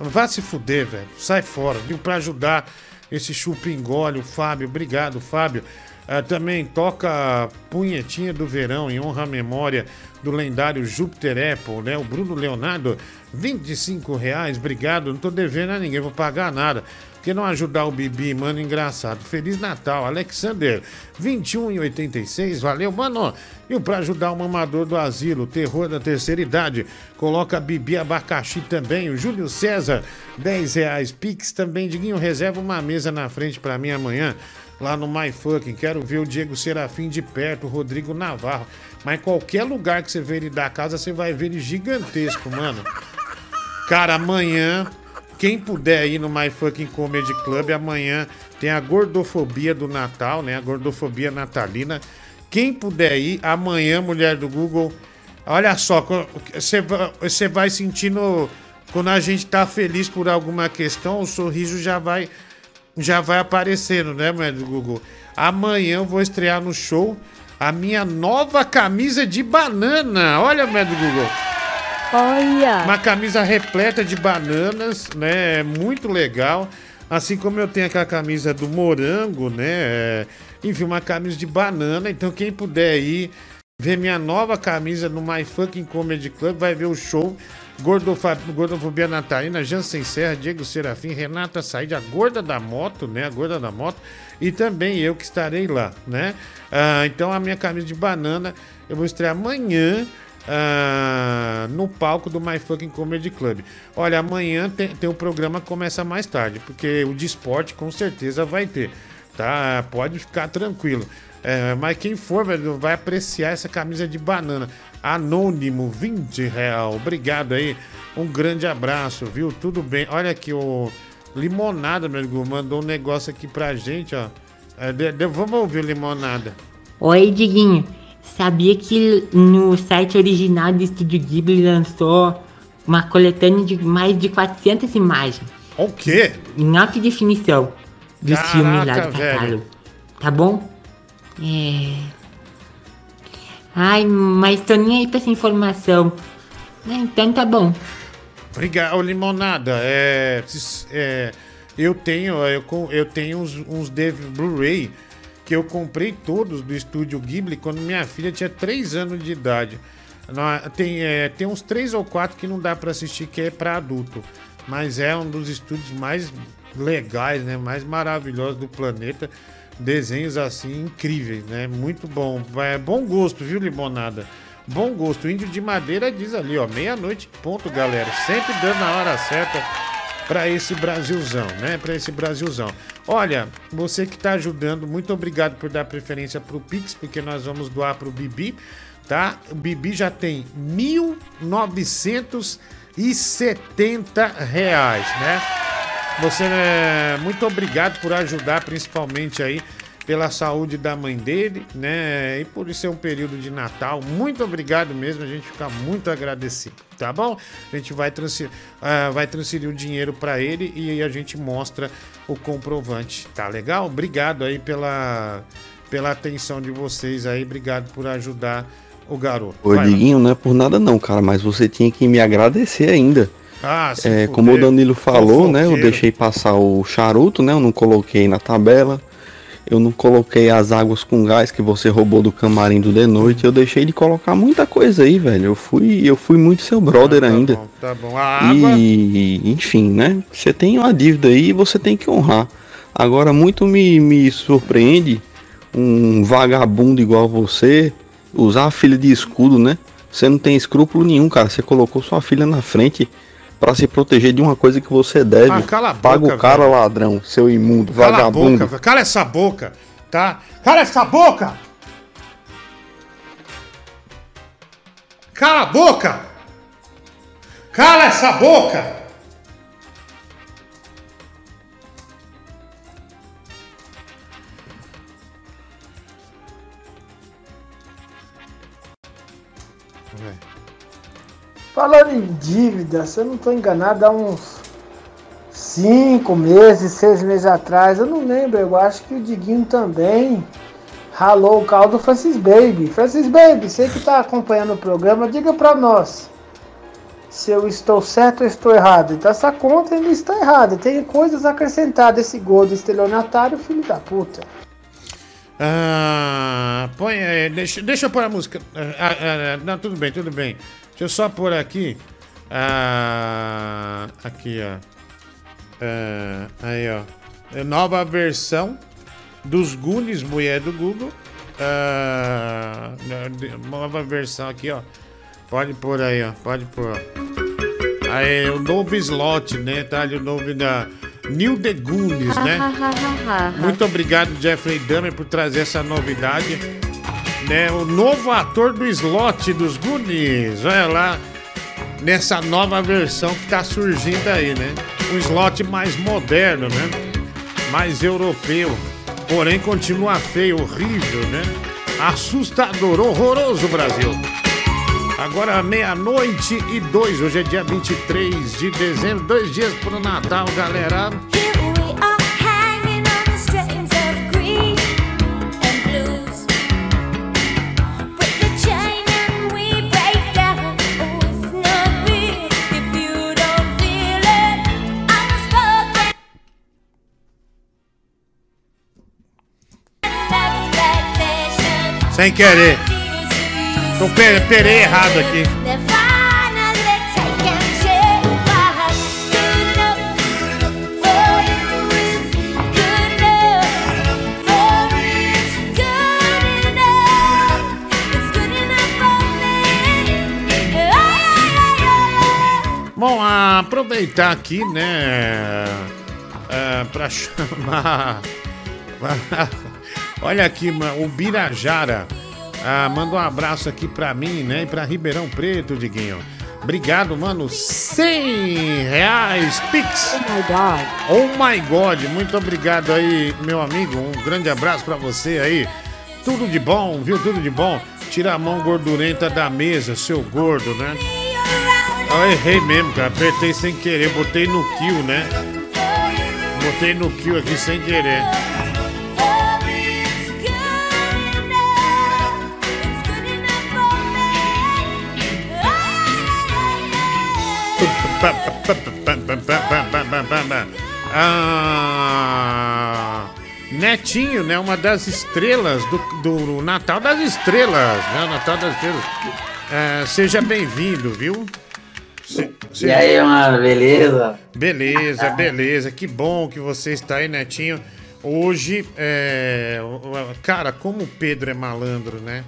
vai se fuder, velho. Sai fora, viu? Pra ajudar esse chupingole, o Fábio. Obrigado, Fábio. Ah, também toca Punhetinha do Verão em honra à memória do lendário Júpiter Apple, né? O Bruno Leonardo, 25 reais, obrigado. Não tô devendo a ninguém, vou pagar nada. Porque não ajudar o Bibi, mano, engraçado. Feliz Natal, Alexander, 21,86, valeu, mano. E pra ajudar o mamador do asilo, terror da terceira idade, coloca Bibi Abacaxi também. O Júlio César, 10 reais. Pix também, Diguinho, reserva uma mesa na frente pra mim amanhã lá no My Fucking. Quero ver o Diego Serafim de perto, o Rodrigo Navarro. Mas qualquer lugar que você vê ele da casa, você vai ver ele gigantesco, mano. Cara, amanhã, quem puder ir no My Fucking Comedy Club, amanhã tem a gordofobia do Natal, né? A gordofobia natalina. Quem puder ir, amanhã, mulher do Google, olha só, você vai sentindo. Quando a gente tá feliz por alguma questão, o sorriso já vai já vai aparecendo, né, mulher do Google? Amanhã eu vou estrear no show a minha nova camisa de banana. Olha, mulher do Google. Olha! Uma camisa repleta de bananas, né? Muito legal. Assim como eu tenho aquela camisa do morango, né? É, Enfim, uma camisa de banana. Então, quem puder ir ver minha nova camisa no My Fucking Comedy Club, vai ver o show. Gordofobia Natalina, Jansen Serra, Diego Serafim, Renata Said, a gorda da moto, né? A gorda da moto. E também eu que estarei lá, né? Ah, então, a minha camisa de banana eu vou estrear amanhã ah, no palco do My Fucking Comedy Club. Olha, amanhã tem, tem o programa começa mais tarde, porque o de esporte com certeza vai ter, tá? Pode ficar tranquilo. É, mas quem for, velho, vai apreciar essa camisa de banana. Anônimo, 20 real. Obrigado aí. Um grande abraço, viu? Tudo bem. Olha aqui, o Limonada, meu amigo, mandou um negócio aqui pra gente, ó. É, de- de- vamos ouvir Limonada. Oi, Diguinho. Sabia que no site original do Estúdio Ghibli lançou uma coletânea de mais de 400 imagens? O quê? Em alta definição dos Caraca, filmes lá do velho. catálogo. Tá bom? É. Ai, mas tô nem aí pra essa informação. É, então tá bom. Obrigado, Limonada. É, é, eu tenho, eu, co- eu tenho uns, uns Blu-ray que eu comprei todos do estúdio Ghibli quando minha filha tinha 3 anos de idade. Tem, é, tem uns 3 ou 4 que não dá pra assistir, que é pra adulto. Mas é um dos estúdios mais legais, né? Mais maravilhosos do planeta. Desenhos assim incríveis, né? Muito bom. É bom gosto, viu, Limonada? Bom gosto. O Índio de Madeira diz ali, ó, meia-noite, ponto, galera. Sempre dando a hora certa para esse Brasilzão, né? Para esse Brasilzão. Olha, você que tá ajudando, muito obrigado por dar preferência pro Pix, porque nós vamos doar pro Bibi, tá? O Bibi já tem 1.970 reais, né? Você, é, muito obrigado por ajudar, principalmente aí pela saúde da mãe dele, né? E por ser um período de Natal. Muito obrigado mesmo, a gente fica muito agradecido, tá bom? A gente vai transferir, vai transferir o dinheiro para ele e aí a gente mostra o comprovante, tá legal? Obrigado aí pela, pela atenção de vocês aí, obrigado por ajudar o garoto. Ô, Vai. Diguinho, não é por nada não, cara, mas você tinha que me agradecer ainda. Ah, É, como o Danilo falou, né? Eu deixei passar o charuto, né? Eu não coloquei na tabela. Eu não coloquei as águas com gás que você roubou do camarim do de noite. Eu deixei de colocar muita coisa aí, velho. Eu fui, eu fui muito seu brother ainda. Tá bom, a água. E, enfim, né? Você tem uma dívida aí e você tem que honrar. Agora, muito me, me surpreende um vagabundo igual você usar a filha de escudo, né? Você não tem escrúpulo nenhum, cara. Você colocou sua filha na frente pra se proteger de uma coisa que você deve. Ah, cala a Paga boca, o cara, velho. ladrão, seu imundo, Cala a vagabundo. boca, velho. cala essa boca, tá? Cala essa boca! Cala a boca! Cala essa boca! Falando em dívida, se eu não estou enganado, há uns cinco meses, seis meses atrás, eu não lembro, eu acho que o Diguinho também ralou o caldo Francis Baby. Francis Baby, você que tá acompanhando o programa, diga pra nós se eu estou certo ou estou errado. Então essa conta ainda está errada. Tem coisas acrescentadas. Esse gol do estelionatário, filho da puta. Ah, põe deixa, deixa eu pôr a música. Ah, ah, ah, não, tudo bem, tudo bem. Deixa eu só pôr aqui. Ah, aqui, ó. Ah, aí, ó. É Nova versão dos Goonies, mulher do Google. Ah, nova versão aqui, ó. Pode pôr aí, ó. Pode pôr. Aí, o novo slot, né? Tá ali o novo da New The Goonies, né? Muito obrigado, Jeffrey Dahmer, por trazer essa novidade. Né? O novo ator do slot dos Goonies. Olha lá. Nessa nova versão que tá surgindo aí, né? Um slot mais moderno, né? Mais europeu. Porém, continua feio, horrível, né? Assustador, horroroso, Brasil. Agora meia-noite e dois, hoje é dia 23 de dezembro, dois dias pro Natal, galera. Sem querer. Per perei errado aqui. Bom, aproveitar aqui, né? É, pra chamar. [LAUGHS] Olha aqui, o Birajara. Ah, manda um abraço aqui pra mim, né? E pra Ribeirão Preto, Diguinho. Obrigado, mano. 100 reais, Pix. Oh my God. Oh my God. Muito obrigado aí, meu amigo. Um grande abraço pra você aí. Tudo de bom, viu? Tudo de bom. Tira a mão gordurenta da mesa, seu gordo, né? Eu errei mesmo, cara. Apertei sem querer. Botei no kill, né? Botei no kill aqui sem querer. Ah, Netinho, né? Uma das estrelas do, do Natal das Estrelas, né? Natal das Estrelas. É, seja bem-vindo, viu? Se, E aí, mano, beleza? Beleza, beleza. Que bom que você está aí, Netinho. Hoje, é, cara, como o Pedro é malandro, né?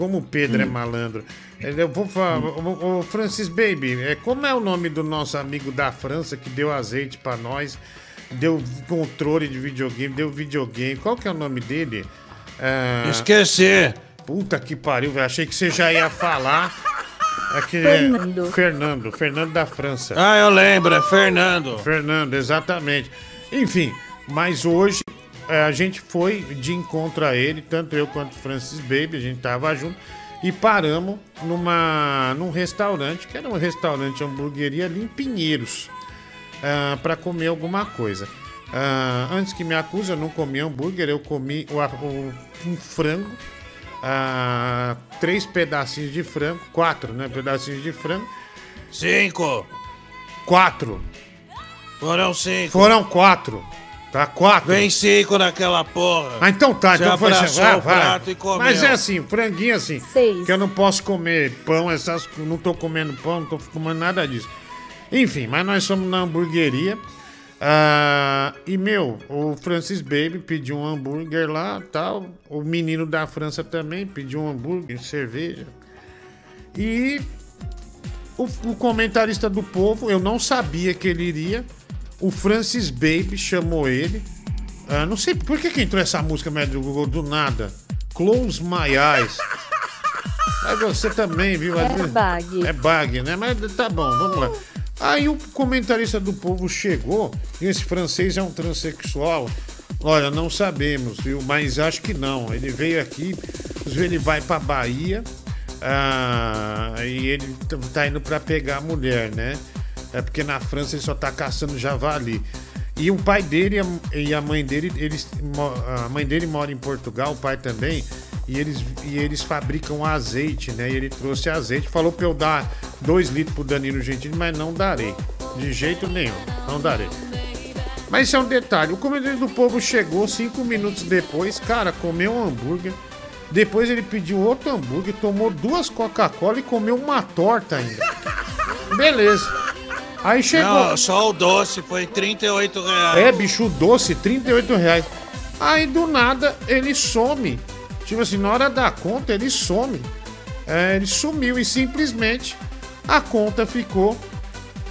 Como o Pedro é malandro. Eu vou falar, o Francis Baby, é, como é o nome do nosso amigo da França que deu azeite pra nós, deu controle de videogame, deu videogame, qual que é o nome dele? Ah, Esqueci. Puta que pariu, velho, achei que você já ia falar. Aqui, Fernando. É, Fernando, Fernando da França. Ah, eu lembro, é Fernando. Fernando, exatamente. Enfim, mas hoje é, a gente foi de encontro a ele, tanto eu quanto o Francis Baby, a gente tava junto e paramos numa, num restaurante, que era um restaurante hamburgueria ali em Pinheiros, para comer alguma coisa. Ah, antes que me acuse, eu não comi hambúrguer, eu comi o, o- um frango, ah, três pedacinhos de frango, quatro, né? Pedacinhos de frango. Cinco. Quatro. Foram cinco. Foram quatro. Tá, quatro. Vem cinco naquela porra. Ah, então tá, então foi abraçou vai, vai. e. Mas é assim, franguinho assim. Que eu não posso comer pão, essas, não tô comendo pão, não tô comendo nada disso. Enfim, mas nós somos na hamburgueria. ah, e, meu, o Francis Baby pediu um hambúrguer lá tal. O menino da França também pediu um hambúrguer, cerveja. E o, o comentarista do povo, eu não sabia que ele iria. O Francis Baby chamou ele. Ah, não sei por que, que entrou essa música média do Google do nada. Close My Eyes. Mas você também, viu? É bug. É bug, né? Mas tá bom, vamos lá. Aí o comentarista do povo chegou e esse francês é um transexual. Olha, não sabemos, viu? Mas acho que não. Ele veio aqui, ele vai pra Bahia ah, e ele tá indo pra pegar a mulher, né? É porque na França ele só tá caçando javali. E o pai dele e a- mãe dele, eles, a mãe dele mora em Portugal, o pai também, e eles, e eles fabricam azeite, né? E ele trouxe azeite, falou pra eu dar dois litros pro Danilo Gentili, mas não darei. De jeito nenhum, não darei. Mas isso é um detalhe. O comedor do povo chegou cinco minutos depois, cara, comeu um hambúrguer. Depois ele pediu outro hambúrguer, tomou duas Coca-Cola e comeu uma torta ainda. Beleza. Aí chegou. Não, só o doce foi 38 reais. É, bicho doce, 38 reais. Aí do nada ele some. Tipo assim, na hora da conta ele some. É, ele sumiu e simplesmente a conta ficou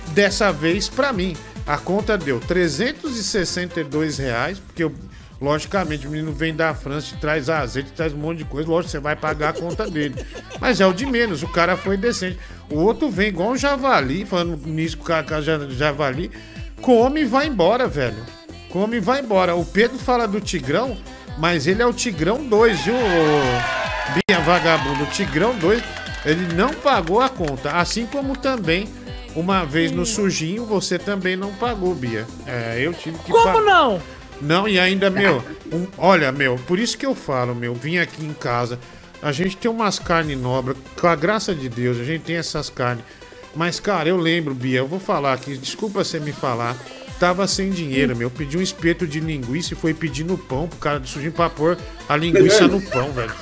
dessa vez pra mim. A conta deu 362 reais, porque eu, logicamente o menino vem da França, te traz azeite, traz um monte de coisa, lógico, você vai pagar a conta dele. Mas é o de menos, o cara foi decente. O outro vem igual um javali, falando nisso com ja- javali, come e vai embora, velho. Come e vai embora. O Pedro fala do Tigrão, mas ele é o Tigrão 2, viu, ô Binha Vagabundo? O Tigrão 2, ele não pagou a conta. Assim como também, uma vez no sujinho, você também não pagou, Bia. É, eu tive que Como não? Não, e ainda, meu, um- olha, meu, por isso que eu falo, meu, vim aqui em casa, a gente tem umas carnes nobres, com a graça de Deus, a gente tem essas carnes. Mas, cara, eu lembro, Bia, eu vou falar aqui, desculpa você me falar, tava sem dinheiro, meu, pedi um espeto de linguiça e foi pedir no pão pro cara do sujinho pra pôr a linguiça no pão, velho.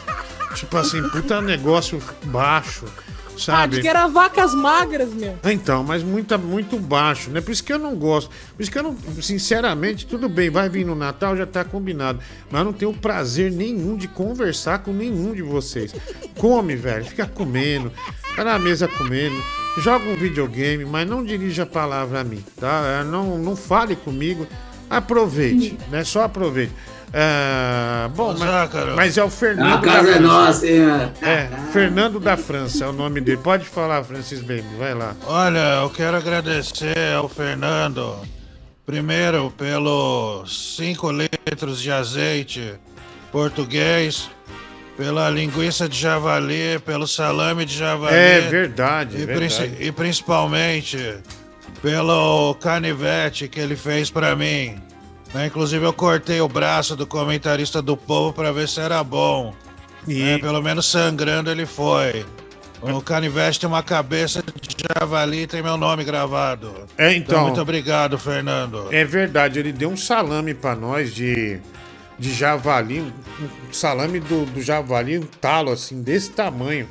Tipo assim, puta negócio baixo, sabe? de que era vacas magras, meu. Então, mas muita, muito baixo, né? Por isso que eu não gosto. Por isso que eu não, sinceramente, tudo bem, vai vir no Natal, já tá combinado. Mas eu não tenho prazer nenhum de conversar com nenhum de vocês. Come, velho, fica comendo, tá na mesa comendo, joga um videogame, mas não dirija a palavra a mim, tá? Não, não fale comigo, aproveite, né? Só aproveite. É, bom, mas, mas é o Fernando. A casa da é França. nossa, hein? É, Fernando da França é o nome dele. Pode falar, Francis Baby, vai lá. Olha, eu quero agradecer ao Fernando, primeiro pelos 5 litros de azeite português, pela linguiça de javali, pelo salame de javali. É verdade, e, verdade. princi- e principalmente pelo canivete que ele fez pra mim. Né? Inclusive eu cortei o braço do comentarista do povo pra ver se era bom. né? Pelo menos sangrando ele foi. O canivete tem uma cabeça de javali e tem meu nome gravado. É, então. muito obrigado, Fernando. É verdade, ele deu um salame pra nós de, de javali, um um salame do, do javali, um talo assim, desse tamanho.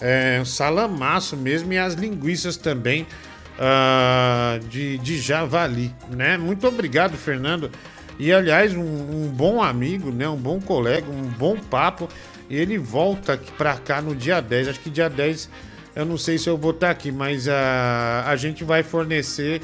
É, um salamaço mesmo e as linguiças também ah, de, de javali, né? Muito obrigado, Fernando. E aliás, um, um bom amigo, né? Um bom colega, um bom papo. E ele volta pra cá no dia 10. Acho que dia 10, eu não sei se eu vou estar aqui, mas ah, a gente vai fornecer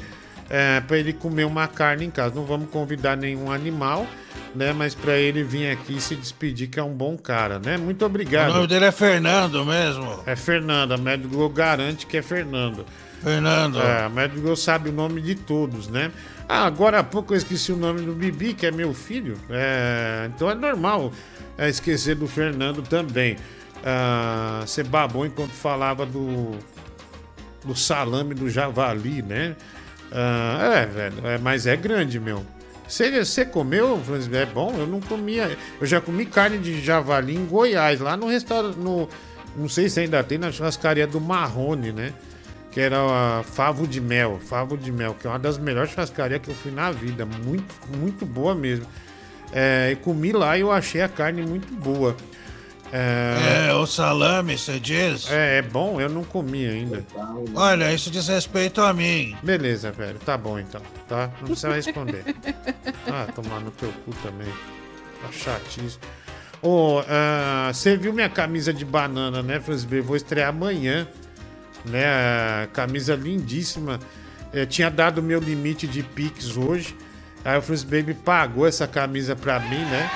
é, para ele comer uma carne em casa. Não vamos convidar nenhum animal, né? Mas para ele vir aqui e se despedir, que é um bom cara, né? Muito O obrigado. nome dele é Fernando mesmo. É Fernando, a Médico garante que é Fernando. Fernando. É, a Médico sabe o nome de todos, né? Ah, agora há pouco eu esqueci o nome do Bibi, que é meu filho. É, então é normal é, esquecer do Fernando também. Ah, você babou enquanto falava do, do salame do javali, né? Ah, é, velho, é, mas é grande, meu. Você, você comeu? É bom? Eu não comia. Eu já comi carne de javali em Goiás, lá no restaurante. No, não sei se ainda tem, na churrascaria do Marrone, né? Que era a Favo de Mel. Favo de Mel, que é uma das melhores churrascarias que eu fui na vida. Muito, muito boa mesmo. É, e comi lá e eu achei a carne muito boa. É, o salame, você diz? É, é bom, eu não comi ainda. Olha, isso diz respeito a mim. Beleza, velho, tá bom então, tá? Não precisa responder. [LAUGHS] Ah, tomar no teu cu também. Tá chatice. Ô, ah, você viu minha camisa de banana, né, B? Vou estrear amanhã, né? a Camisa lindíssima. Eu tinha dado meu limite de Pix hoje. Aí o Francis Baby pagou essa camisa pra mim, né?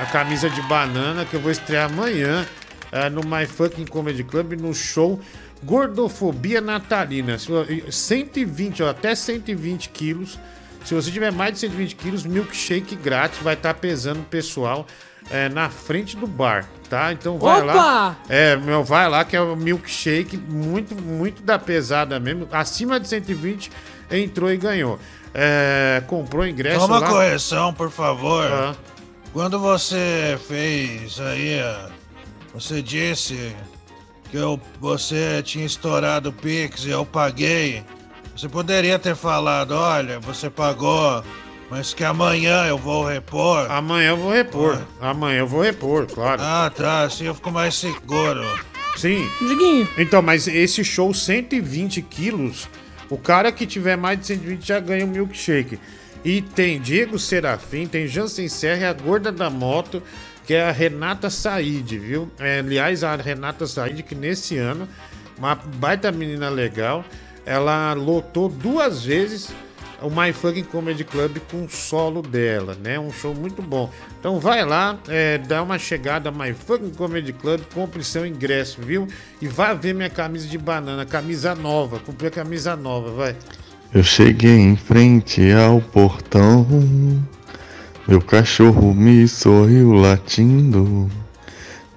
A camisa de banana que eu vou estrear amanhã é, no My Fucking Comedy Club no show Gordofobia Natalina. Se vo- 120, ó, até 120 quilos. Se você tiver mais de 120 quilos, milkshake grátis vai estar pesando o pessoal é, na frente do bar, tá? Então vai Opa! lá. É, meu, vai lá que é o milkshake muito, muito da pesada mesmo. Acima de 120 entrou e ganhou. é, comprou ingresso uma lá. correção, por favor. Ah. Quando você fez aí, ah, você disse que eu, você tinha estourado o Pix e eu paguei. Você poderia ter falado, olha, você pagou, mas que amanhã eu vou repor. Amanhã eu vou repor. Amanhã eu vou repor, claro. Ah, tá. Assim eu fico mais seguro. Sim. Então, mas esse show 120 quilos, o cara que tiver mais de 120 já ganha um milkshake. E tem Diego Serafim, tem Jansen Serra e a gorda da moto, que é a Renata Said, viu? É, aliás, a Renata Said, que nesse ano, uma baita menina legal, ela lotou duas vezes o My Fucking Comedy Club com o solo dela, né? Um show muito bom. Então vai lá, é, dá uma chegada My Fucking Comedy Club, compre seu ingresso, viu? E vá ver minha camisa de banana, camisa nova. Comprei a camisa nova, vai. Eu cheguei em frente ao portão. Meu cachorro me sorriu latindo.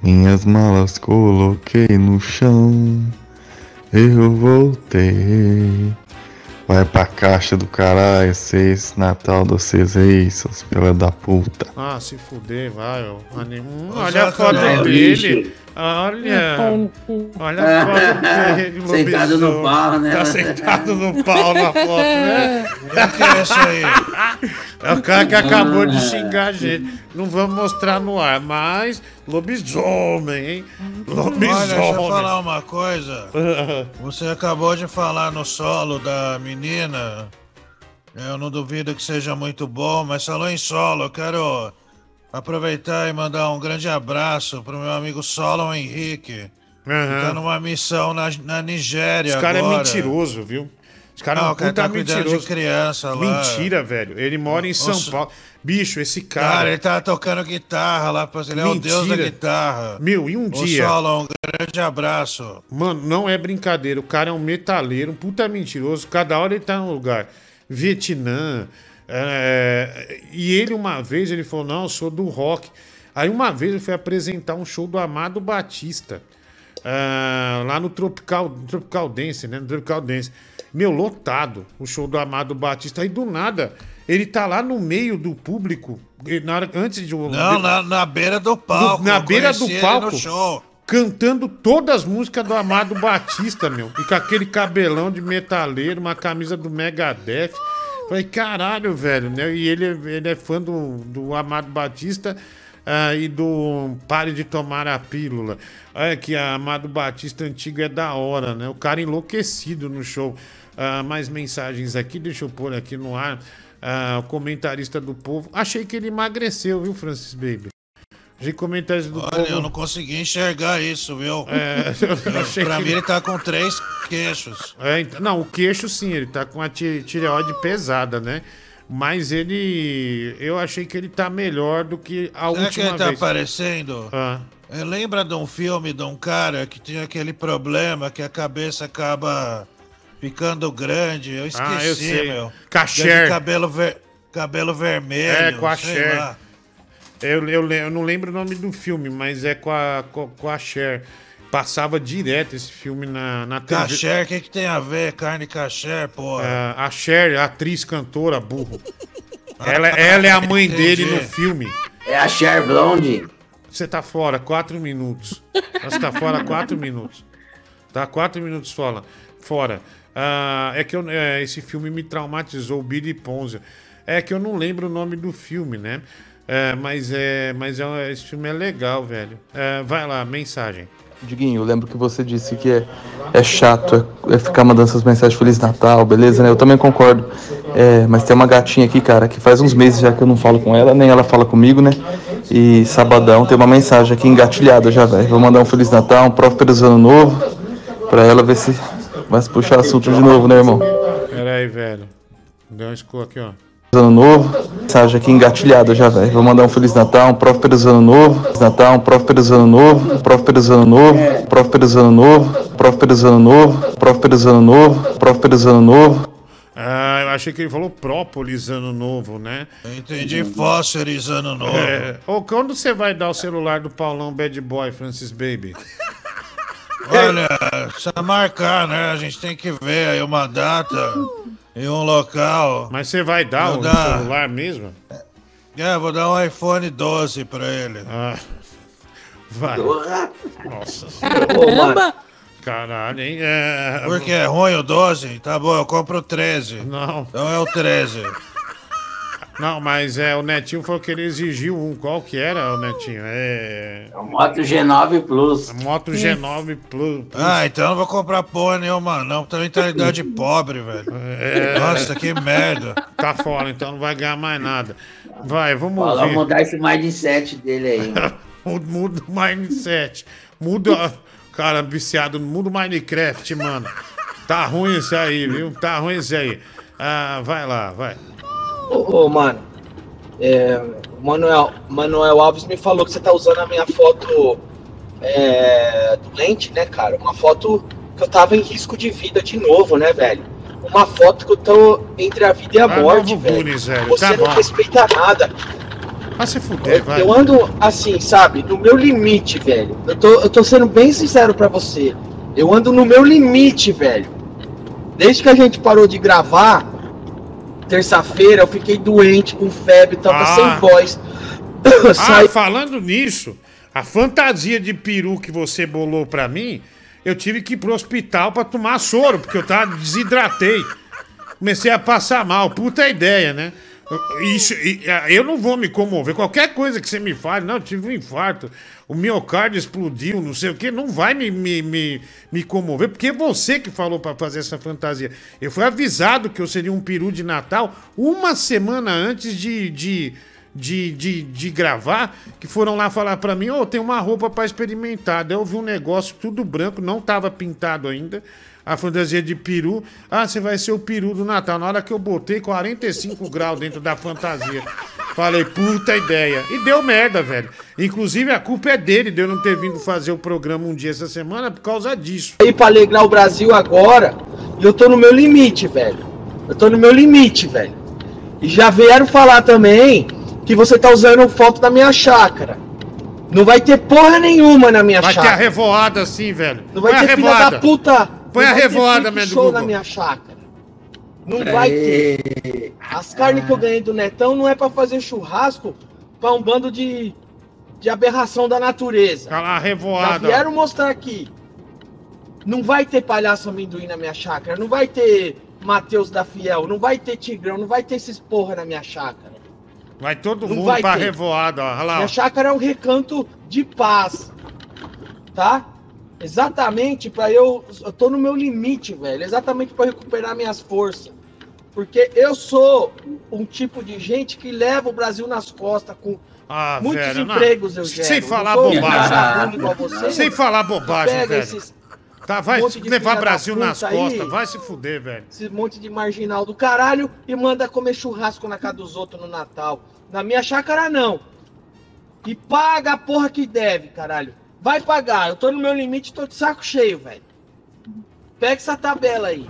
Minhas malas coloquei no chão. Eu voltei. Vai pra caixa do caralho, esse Natal de vocês aí, seus filha da puta. Ah, se fuder, vai. ó. Olha a foto dele. Olha. Olha a foto dele, Sentado no pau, né? Tá sentado no pau na foto, né? O que é isso aí? É o cara que acabou de xingar a gente. Não vamos mostrar no ar, mas lobisomem, hein? Lobisomem. Olha, deixa eu falar uma coisa. [LAUGHS] Você acabou de falar no solo da menina. Eu não duvido que seja muito bom, mas falou em solo. Eu quero aproveitar e mandar um grande abraço pro meu amigo Solon Henrique. Que tá numa missão na, na Nigéria Esse cara é agora. mentiroso, viu? Esse cara é Não, um o cara puta tá mentiroso. de criança lá. Mentira, velho. Ele mora em São Nossa. Paulo. Bicho, esse Cara, cara. ele tá tocando guitarra lá, ele é o deus da Mentira. guitarra. Meu, e um Ô, dia. Solon, um grande abraço. Mano, não é brincadeira. O cara é um metaleiro, um puta mentiroso. Cada hora ele tá num lugar. Vietnã. É, E ele, uma vez, ele falou: Não, eu sou do rock. Aí, uma vez, eu fui apresentar um show do Amado Batista. ah, lá no Tropical, Tropical Dance, né? No Tropical Dance. Meu, lotado o show do Amado Batista. Aí, do nada, ele tá lá no meio do público. Na hora, antes de. Não, na, na beira do palco. na beira do palco, cantando todas as músicas do Amado Batista, meu. E com aquele cabelão de metaleiro, uma camisa do Megadeth. Falei, caralho, velho, né? E ele, ele é fã do, do Amado Batista ah, e do Pare de Tomar a Pílula. Olha que a Amado Batista antigo é da hora, né? O cara enlouquecido no show. Ah, mais mensagens aqui, deixa eu pôr aqui no ar. O comentarista do povo. Achei que ele emagreceu, viu, Francis Baby? Que comentarista do Olha, povo. eu não consegui enxergar isso, viu? É, [LAUGHS] eu achei pra que- mim ele tá com três queixos. É, então- não, o queixo sim, ele tá com a ti- tireoide pesada, né? Mas ele. Eu achei que ele tá melhor do que a que última ele tá vez. aparecendo? Ah. É, lembra de um filme de um cara que tinha aquele problema que a cabeça acaba ficando grande? Eu esqueci, Ah, eu meu. Caché. De Cabelo, ver... cabelo vermelho. É, com a sei. Eu, eu, eu não lembro o nome do filme, mas é com a, com, com a Cher. Passava direto esse filme na, na TV. Caché, o que, que tem a ver? Carne caché, porra. Ah, a Cher, atriz, cantora, burro. [LAUGHS] Ela, ela é a mãe dele no Entendi. filme. É a Cher Blonde. Você tá fora, quatro minutos. Você tá fora quatro minutos. Tá quatro minutos fora. Fora. Ah, é que eu- é, esse filme me traumatizou, o Billy Ponza. É que eu não lembro o nome do filme, né? É, mas é, mas é, esse filme é legal, velho. É, vai lá, mensagem. Diguinho, eu lembro que você disse que é, é chato é, é ficar mandando essas mensagens Feliz Natal, beleza, né? Eu também concordo. É, mas tem uma gatinha aqui, cara, que faz uns meses já que eu não falo com ela, nem ela fala comigo, né? E sabadão tem uma mensagem aqui engatilhada já, velho. Vou mandar um Feliz Natal, um próspero ano novo, pra ela ver se vai se puxar assunto de novo, né, irmão? Pera aí, velho. Deu um escuro aqui, ó. Ano novo, mensagem aqui engatilhada já, velho. Vou mandar um Feliz Natal, um próspero ano novo, Feliz Natal, um próspero ano novo, próspero ano novo, próspero ano novo, próspero ano novo, próspero ano novo, próspero ano novo. Ah, eu achei que ele falou própolis ano novo, né? Eu entendi fósseis ano novo. É. Ô, quando você vai dar o celular do Paulão Bad Boy, Francis Baby? Olha, precisa marcar, né? A gente tem que ver aí uma data. Em um local. Mas você vai dar o dar. celular mesmo? É, vou dar um iPhone 12 pra ele. Ah, vai. Nossa Caramba! [LAUGHS] Caralho, hein? É... Porque é ruim o 12? Tá bom, eu compro o 13. Não. Então é o 13. Não, mas é, o Netinho falou que ele exigiu um. Qual que era, o Netinho? É. É o Moto G9 Plus. A Moto G9 Plus. Ah, então eu não vou comprar porra nenhuma, não. Tem mentalidade pobre, velho. É. Nossa, que merda. Tá fora, então não vai ganhar mais nada. Vai, vamos Fala ouvir. mudar esse mindset dele aí. [LAUGHS] Muda muda o mindset. Muda. Cara, viciado, muda o Minecraft, mano. Tá ruim isso aí, viu? Tá ruim isso aí. Ah, vai lá, vai. Ô, ô, mano, é, o Manuel, Manuel Alves me falou que você tá usando a minha foto é, do lente, né, cara? Uma foto que eu tava em risco de vida de novo, né, velho? Uma foto que eu tô entre a vida e a Ah, morte, velho. Velho. Você Tá não bom. respeita nada. Vai se fuder, vai. Eu ando assim, sabe, no meu limite, velho. Eu tô, eu tô sendo bem sincero pra você. Eu ando no meu limite, velho. Desde que a gente parou de gravar, terça-feira, eu fiquei doente, com febre, tava Ah. sem voz. [COUGHS] Ah, Saí- falando nisso, a fantasia de peru que você bolou pra mim, eu tive que ir pro hospital pra tomar soro, porque eu tava desidratei. Comecei a passar mal. Puta ideia, né? Isso, ah, eu não vou me comover. Qualquer coisa que você me fale, não, eu tive um infarto, o miocárdio explodiu, não sei o que, não vai me, me, me, me comover, porque é você que falou pra fazer essa fantasia. Eu fui avisado que eu seria um peru de Natal uma semana antes de, de, de, de, de gravar, que foram lá falar pra mim, ô, tem uma roupa pra experimentar. Daí eu vi um negócio tudo branco, não tava pintado ainda. A fantasia de peru. Ah, você vai ser o peru do Natal. Na hora que eu botei 45 graus dentro da fantasia. Falei, puta ideia. E deu merda, velho. Inclusive, a culpa é dele, de eu não ter vindo fazer o programa um dia essa semana por causa disso. aí pra alegrar o Brasil agora e eu tô no meu limite, velho. Eu tô no meu limite, velho. E já vieram falar também que você tá usando foto da minha chácara. Não vai ter porra nenhuma na minha Vai ter a chácara. revoada assim, velho. Não vai Põe a ter filha da puta. Põe a revoada, man, do show Google. na minha chácara. Não vai ter. As carnes que eu ganhei do Netão não é pra fazer churrasco pra um bando de, de aberração da natureza. Tá lá, a Já revoada. vieram mostrar aqui. Não vai ter palhaço amendoim na minha chácara. Não vai ter Matheus da Fiel. Não vai ter Tigrão. Não vai ter esses porra na minha chácara. Vai todo Não mundo vai pra ter. revoada, ó. Olha lá. Minha ó. chácara é um recanto de paz. Tá? Exatamente pra eu. Eu tô no meu limite, velho. Exatamente pra recuperar minhas forças. Porque eu sou um tipo de gente que leva o Brasil nas costas com Ah, muitos velho, não. empregos. Sem Não falar sou um bobagem. você. Sem falar bobagem, velho. esses Tá, vai levar Brasil nas aí. costas. Vai se fuder, velho. esse monte de marginal do caralho e manda comer churrasco na casa dos outros no Natal. Na minha chácara, não. E paga a porra que deve, caralho. Vai pagar. Eu tô no meu limite, tô de saco cheio, velho. Pega essa tabela aí.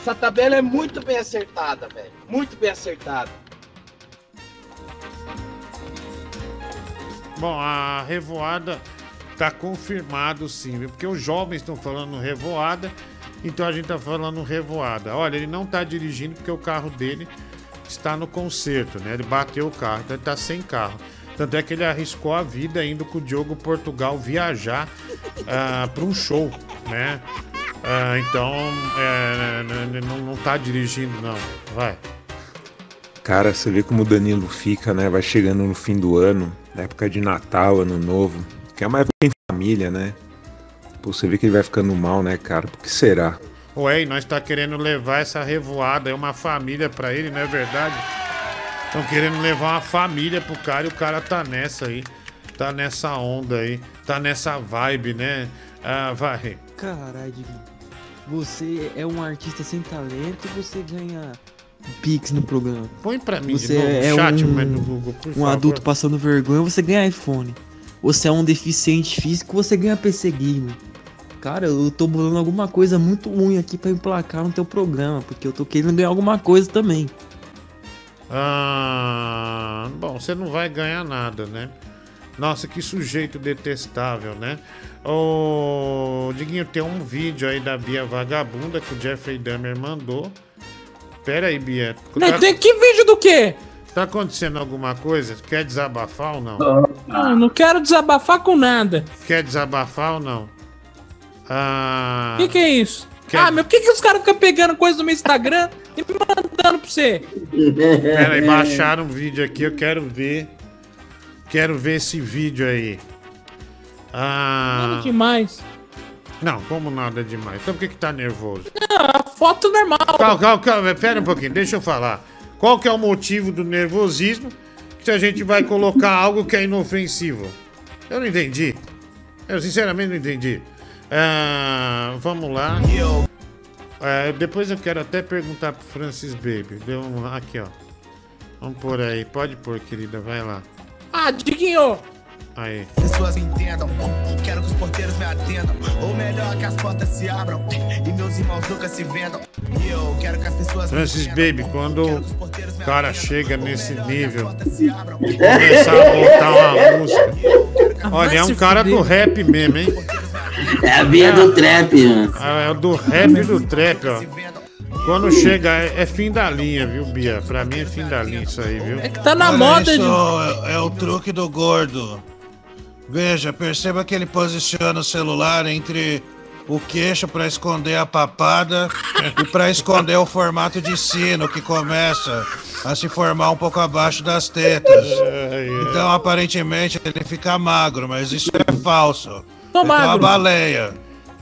Essa tabela é muito bem acertada, velho. Muito bem acertada. Bom, a revoada tá confirmado sim, viu? Porque os jovens estão falando revoada, então a gente tá falando revoada. Olha, ele não tá dirigindo porque o carro dele está no conserto, né? Ele bateu o carro, então ele tá sem carro. Tanto é que ele arriscou a vida indo com o Diogo Portugal viajar para um show, né? Ah, então, é, n- n- não, não tá dirigindo, não. Vai. Cara, você vê como o Danilo fica, né? Vai chegando no fim do ano, na época de Natal, Ano Novo, que é uma época em família, né? Pô, você vê que ele vai ficando mal, né, cara? Por que será? Ué, e nós tá querendo levar essa revoada, é uma família pra ele, não é verdade? Estão querendo levar uma família pro cara e o cara tá nessa aí. Tá nessa onda aí. Tá nessa vibe, né? Ah, vai. Caralho. Você é um artista sem talento e você ganha Pix no programa. Põe pra mim você de novo, é chat um, do Google, por um favor. adulto passando vergonha, você ganha iPhone. Você é um deficiente físico, você ganha PC Gamer. Cara, eu tô bolando alguma coisa muito ruim aqui pra emplacar no teu programa, porque eu tô querendo ganhar alguma coisa também. Ah, bom, você não vai ganhar nada, né? Nossa, que sujeito detestável, né? Ô, Diguinho, tem um vídeo aí da Bia Vagabunda que o Jeffrey Dahmer mandou. Pera aí, Bia. Não, Tá, tem que vídeo do quê? tá acontecendo alguma coisa? Quer desabafar ou não? Não, não quero desabafar com nada. Quer desabafar ou não? Ah. O que, que é isso? Quer- Ah, meu, por que, que os caras ficam pegando coisa do meu Instagram [LAUGHS] e me mandando pra você? [LAUGHS] Pera aí, baixaram um vídeo aqui, eu quero ver. Quero ver esse vídeo aí. Ah. Nada demais. Não, como nada demais. Então por que que tá nervoso? Não, a foto normal. Calma, calma, calma, pera um pouquinho, deixa eu falar. Qual que é o motivo do nervosismo se a gente vai colocar [LAUGHS] algo que é inofensivo? Eu não entendi. Eu sinceramente não entendi. Ah, vamos lá. É, depois eu quero até perguntar pro Francis Baby. Deu um, aqui, ó. Vamos por aí. Pode pôr, querida. Vai lá. Ah, Diguinho! Aí. Pessoas entendam, quero que os porteiros me atendam. Ou melhor, que as portas se abram e meus irmãos nunca se vendam. E eu quero que as pessoas Francis. Baby, quando o cara chega nesse nível começar a botar uma música. Olha, é um cara do rap mesmo, hein? É a Bia do trap, mano. É o do rap e do trap, ó. Quando chega, é, é fim da linha, viu, Bia? Pra mim é fim da linha isso aí, viu? É que tá na Olha moda isso, de. é, é o truque do gordo. Veja, perceba que ele posiciona o celular entre o queixo para esconder a papada [LAUGHS] e para esconder o formato de sino que começa a se formar um pouco abaixo das tetas. Então, aparentemente, ele fica magro, mas isso é falso. Tô é uma magro. baleia.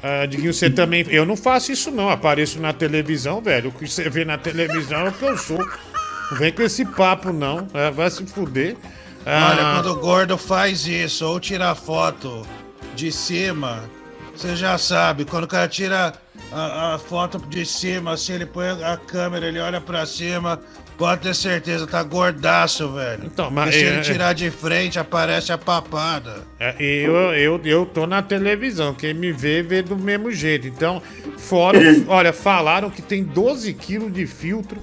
Ah, Diguinho, você também. Eu não faço isso, não. Apareço na televisão, velho. O que você vê na televisão é o que eu sou. Não vem com esse papo, não. É, vai se fuder. Ah, Olha, quando o gordo faz isso, ou tira foto de cima, você já sabe, quando o cara tira a, a foto de cima, assim, ele põe a câmera, ele olha pra cima, pode ter certeza, tá gordaço, velho. Então, mas e se é- ele é- tirar de frente, aparece a papada. É, eu, eu, eu tô na televisão. Quem me vê, vê do mesmo jeito. Então, fora. [LAUGHS] olha, falaram que tem 12 quilos de filtro.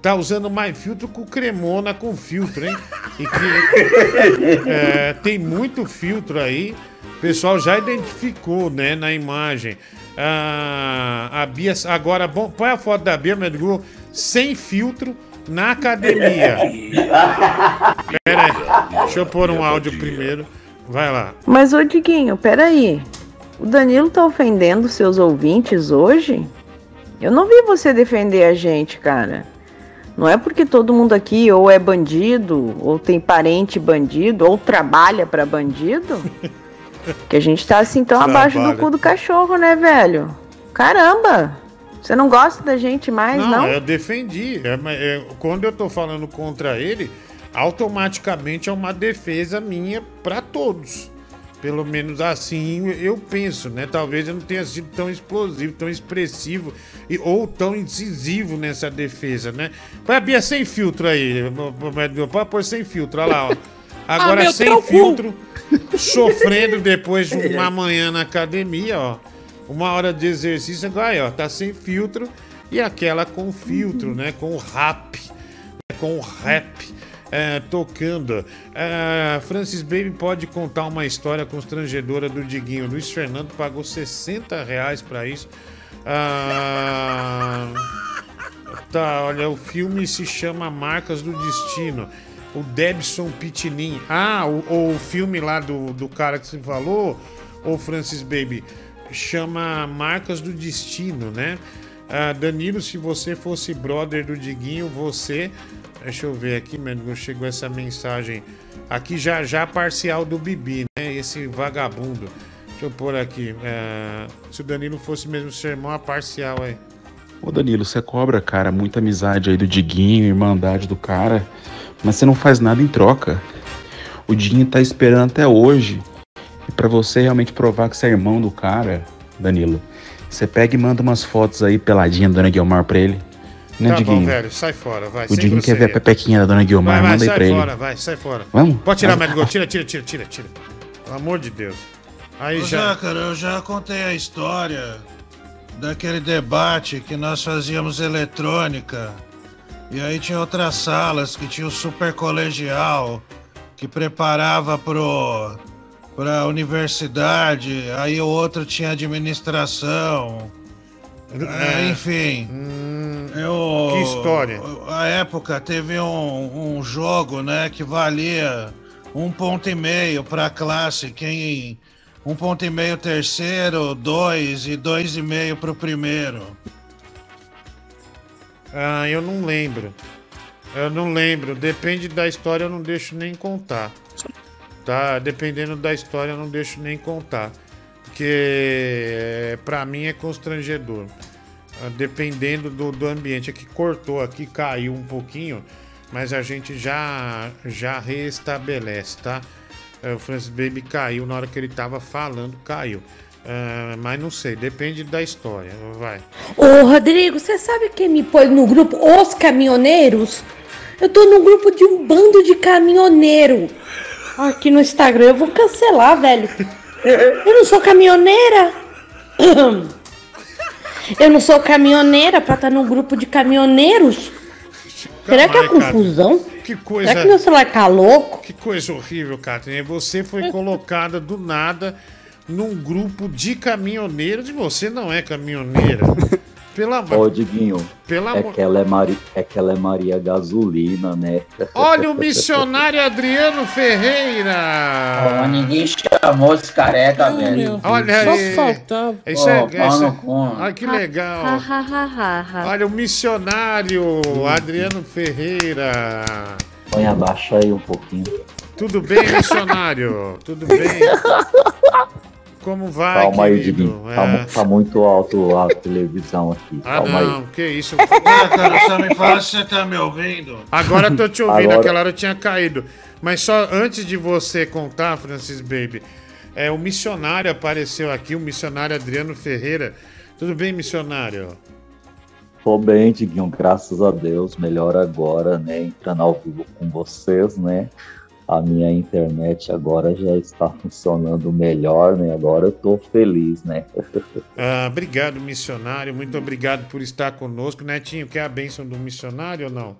Tá usando mais filtro que o Cremona com filtro, hein? E que [LAUGHS] é, tem muito filtro aí. O pessoal já identificou, né, na imagem. Ah, a Bia. Agora, bom, põe a foto da Bia Medgul sem filtro na academia. Pera aí. Deixa eu pôr um áudio primeiro. Vai lá. Mas, ô Diguinho, peraí. O Danilo tá ofendendo seus ouvintes hoje? Eu não vi você defender a gente, cara. Não é porque todo mundo aqui ou é bandido, ou tem parente bandido, ou trabalha pra bandido, que a gente tá assim tão abaixo do Trabalha. cu do cachorro, né, velho? Caramba! Você não gosta da gente mais, não? eu defendi. É, mas, é, quando eu tô falando contra ele, automaticamente é uma defesa minha pra todos. Pelo menos assim eu penso, né? Talvez eu não tenha sido tão explosivo, tão expressivo e, ou tão incisivo nessa defesa, né? Põe a Bia sem filtro aí. Pode pôr sem filtro, olha lá, ó. [LAUGHS] Agora Ah, sem teu cu. filtro, sofrendo [LAUGHS] depois de uma manhã na academia, ó. Uma hora de exercício, agora aí, ó, tá sem filtro e aquela com filtro, né? Com rap, né, com rap é, tocando. É, Francis Baby pode contar uma história constrangedora do Diguinho. Luiz Fernando pagou 60 reais pra isso. Ah, tá, olha, o filme se chama Marcas do Destino. O Debson Pitinin. Ah, o, o filme lá do, do cara que você falou, o Francis Baby, chama Marcas do Destino, né? Ah, Danilo, se você fosse brother do Diguinho, você. Deixa eu ver aqui, mano. Chegou essa mensagem. Aqui já já parcial do Bibi, né? Esse vagabundo. Deixa eu pôr aqui. é, se o Danilo fosse mesmo seu irmão, a parcial aí. Ô Danilo, você cobra, cara, muita amizade aí do Diguinho, irmandade do cara, mas você não faz nada em troca. O Diguinho tá esperando até hoje. E pra você realmente provar que você é irmão do cara, Danilo, você pega e manda umas fotos aí peladinha da Dona Guilmar pra ele. Né, tá Diguinho? bom, velho. Sai fora, vai. o Diguinho quer ver a pepequinha da Dona Guilmar, Vai, vai, manda aí sai pra ele. fora, vai, sai fora. Vamos? Pode tirar. Medgol. Tira, tira, tira, tira, tira. Pelo amor de Deus. Aí Ô, já. Jácara, eu já contei a história daquele debate que nós fazíamos eletrônica. E aí tinha outras salas que tinha o super colegial que preparava pro pra universidade, aí o outro tinha administração. É, enfim. eu, que história? A época teve um, um jogo, né, que valia um ponto e meio pra classe. Quem. Um ponto e meio terceiro, dois e dois e meio pro primeiro. Ah, eu não lembro. Eu não lembro. Depende da história, eu não deixo nem contar. Tá? Dependendo da história, eu não deixo nem contar. Porque é, pra mim é constrangedor. Ah, Dependendo do, do ambiente. Aqui cortou, aqui caiu um pouquinho. Mas a gente já, já reestabelece, tá? É, O Francis Baby caiu na hora que ele tava falando, caiu. Ah, mas não sei, depende da história. Vai. Ô, Rodrigo, você sabe quem me pôs no grupo Os Caminhoneiros? Eu tô no grupo de um bando de caminhoneiro. Aqui no Instagram, eu vou cancelar, velho. Eu não sou caminhoneira. [CLEARS THROAT] Eu não sou caminhoneira pra estar num grupo de caminhoneiros. Será que é cara. confusão? Que coisa. Será que meu celular tá louco? Que coisa horrível, Catrinha. Você foi colocada do nada num grupo de caminhoneiros e você não é caminhoneira. [LAUGHS] Pelo amor. Ô, Diguinho, Pelo é, que ela é, Mari... é que ela é Maria Gasolina, né? Olha o missionário Adriano Ferreira! ninguém chamou esse careca, velho. Olha Só aí. faltava. Isso é, Ô, pau isso é-. Olha que legal. Olha o missionário Adriano Ferreira. Põe abaixa aí um pouquinho. Tudo bem, missionário? Tudo bem? [LAUGHS] Como vai, Calma aí? Diguinho. Tá, É. mu- tá muito alto a televisão aqui. Ah, Calma não, aí. que isso. [LAUGHS] Cara, só me fala se você tá me ouvindo. Agora eu tô te ouvindo, Agora- aquela hora eu tinha caído. Mas só antes de você contar, Francis Baby, é, o missionário apareceu aqui, o missionário Adriano Ferreira. Tudo bem, missionário? Tô bem, Diguinho, graças a Deus. Melhor agora, né? Entrando ao vivo com vocês, né? A minha internet agora já está funcionando melhor, né? Agora eu tô feliz, né? [LAUGHS] Ah, obrigado, missionário. Muito obrigado por estar conosco. Netinho, quer a bênção do missionário ou não?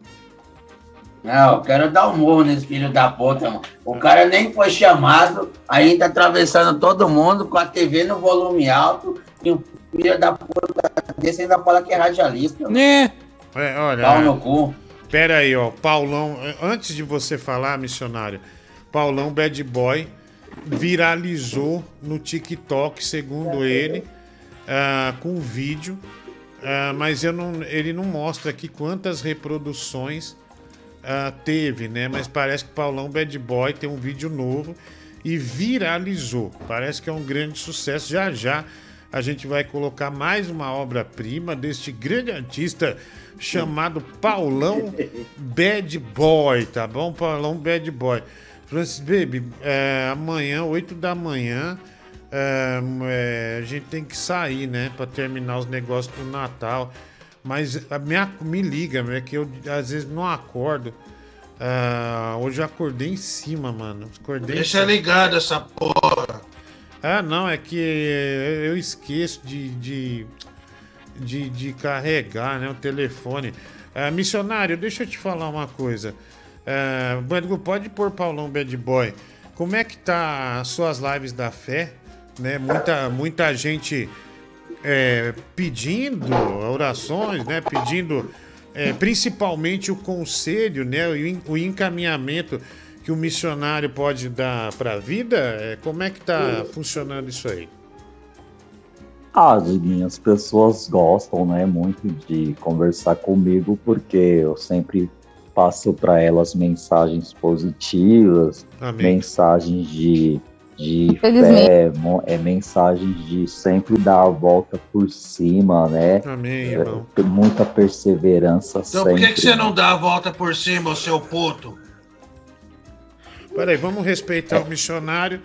Não, eu quero dar um murro nesse filho da puta, mano. O cara nem foi chamado, ainda atravessando todo mundo com a TV no volume alto e o filho da puta desse ainda fala que é radialista. Né? É, olha. Pau no cu. Pera aí, ó. Paulão, antes de você falar, missionário, Paulão Bad Boy viralizou no TikTok, segundo ele, ah, com um vídeo. ah, mas eu não, ele não mostra aqui quantas reproduções ah, teve, né? Mas parece que Paulão Bad Boy tem um vídeo novo e viralizou. Parece que é um grande sucesso. Já já a gente vai colocar mais uma obra-prima deste grande artista chamado Paulão Bad Boy, tá bom? Paulão Bad Boy. Francis Baby, é, amanhã, 8 da manhã, é, é, a gente tem que sair, né? Pra terminar os negócios do Natal. Mas a minha, me liga, é que eu às vezes não acordo. Ah, hoje eu acordei em cima, mano. Acordei em Deixa cima. ligado essa porra. Ah, não, é que eu esqueço de, de, de, de carregar né, o telefone. Ah, missionário, deixa eu te falar uma coisa. Ah, pode pôr Paulão Bad Boy. Como é que tá as suas lives da fé? Né? Muita, muita gente é, pedindo orações, né? Pedindo é, principalmente o conselho, né? O, o encaminhamento que o missionário pode dar para a vida. É, como é que tá funcionando isso aí? Ah, Diguinho, as pessoas gostam, né, muito de conversar comigo porque eu sempre passo para elas mensagens positivas, Amém. mensagens de, de fé, é, mensagens de sempre dar a volta por cima, né? Amém, É, irmão. ter muita perseverança Então sempre. por que, que você não dá a volta por cima, seu puto? Peraí, vamos respeitar o missionário.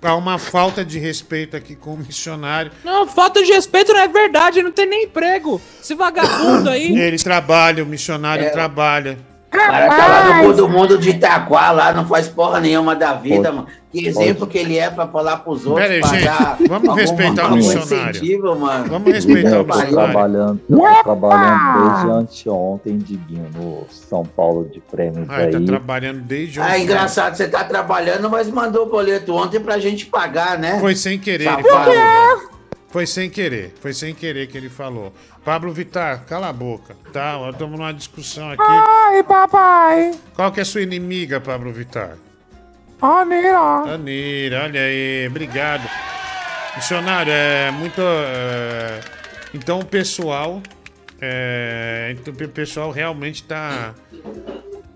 Há uma falta de respeito aqui com o missionário. Não, falta de respeito não é verdade, não tem nem emprego. Esse vagabundo aí. Ele trabalha, o missionário É. trabalha. O cara tá lá no mundo, mundo de Itaquá, lá, não faz porra nenhuma da vida, mano. Que exemplo que ele é pra falar pros outros, Pera aí, pra gente, dar vamos respeitar o missionário. incentivo, mano. Vamos respeitar eu o missionário. trabalhando, eu trabalhando desde anteontem, Diguinho, no São Paulo de Prêmios Ah, ele tá aí. trabalhando desde Ah, ontem. engraçado, você tá trabalhando, mas mandou o boleto ontem pra gente pagar, né? Foi sem querer, Safado, ele falou. Foi sem querer, foi sem querer que ele falou. Pablo Vittar, cala a boca, tá? Estamos numa discussão aqui. Ai, papai. Qual que é a sua inimiga, Pablo Vittar? Anira. Anira, olha aí, obrigado. Missionário, é muito. é, Então o pessoal. é, Então o pessoal realmente tá.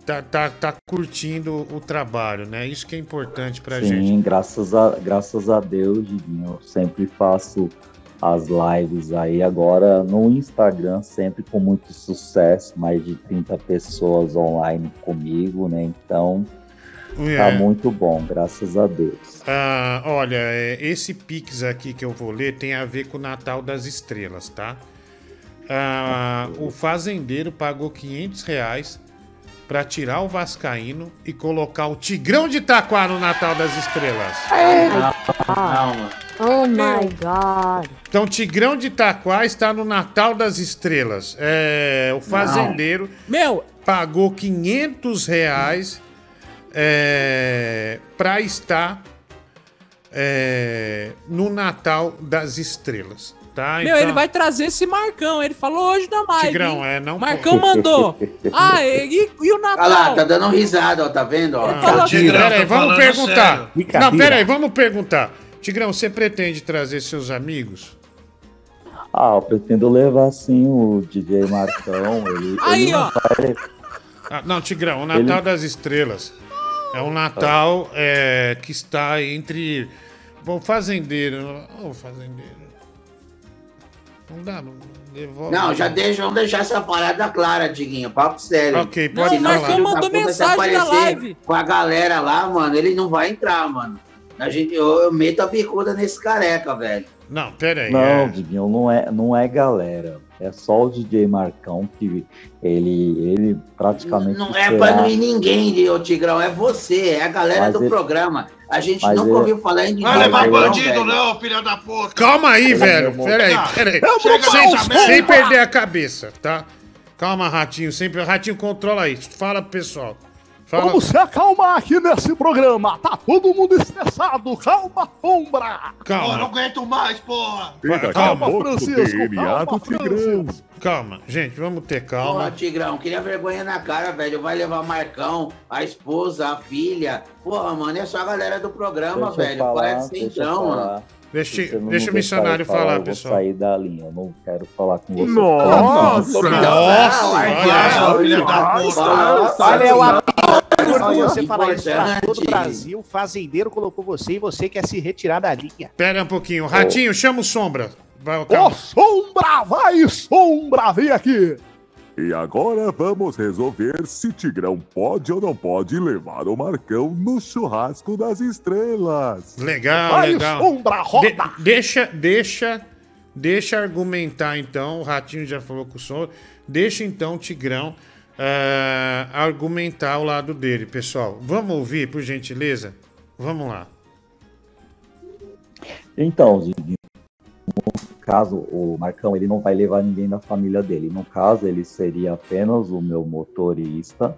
Tá, tá, tá curtindo o trabalho, né? Isso que é importante pra Sim, gente. graças a, graças a Deus, Diguinho. Eu sempre faço as lives aí agora no Instagram, sempre com muito sucesso, mais de 30 pessoas online comigo, né? Então, tá É. muito bom, graças a Deus. Ah, olha, é, esse Pix aqui que eu vou ler tem a ver com o Natal das Estrelas, tá? Ah, o fazendeiro pagou 500 reais pra tirar o Vascaíno e colocar o Tigrão de Itaquá no Natal das Estrelas. Oh my god. Então, Tigrão de Itaquá está no Natal das Estrelas. É, o fazendeiro Meu, pagou 500 reais é, para estar é, no Natal das Estrelas. Tá? meu, ele vai trazer esse Marcão. Ele falou hoje na live. Tigrão, hein? é, não Marcão mandou. [LAUGHS] Ah, e, e o Natal? Olha lá, tá dando risada, ó, tá vendo? Ó. Ah, Tigrão, Tá peraí, vamos falando perguntar. sério. Não, peraí, vamos perguntar. Tigrão, você pretende trazer seus amigos? Ah, eu pretendo levar sim o DJ Marcão. [LAUGHS] Ele, Aí, ele não ó. vai- Ah, não, Tigrão, o Natal Ele- das Estrelas é um Natal é, que está entre. Bom, fazendeiro. Ô, fazendeiro. Não dá, não devolve. Não, já deixa, vamos deixar essa parada clara, Diguinho. Papo sério. Ok, pode Senão falar. da Mandou mensagem na aparecer live. Com a galera lá, mano, ele não vai entrar, mano. A gente, eu, eu meto a bicuda nesse careca, velho. Não, pera aí. Não, é. Diguinho, não é, não é galera. É só o DJ Marcão que ele, ele praticamente. Não é será- pra não ir ninguém, de- ô Tigrão, é você, é a galera Mas do ele- programa. A gente mas nunca ele- ouviu falar em é levar bandido, velho. não, filha da puta. Calma aí, velho. meu Pera aí, irmão. pera aí. Eu vou Sem, sem perder a cabeça, tá? Calma, Ratinho. Sempre... Ratinho, controla isso. Fala pro pessoal. Fala... Vamos se acalmar aqui nesse programa. Tá todo mundo estressado. Calma, sombra. Calma. não aguento mais, porra. Calma, Francisco. Calma, Francisco. Calma, gente, vamos ter Porra, calma. Tigrão, queria vergonha na cara, velho. Vai levar Marcão, a esposa, a filha. Porra, mano, é só a galera do programa, Deixa eu velho. falar, Parece eu centrão, falar. mano. Deixa, você deixa o missionário eu falar, eu pessoal. Vou sair da linha, eu não quero falar com você. Nossa! Nossa, olha, o Olha, você falar isso pra todo o Brasil. O fazendeiro colocou você e você quer se retirar da linha. Pera um pouquinho. Ratinho, chama o Sombra. Vai, Ô, calma. sombra, vai, sombra, vem aqui. E agora vamos resolver se Tigrão pode ou não pode levar o Marcão no churrasco das estrelas. Legal, Vai, legal. sombra, roda. De- deixa, deixa, deixa argumentar então. O Ratinho já falou com o Sombra. Deixa então o Tigrão eh, argumentar o lado dele, pessoal. Vamos ouvir, por gentileza? Vamos lá. Então, no caso, o Marcão, ele não vai levar ninguém da família dele. No caso, ele seria apenas o meu motorista.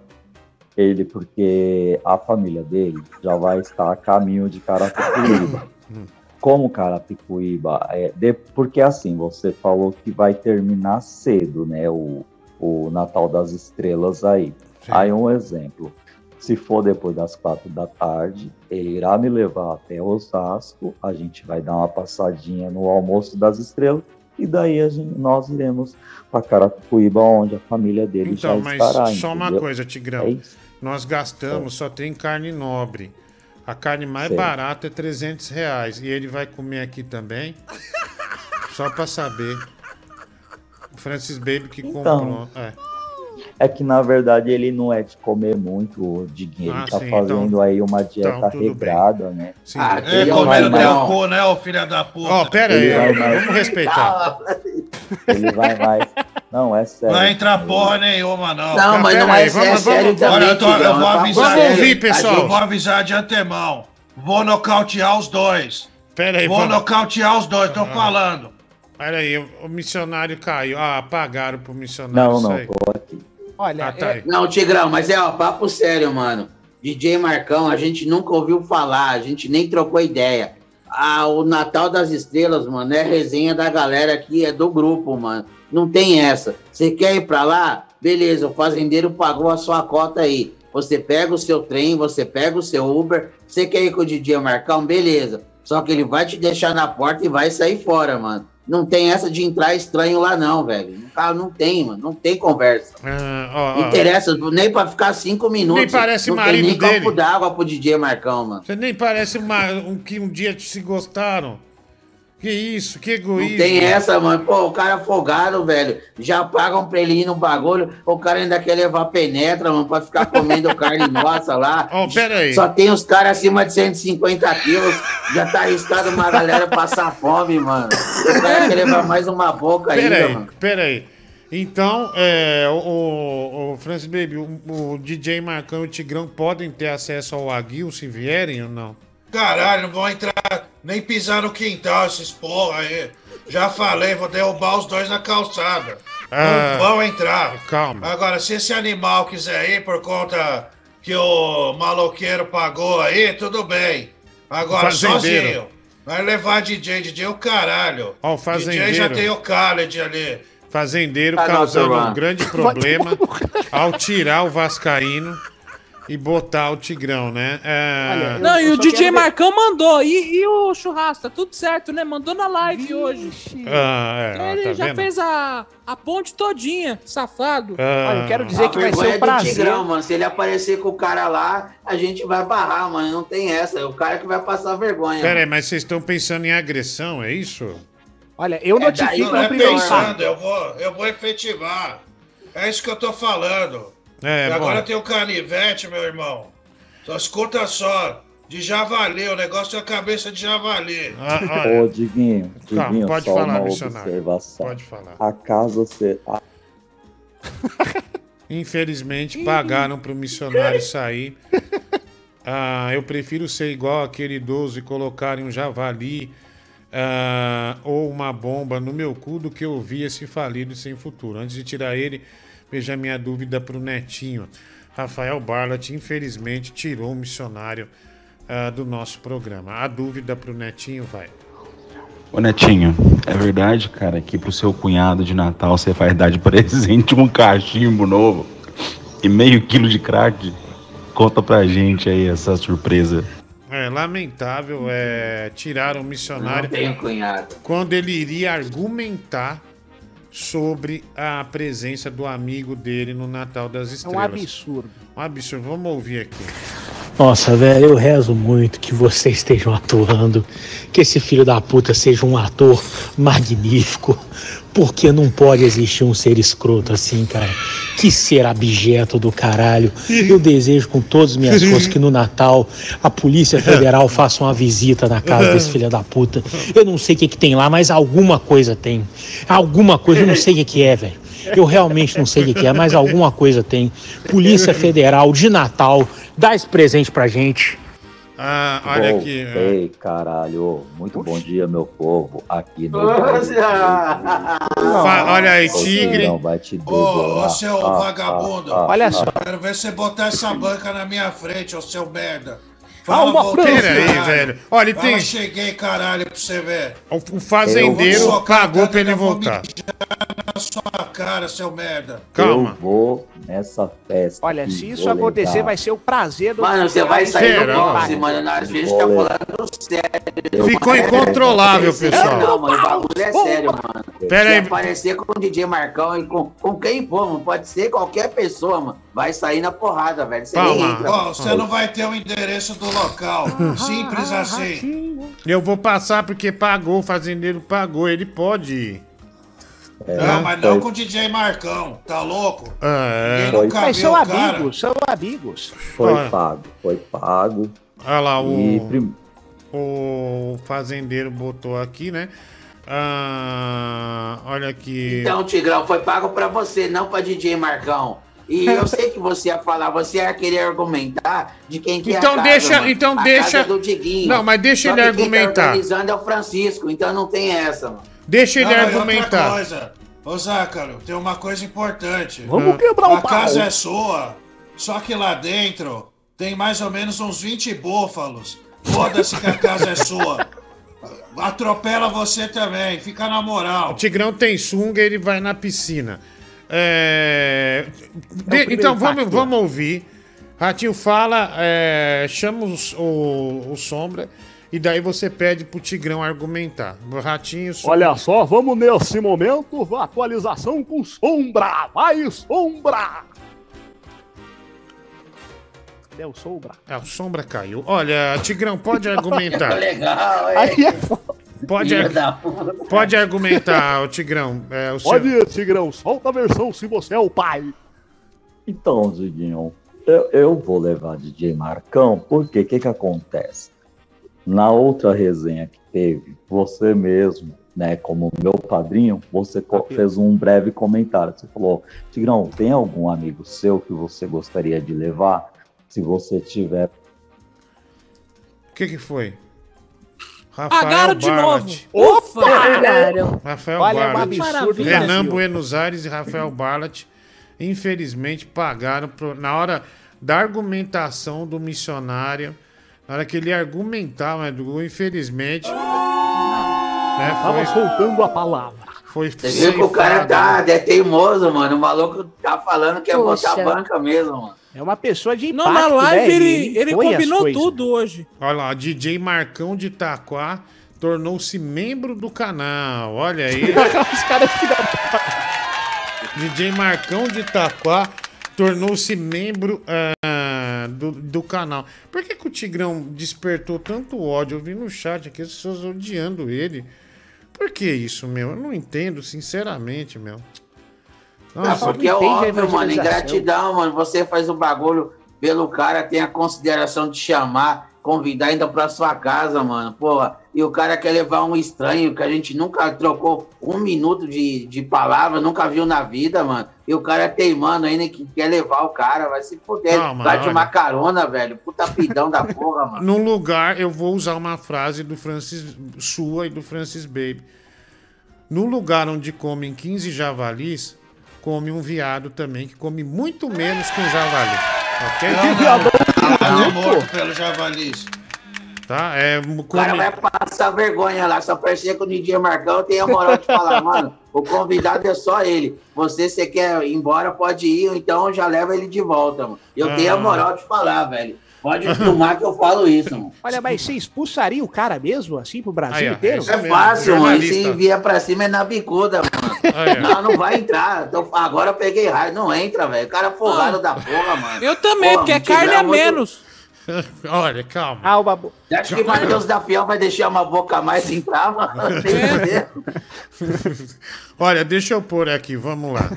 Ele, porque a família dele já vai estar a caminho de Carapicuíba. [COUGHS] Como Carapicuíba? É, de- porque assim, você falou que vai terminar cedo, né? O, o Natal das Estrelas aí. Aí um exemplo. Se for depois das quatro da tarde, ele irá me levar até Osasco, a gente vai dar uma passadinha no almoço das estrelas, e daí a gente- nós iremos para Carapicuíba, onde a família dele Então, já mas estará. só uma entendeu? coisa, Tigrão. É. Nós gastamos, só tem carne nobre. A carne mais Sei. barata é 300 reais. E ele vai comer aqui também. [LAUGHS] Só pra saber. O Francis Baby que Então. comprou. É. É que na verdade ele não é de comer muito, o. Ele Ah, tá sim, fazendo então- aí uma dieta então, tudo bem. regrada, né? Sim. Ah, É, comendo vai mais- teu cu, né, ô filha da puta? Ó, pera Ele aí, mais- vamos respeitar. [LAUGHS] Ele vai mais. Não, é sério. Não vai entrar porra nenhuma, não. Não, mas não aí, é, vamos- é sério vamos- também, Olha, eu, tô- eu Tigrão, vou é papo avisar. Vamos ouvir, pessoal. Eu vou avisar de antemão. Vou nocautear os dois. Pera aí, Vou vamos. nocautear os dois, tô falando. Pera aí, o missionário caiu. Ah, apagaram pro missionário. Não, não, tô aqui. Olha, Ah, tá é- aí. Não, Tigrão, mas é, ó, papo sério, mano. DJ Marcão, a gente nunca ouviu falar, a gente nem trocou ideia. a- o Natal das Estrelas, mano, é resenha da galera aqui, é do grupo, mano. Não tem essa. Você quer ir pra lá? Beleza, o fazendeiro pagou a sua cota aí. Você pega o seu trem, você pega o seu Uber. Você quer ir com o DJ Marcão? Beleza. Só que ele vai te deixar na porta e vai sair fora, mano. Não tem essa de entrar estranho lá, não, velho. Ah, não tem, mano. Não tem conversa. Ah, ó, Não ó. interessa nem pra ficar cinco minutos. Nem parece não marido tem nem dele. copo d'água pro DJ Marcão, mano. Você nem parece uma, um, que um dia se gostaram. Que isso, que egoísmo. Não tem essa, mano. Pô, o cara folgado, velho. Já pagam pra ele ir no bagulho. O cara ainda quer levar penetra, mano, pra ficar comendo [LAUGHS] carne nossa lá. Ó, pera aí. Só tem os caras acima de 150 quilos. Já tá arriscado uma galera passar fome, mano. O cara quer levar mais uma boca ainda, Pera aí, mano. pera aí. Então, é, o, o Francis Baby, o, o DJ Marcão e o Tigrão podem ter acesso ao Aguil se vierem ou não? Caralho, não vão entrar, nem pisar no quintal esses porra aí. Já falei, vou derrubar os dois na calçada. Ah, não vão entrar. calma. Agora, se esse animal quiser ir por conta que o maloqueiro pagou aí, tudo bem. Agora, Fazendeiro. sozinho. Vai levar DJ, DJ o caralho. Ó, o DJ fazendeiro. já tem o Khaled ali. Fazendeiro Ah, causando nossa, um grande [LAUGHS] problema ao tirar o Vascaíno e botar o Tigrão, né? É... Não, e o DJ Marcão mandou. E, e o churrasco, tá tudo certo, né? Mandou na live hoje. Ah, é, Então ele tá já vendo? fez a, a ponte todinha, safado. Ah. Olha, eu quero dizer A que vai ser vergonha um é do prazer. Tigrão, mano. Se ele aparecer com o cara lá, a gente vai barrar, mano. Não tem essa. É o cara que vai passar vergonha. Pera aí, mas vocês estão pensando em agressão, é isso? Olha, eu É daí notifico Não no é primeiro pensando, eu vou, eu vou efetivar. É isso que eu tô falando. É, e agora bom. tem o canivete, meu irmão. Só escuta só. De javali, o negócio é a cabeça de javali. Ah, Ô, Diguinho, Calma, Diguinho, pode só falar, uma missionário. observação. Pode falar. A casa ser. a- [LAUGHS] Infelizmente, pagaram pro missionário sair. [LAUGHS] Ah, eu prefiro ser igual aquele idoso e colocarem um javali ah, ou uma bomba no meu cu do que ouvir esse falido e sem futuro. Antes de tirar ele, veja minha dúvida pro Netinho. Rafael Barlat, infelizmente, tirou o missionário ah, do nosso programa. A dúvida pro Netinho vai. Ô Netinho, é verdade, cara, que pro seu cunhado de Natal você vai dar de presente um cachimbo novo e meio quilo de crack? Conta pra gente aí essa surpresa. É lamentável é, tirar o missionário Não tenho cunhado. quando ele iria argumentar sobre a presença do amigo dele no Natal das É um Estrelas. absurdo. Um absurdo. Vamos ouvir aqui. Nossa, velho, eu rezo muito que vocês estejam atuando, que esse filho da puta seja um ator magnífico, porque não pode existir um ser escroto assim, cara. Que ser abjeto do caralho. Eu desejo com todas as minhas forças que no Natal a Polícia Federal faça uma visita na casa desse filho da puta. Eu não sei o que, que tem lá, mas alguma coisa tem. Alguma coisa, eu não sei o que, que é, velho. Eu realmente não sei o que, que é, mas alguma coisa tem. Polícia Federal de Natal, dá esse presente pra gente. Ah, olha aqui. Ei, caralho, muito bom dia, meu povo, aqui no. Fa- olha aí, tigre. Vai te Ô, ô, seu Ah, vagabundo. ah, ah, Olha ah. só. Quero ver você botar essa banca na minha frente, ô seu merda. Calma, voltei, França. Pera aí, velho. Olha, Fala, tem. cheguei, caralho, pra você ver. O fazendeiro Eu socar pra ele voltar. Sua cara, seu merda. Calma. Eu vou nessa festa. Olha, se isso acontecer, levar- vai ser o prazer do. Mano, você vai sair Será? do boxe, mano. A gente tá falando sério. Ficou incontrolável, Não, pessoal. mano, o bagulho é sério, mano. Pera Se aí. aparecer com o DJ Marcão e com, com quem for, mano, pode ser qualquer pessoa, mano. Vai sair na porrada, velho. Você nem Calma. entra. Ó, você não vai ter o endereço do local. Simples assim. Eu vou passar porque pagou, o fazendeiro pagou, ele pode ir. É, Não, mas não foi- com o DJ Marcão. Tá louco? Ah, Ninguém é. nunca Mas são amigos, são amigos. Foi Olha. pago, foi pago. Olha lá, o, prim- o fazendeiro botou aqui, né? Ah, olha aqui. Então, Tigrão, foi pago pra você, não pra DJ Marcão. E [LAUGHS] eu sei que você ia falar, você ia querer argumentar de quem que é Então a casa, deixa- mano. então A deixa- do Diguinho. Não, mas deixa Só ele que quem argumentar. Tá organizando é o Francisco, então não tem essa, mano. Deixa ele Não, outra argumentar. coisa. Ô, Zácaro, tem uma coisa importante. Vamos quebrar o A casa pau. é sua, só que lá dentro tem mais ou menos uns 20 búfalos. Foda-se que a casa é sua. atropela você também, fica na moral. O Tigrão tem sunga, ele vai na piscina. É, de- primeiro então vamos, vamos ouvir. Ratinho fala, é, chama os- o, o Sombra e daí você pede pro Tigrão argumentar. O Ratinho. Sombra- Olha só, vamos nesse momento, atualização com Sombra. Vai, Sombra! Cadê o Sombra? É, o Sombra caiu. Olha, Tigrão, pode [LAUGHS] argumentar. Legal, é. Aí é foda. Pode, ar- pode argumentar, o Tigrão. É, o seu- Pode ir, Tigrão, solta a versão se você é o pai. Então, Diguinho, eu, eu vou levar DJ Marcão, porque o que, que acontece? Na outra resenha que teve, você mesmo, né, como meu padrinho, você co- fez um breve comentário. Você falou, Tigrão, tem algum amigo seu que você gostaria de levar? Se você tiver. O que que foi? Pagaram de Barlat. novo. Ufa! Pagaram. Rafael Olha, é Barlat. Renan. Buenos Aires e Rafael Barlat, infelizmente, pagaram pro- na hora da argumentação do missionário. Na hora que ele argumentava, Edu, infelizmente. Né, Tava soltando a palavra. Foi Você viu que o cara tá é teimoso, mano. O maluco tá falando que é Poxa. botar banca mesmo, mano. É uma pessoa de Não, na live ele, ele as combinou tudo hoje. Olha lá, DJ Marcão de Itaquá tornou-se membro do canal. Olha aí. [LAUGHS] Os caras DJ Marcão de Itaquá tornou-se membro ah, do, do canal. Por que, que o Tigrão despertou tanto ódio? Eu vi no chat aqui as pessoas odiando ele. Por que isso, meu? Eu não entendo, sinceramente, meu. Ah, porque é óbvio, mano. Ingratidão, mano. Você faz o bagulho pelo cara, tem a consideração de chamar, convidar ainda pra sua casa, mano. Porra, e o cara quer levar um estranho que a gente nunca trocou um minuto de, de palavra, nunca viu na vida, mano. E o cara teimando ainda que quer levar o cara, vai se fuder. Vai de uma carona, velho. Puta pidão da porra, mano. Num lugar, eu vou usar uma frase do Francis sua e do Francis Baby. No lugar onde comem 15 javalis, come um viado também, que come muito menos que um javali. Ok? Tá morto pelo javalis. Tá? É, O cara vai passar vergonha lá, só parecia que o DJ Marcão tem a moral de falar, mano, o convidado é só ele. Você, você quer ir embora, pode ir, ou então já leva ele de volta, mano. Eu tenho a Ah. moral de falar, velho. Pode filmar que eu falo isso, mano. Olha, mas você expulsaria o cara mesmo, assim, pro Brasil Aí, inteiro? É fácil, mano. Se vier pra cima é na bicuda, mano. Aí, ó. Não, não vai entrar. Então, agora eu peguei raio. Não entra, velho. O cara é folgado da porra, mano. Eu também, Porra, porque é carne a muito- menos. [LAUGHS] Olha, calma. Ah, o babu. Você acha que Matheus da Fiel vai deixar uma boca a mais entrar, mano? Ver. Olha, deixa eu pôr aqui, vamos lá.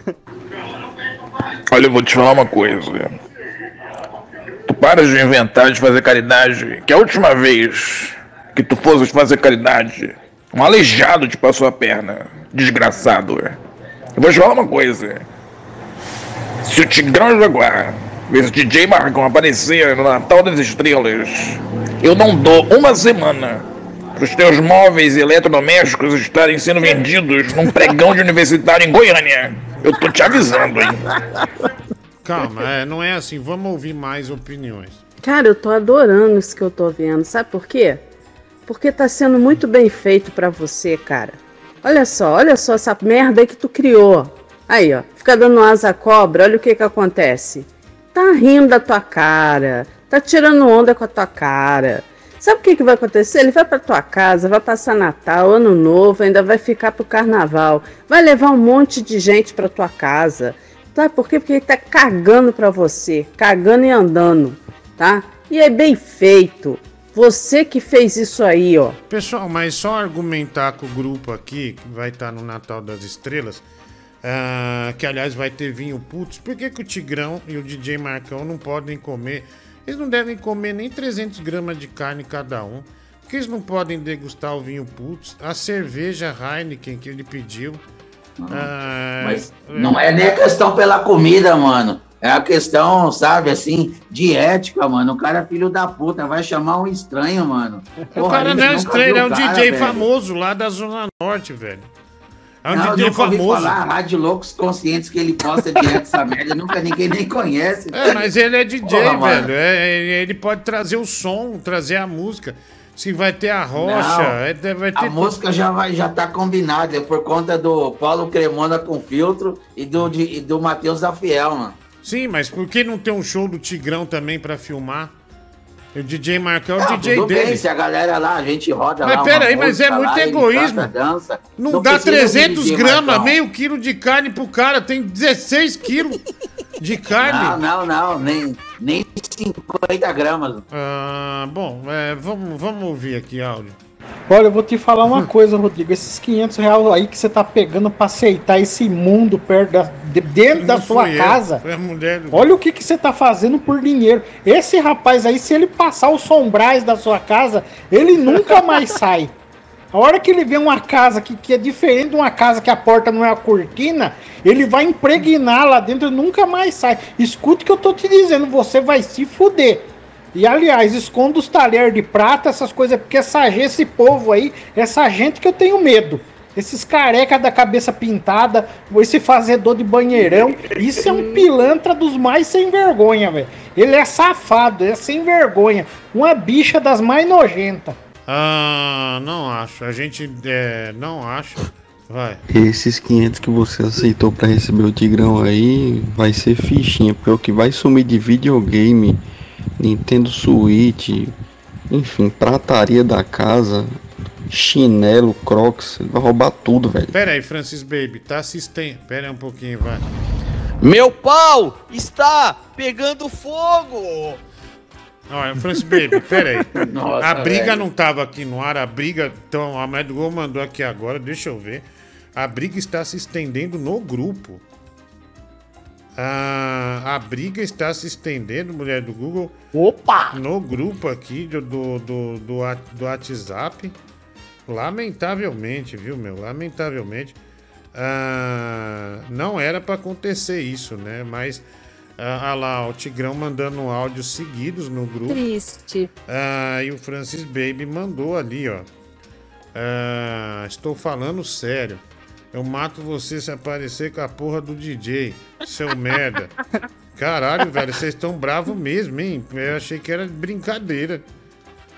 Olha, eu vou te falar uma coisa. Tu paras de inventar de fazer caridade, que a última vez que tu fosse fazer caridade, um aleijado te passou a perna. Desgraçado. Eu vou te falar uma coisa. Se o Tigrão Jaguar, esse DJ Marcão aparecer no Natal das Estrelas, eu não dou uma semana para os teus móveis e eletrodomésticos estarem sendo vendidos num pregão de universitário em Goiânia. Eu tô te avisando, hein? Calma, é, não é assim. Vamos ouvir mais opiniões. Cara, eu tô adorando isso que eu tô vendo. Sabe por quê? Porque tá sendo muito bem feito pra você, cara. Olha só, olha só essa merda que tu criou. Aí, ó, fica dando asa à cobra, olha o que que acontece. Tá rindo da tua cara, tá tirando onda com a tua cara. Sabe o que que vai acontecer? Ele vai pra tua casa, vai passar Natal, Ano Novo, ainda vai ficar pro Carnaval. Vai levar um monte de gente pra tua casa. Sabe por quê? Porque ele tá cagando pra você, cagando e andando, tá? E é bem feito. Você que fez isso aí, ó. Pessoal, mas só argumentar com o grupo aqui, que vai estar no Natal das Estrelas, ah, que aliás vai ter vinho putz, por que, que o Tigrão e o DJ Marcão não podem comer? Eles não devem comer nem 300 gramas de carne cada um. Porque eles não podem degustar o vinho putz, a cerveja Heineken que ele pediu. Ah, Mas não é nem a questão pela comida, mano. É a questão, sabe, assim, de ética, mano. O cara é filho da puta, vai chamar um estranho, mano. O Porra, cara a não é estranho, é um o cara, DJ velho. famoso lá da Zona Norte, velho. É um Não, eu DJ famoso. falar, Rádio Loucos Conscientes que ele posta direto essa merda, nunca ninguém nem conhece. É, mas ele é DJ, Porra, velho. É, ele- ele pode trazer o som, trazer a música. Se vai ter a rocha, Não, é, vai ter A música já, vai, já tá combinada, é por conta do Paulo Cremona com filtro e do, de- e do Matheus da Fiel, mano. Sim, mas por que não ter um show do Tigrão também pra filmar? O DJ Marcão é o Não, DJ tudo dele. bem, se a galera lá, a gente roda Mas lá. pera uma aí, mas é muito lá, egoísmo. dança. Não, dá precisa de 300 DJ gramas, meio quilo de carne pro cara, tem 16 quilos de carne. Não, não, não, nem, nem 50 gramas. Ah, bom, é, vamos, vamos ouvir aqui áudio. Olha, eu vou te falar uma [LAUGHS] coisa, Rodrigo. Esses 500 reais aí que você tá pegando pra aceitar esse imundo perto da, de- dentro da Não sua fui eu, casa. Olha o que, que você tá fazendo por dinheiro. Esse rapaz aí, se ele passar os sombrais da sua casa, ele nunca [LAUGHS] mais sai. A hora que ele vê uma casa que, que é diferente de uma casa que a porta não é a cortina, ele vai impregnar lá dentro e nunca mais sai. Escute o que eu tô te dizendo, você vai se fuder. E aliás, esconda os talheres de prata, essas coisas, porque essa, gente- esse povo aí, essa gente que eu tenho medo. Esses careca da cabeça pintada, esse fazedor de banheirão, isso é um [LAUGHS] pilantra dos mais sem vergonha, velho. Ele é safado, é sem vergonha. Uma bicha das mais nojentas. Ah, não acho. A gente é, não acha. Vai. Esses 500 que você aceitou pra receber o Tigrão aí vai ser fichinha, porque o que vai sumir de videogame, Nintendo Switch, enfim, prataria da casa, chinelo, crocs, ele vai roubar tudo, velho. Pera aí, Francis Baby, tá assistendo. Pera aí um pouquinho, vai. Meu pau está pegando fogo! Olha, Francis Baby, pera aí. [LAUGHS] Nossa, a briga velho. não tava aqui no ar, a briga. Então, a Gol mandou aqui agora, deixa eu ver. A briga está se estendendo no grupo. Ah, a briga está se estendendo, mulher do Google. Opa! No grupo aqui do, do, do, do, do WhatsApp. Lamentavelmente, viu, meu? Lamentavelmente. Ah, não era pra acontecer isso, né? Mas. Ah, ah lá, o Tigrão mandando áudios seguidos no grupo. Triste. Ah, e o Francis Baby mandou ali, ó. Ah, estou falando sério. Eu mato você se aparecer com a porra do DJ, seu merda. Caralho, velho, vocês estão bravos mesmo, hein? Eu achei que era brincadeira.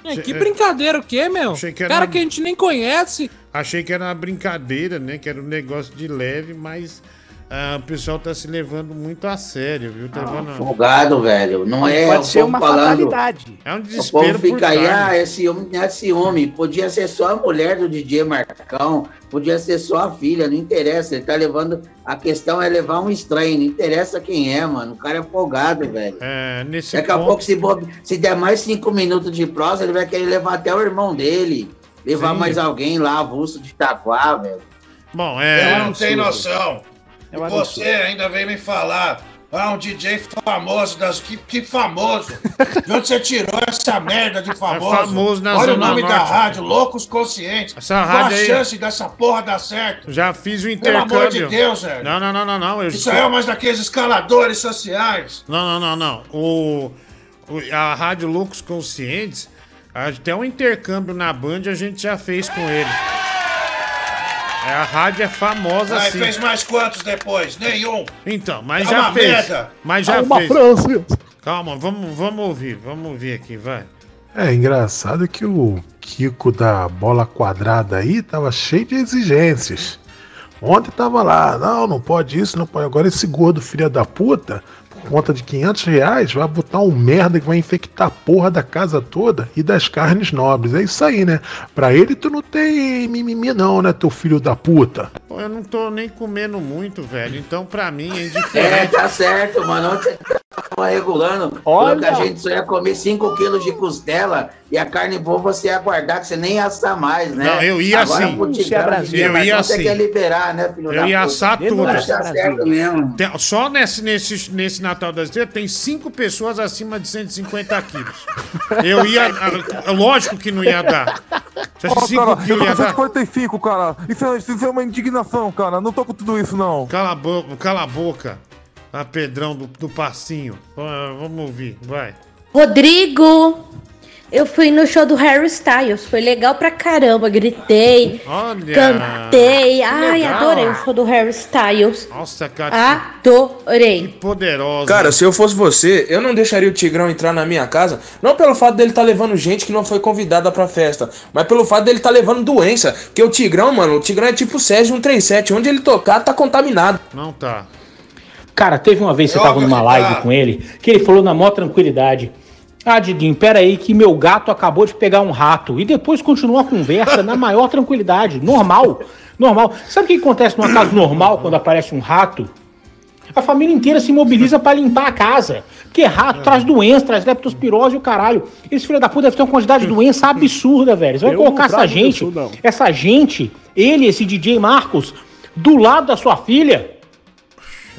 É, que é, brincadeira o quê, meu? Achei que era Cara uma- que a gente nem conhece. Achei que era uma brincadeira, né? Que era um negócio de leve, mas ah, o pessoal tá se levando muito a sério, viu? Tá levando... Folgado, velho. Não é Pode o ser povo uma falando. fatalidade. É um O desespero povo por fica aí, ah, esse ciúme, não é ciúme. Podia ser só a mulher do DJ Marcão, podia ser só a filha, não interessa. Ele tá levando. A questão é levar um estranho, não interessa quem é, mano. O cara é folgado, velho. É, nesse Daqui a ponto- pouco, se, bobe- se der mais cinco minutos de prosa, ele vai querer levar até o irmão dele. Levar Sim. mais alguém lá, avulso de Itaquá, velho. Bom, é. não tem noção. É E você ainda vem me falar. Ah, um DJ famoso das. Que, que famoso! De onde você tirou essa merda de famoso? É famoso na Olha o Zona nome da Norte. rádio, Loucos Conscientes. Essa Qual rádio a aí- chance dessa porra dar certo? Já fiz o Pelo intercâmbio. amor de Deus, velho. Não, não, não, não, não. Eu Isso é uma daqueles escaladores sociais. Não, não, não, não. O, o- a Rádio Loucos Conscientes, até um intercâmbio na Band a gente já fez com eles. É, a rádio é famosa Aí assim. fez mais quantos depois? Nenhum. Então, mas É já uma fez. merda. Mas já Calma, fez. Francis. Calma, vamos, vamos ouvir, vamos ouvir aqui, vai. É engraçado que o Kiko da bola quadrada aí tava cheio de exigências. Ontem tava lá, não, não pode isso, não pode. Agora esse gordo filho da puta, conta de 500 reais, vai botar um merda que vai infectar a porra da casa toda e das carnes nobres. É isso aí, né? Pra ele tu não tem mimimi não, né, teu filho da puta. Eu não tô nem comendo muito, velho. Então, pra mim, é [LAUGHS] É, indiferente. tá certo, mano. Onde você tava regulando? Olha. A gente só ia comer 5 quilos de costela e a carne boa você ia guardar, que você nem ia assar mais, né? Não, eu ia Agora, assim. é Brasil. Eu ia Marcão, Você assim. quer liberar, né, filho Eu da ia puta? assar tudo. Tá certo mesmo. Tem- só nesse, nesse, nesse Natal das Estrelas tem cinco pessoas acima de 150 quilos. Eu ia. Lógico que não ia dar. Você acha que 5 cara, quilos ia dar? 145, cara. Isso é, isso é uma indignação, cara. Não tô com tudo isso, não. Cala a boca, cala a boca. A Pedrão do, do passinho. Ah, vamos ouvir, vai. Rodrigo, Eu fui no show do Harry Styles, foi legal pra caramba, gritei, Olha. cantei. Ai, legal. adorei o show do Harry Styles. Nossa, cara. Adorei. Poderosa. Cara, se eu fosse você, eu não deixaria o Tigrão entrar na minha casa, não pelo fato dele estar levando gente que não foi convidada pra festa, mas pelo fato dele estar levando doença. Porque o Tigrão, mano, o Tigrão é tipo o Sérgio 137, onde ele tocar tá contaminado. Não tá. Cara, teve uma vez que eu tava numa live com ele, que ele falou na maior tranquilidade. Ah, Diguinho, pera aí que meu gato acabou de pegar um rato. E depois continua a conversa na maior tranquilidade. Normal. Normal. Sabe o que acontece numa casa normal quando aparece um rato? A família inteira se mobiliza pra limpar a casa. Porque rato traz doença, traz leptospirose e o caralho. Esse filho da puta deve ter uma quantidade de doença absurda, velho. Você vai Eu colocar essa gente, não. essa gente, ele, esse DJ Marcos, do lado da sua filha.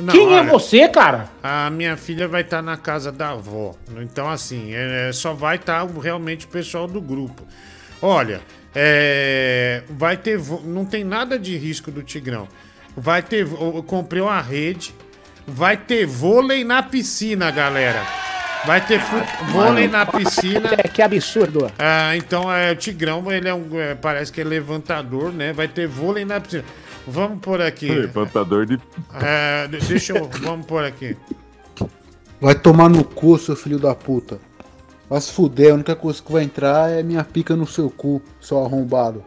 Não, Quem é você, cara? A minha filha vai estar na casa da avó. Então, assim, é, só vai estar realmente o pessoal do grupo. Olha, é, vai ter. Não tem nada de risco do Tigrão. Vai ter. Eu comprei uma rede. Vai ter vôlei na piscina, galera. Vai ter vôlei na piscina. É, que absurdo. Ah, então é o Tigrão, ele é um. é, parece que é levantador, né? Vai ter vôlei na piscina. Vamos por aqui. Levantador de. É, de- deixa eu. Vamos por aqui. Vai tomar no cu, seu filho da puta. Vai se fuder, a única coisa que vai entrar é minha pica no seu cu, seu arrombado.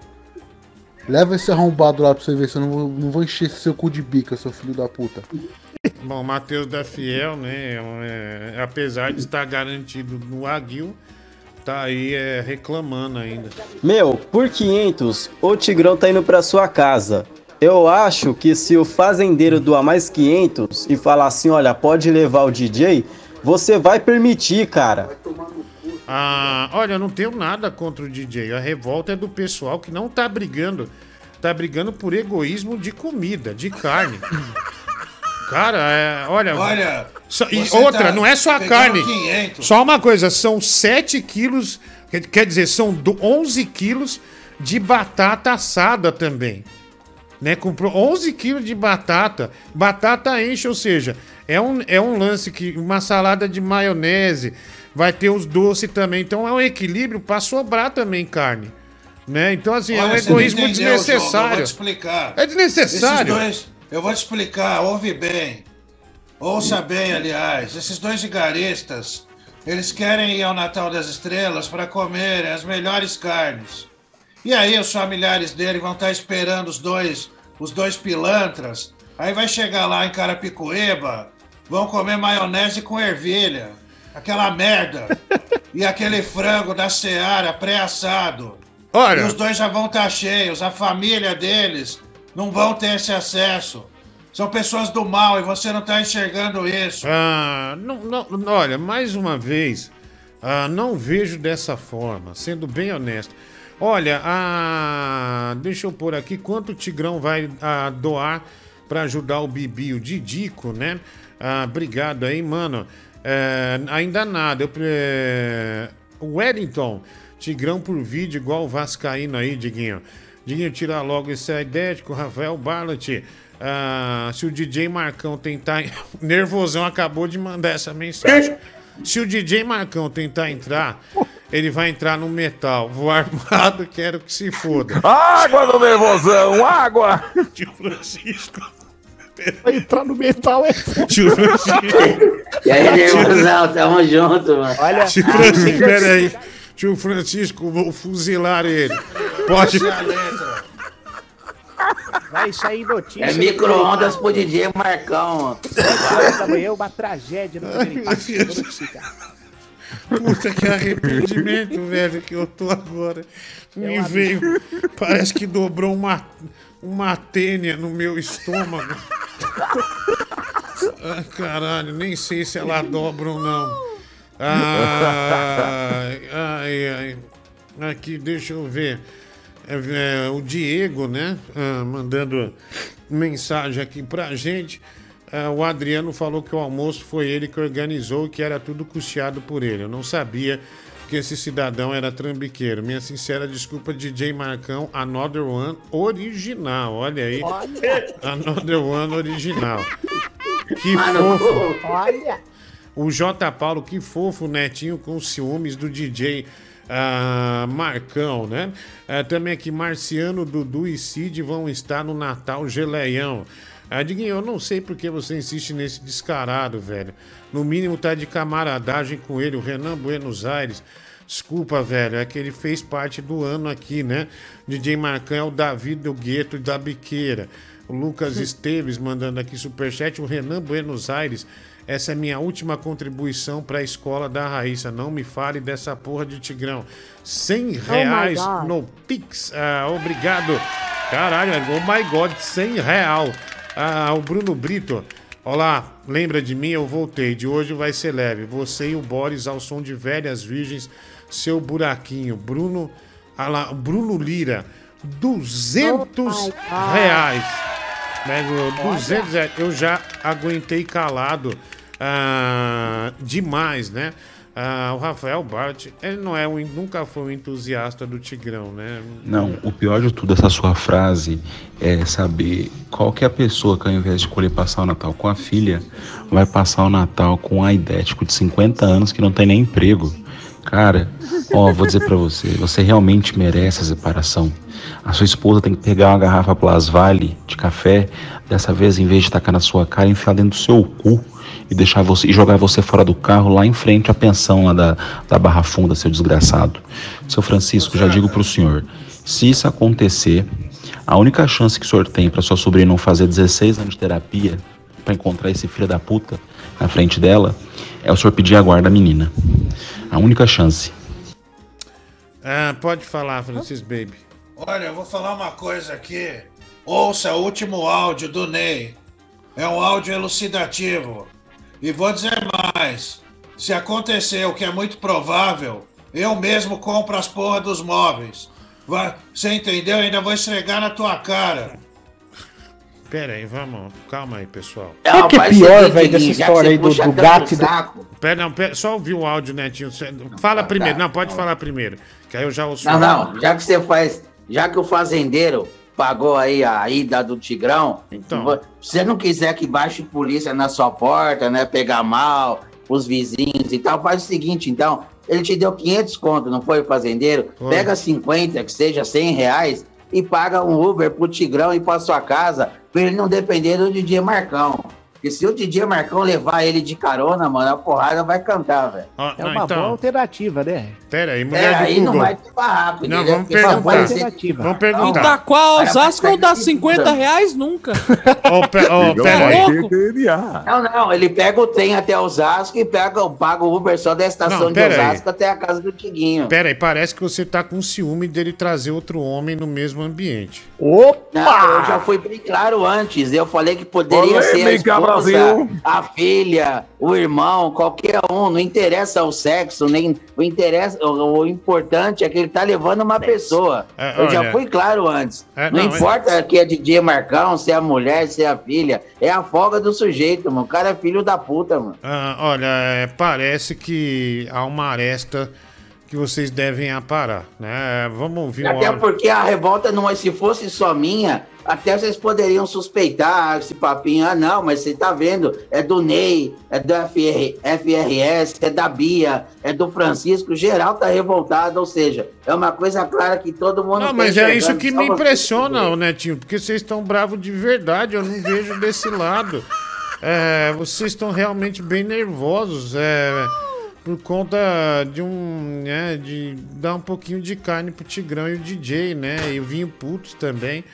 Leva esse arrombado lá pra você ver se eu não vou, não vou encher esse seu cu de bica, seu filho da puta. Bom, o Matheus da Fiel, né? é, apesar de estar garantido no Aguil, tá aí é, reclamando ainda. Meu, por 500, o Tigrão tá indo pra sua casa. Eu acho que se o fazendeiro doar mais 500 e falar assim, olha, pode levar o DJ, você vai permitir, cara. Ah, olha, eu não tenho nada contra o DJ. A revolta é do pessoal que não tá brigando. Tá brigando por egoísmo de comida, de carne. [LAUGHS] Cara, é, olha. Olha, só- e outra, tá não é só a carne. 500. Só uma coisa, são 7 quilos. quer- dizer, são do- 11 quilos de batata assada também. Né? Comprou 11 quilos de batata. Batata enche, ou seja, é um, é um lance que. Uma salada de maionese. Vai ter os doces também. Então é um equilíbrio para sobrar também carne. Né? Então, assim, é um Olha, você não egoísmo Diogo, Eu vou desnecessário. te explicar. É desnecessário. Esses dois, eu vou te explicar, ouve bem. Ouça bem, aliás. Esses dois vigaristas, eles querem ir ao Natal das Estrelas para comerem as melhores carnes. E aí os familiares dele vão estar esperando os dois, os dois pilantras. Aí vai chegar lá em Carapicuíba, vão comer maionese com ervilha. Aquela merda. e aquele frango da Seara pré-assado. Olha. E os dois já vão estar cheios, a família deles não vão ter esse acesso. São pessoas do mal e você não está enxergando isso. Ah, não, não, olha, mais uma vez, ah, não vejo dessa forma, sendo bem honesto. Olha, ah, deixa eu pôr aqui quanto o Tigrão vai ah, doar para ajudar o Bibi, o Didico, né? Ah, obrigado aí, mano. É, ainda nada. Eu, é, Wellington, Tigrão por vídeo, igual o Vascaíno aí, Diguinho. Diguinho, tira logo esse idético, Rafael Barlat. Ah, se o DJ Marcão tentar. [LAUGHS] Nervosão acabou de mandar essa mensagem. Se o DJ Marcão tentar entrar, ele vai entrar no metal. Vou armado, [LAUGHS] quero que se foda. Água no nervosão, água! [LAUGHS] Tio Francisco. Vai entrar no metal é. Tio Francisco. E aí, nervosão, tamo junto, mano. Olha, Tio Francisco, pera aí. Tio Francisco, vou fuzilar ele. Pode. Vai sair notícia. É micro-ondas pro DJ Marcão, mano. Agora da manhã, uma tragédia no ficar. Puta que arrependimento, velho, que eu tô agora. Me veio. Parece que dobrou uma, uma tênia no meu estômago. Ai, caralho, nem sei se ela dobra ou não. Ai, ai, ai. Aqui, deixa eu ver. É, é, o Diego, né? ah, mandando mensagem aqui pra gente. Ah, o Adriano falou que o almoço foi ele que organizou e que era tudo custeado por ele. Eu não sabia que esse cidadão era trambiqueiro. Minha sincera desculpa, DJ Marcão, Another One original. Olha aí. Another One original. Que Mano, fofo. Olha. O J. Paulo, que fofo, netinho com ciúmes do DJ Ah, Marcão, né? Ah, também aqui, Marciano, Dudu e Cid vão estar no Natal Geleião. Ah, Diguinho, eu não sei porque você insiste nesse descarado, velho. No mínimo tá de camaradagem com ele, o Renan Buenos Aires. Desculpa, velho, é que ele fez parte do ano aqui, né? DJ Marcão é o Davi do Gueto e da Biqueira. O Lucas [LAUGHS] Esteves mandando aqui superchat. O Renan Buenos Aires. Essa é minha última contribuição para a escola da Raíssa. Não me fale dessa porra de Tigrão. 100 reais God. no Pix. Ah, obrigado. Caralho, oh my God, 100 real. Ah, o Bruno Brito. Olá, lembra de mim? Eu voltei. De hoje vai ser leve. Você e o Boris ao som de velhas virgens. Seu buraquinho. Bruno, ah lá, Bruno Lira. 200 reais. Nego, 200 reais. Eu já aguentei calado ah, demais, né? Ah, o Rafael Bart, ele não é um, nunca foi um entusiasta do Tigrão, né? Não, o pior de tudo essa sua frase é saber qual que é a pessoa que ao invés de escolher passar o Natal com a filha, vai passar o Natal com um aidético de 50 anos que não tem nem emprego. Cara, ó, vou dizer pra você, você realmente merece a separação. A sua esposa tem que pegar uma garrafa Plas Vale de café, dessa vez em vez de tacar na sua cara, enfiar dentro do seu cu e deixar você e jogar você fora do carro lá em frente à pensão lá da, da Barra Funda, seu desgraçado. Seu Francisco, já digo pro senhor, se isso acontecer, a única chance que o senhor tem para sua sobrinha não fazer 16 anos de terapia para encontrar esse filho da puta na frente dela é o senhor pedir a guarda da menina. A única chance. Ah, pode falar, Francis Baby. Olha, eu vou falar uma coisa aqui. Ouça o último áudio do Ney. É um áudio elucidativo. E vou dizer mais. Se acontecer o que é muito provável, eu mesmo compro as porra dos móveis. Vai, você entendeu? Ainda vou esfregar na tua cara. Pera aí, vamos. Calma aí, pessoal. Sabe o que é pior, velho, dessa história aí do, do gato e do. Pera, não, pera, só ouvir o áudio, Netinho. Fala primeiro. Não, pode falar primeiro. Que aí eu já ouço. Não, não, já que você faz, já que o fazendeiro pagou aí a ida do Tigrão, Então. se você não quiser que baixe polícia na sua porta, né, pegar mal, os vizinhos e tal, faz o seguinte, então, ele te deu 500 conto, não foi fazendeiro? Foi. Pega 50, que seja 100 reais, e paga um Uber pro Tigrão ir pra sua casa, pra ele não depender do DJ Marcão. Porque se o DJ Marcão levar ele de carona, mano, a porrada vai cantar, velho. Ah, É não, uma então. boa alternativa, né? Pera aí, É, mulher do aí Google. não vai ter barraco. Não, entendeu? vamos Porque perguntar. pode ser- Vamos E da perguntar. qual Osasco não dá pega 50 reais nunca. [LAUGHS] Ô, pe- Ligão pera aí. Não, não, ele pega o trem até Osasco e pega, paga o Uber só da estação Não, de pera aí. Osasco até a casa do Tiguinho. Pera aí, parece que você tá com ciúme dele trazer outro homem no mesmo ambiente. Não, eu já fui bem claro antes. Eu falei que poderia ser a esposa, a filha, o irmão, qualquer um. Não interessa o sexo, nem o interessa. O, o importante é que ele tá levando uma pessoa. É, eu já olha. fui claro antes. É, não, não, importa que é DJ Marcão, se é a mulher, se é a filha. É a folga do sujeito, mano. O cara é filho da puta, mano. Ah, olha, é, parece que há uma aresta que vocês devem aparar, né? Vamos ouvir Até áudio. porque a revolta não é, se fosse só minha, até vocês poderiam suspeitar esse papinho. Ah, não, mas você tá vendo, é do Ney, é do FR, FRS, é da Bia, é do Francisco, geral tá revoltado, ou seja, é uma coisa clara que todo mundo Não, tá mas é isso que me impressiona, ô Netinho, porque vocês estão bravos de verdade, eu não vejo desse lado. É, vocês estão realmente bem nervosos, é, por conta de um, né, de dar um pouquinho de carne pro Tigrão e o DJ, né, e o vinho putos também,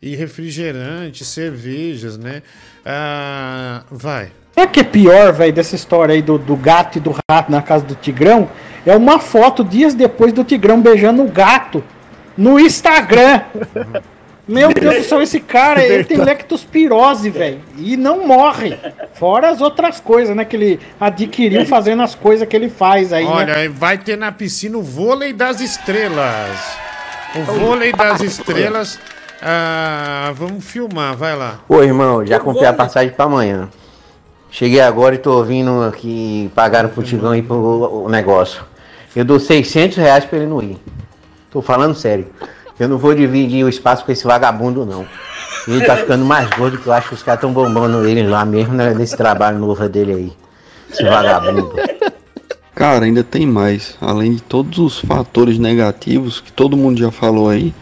e refrigerante, cervejas, né, ah, vai. Sabe o que é pior, velho, dessa história aí do, do gato e do rato na casa do Tigrão? É uma foto dias depois do Tigrão beijando o gato no Instagram. [LAUGHS] Meu Deus do céu, esse cara, ele tem lectospirose, velho. E não morre. Fora as outras coisas, né? Que ele adquiriu fazendo as coisas que ele faz aí, né? Olha, vai ter na piscina o vôlei das estrelas. O vôlei das estrelas. Ah, vamos filmar, vai lá. Ô irmão, já comprei a passagem pra amanhã. Cheguei agora e tô ouvindo aqui pagaram pro Tigão ir pro o negócio. Eu dou 600 reais pra ele não ir. Tô falando sério. Eu não vou dividir o espaço com esse vagabundo, não. Ele tá ficando mais gordo que eu acho que os caras tão bombando ele lá mesmo né, nesse trabalho novo dele aí. Esse vagabundo. Cara, ainda tem mais. Além de todos os fatores negativos que todo mundo já falou aí,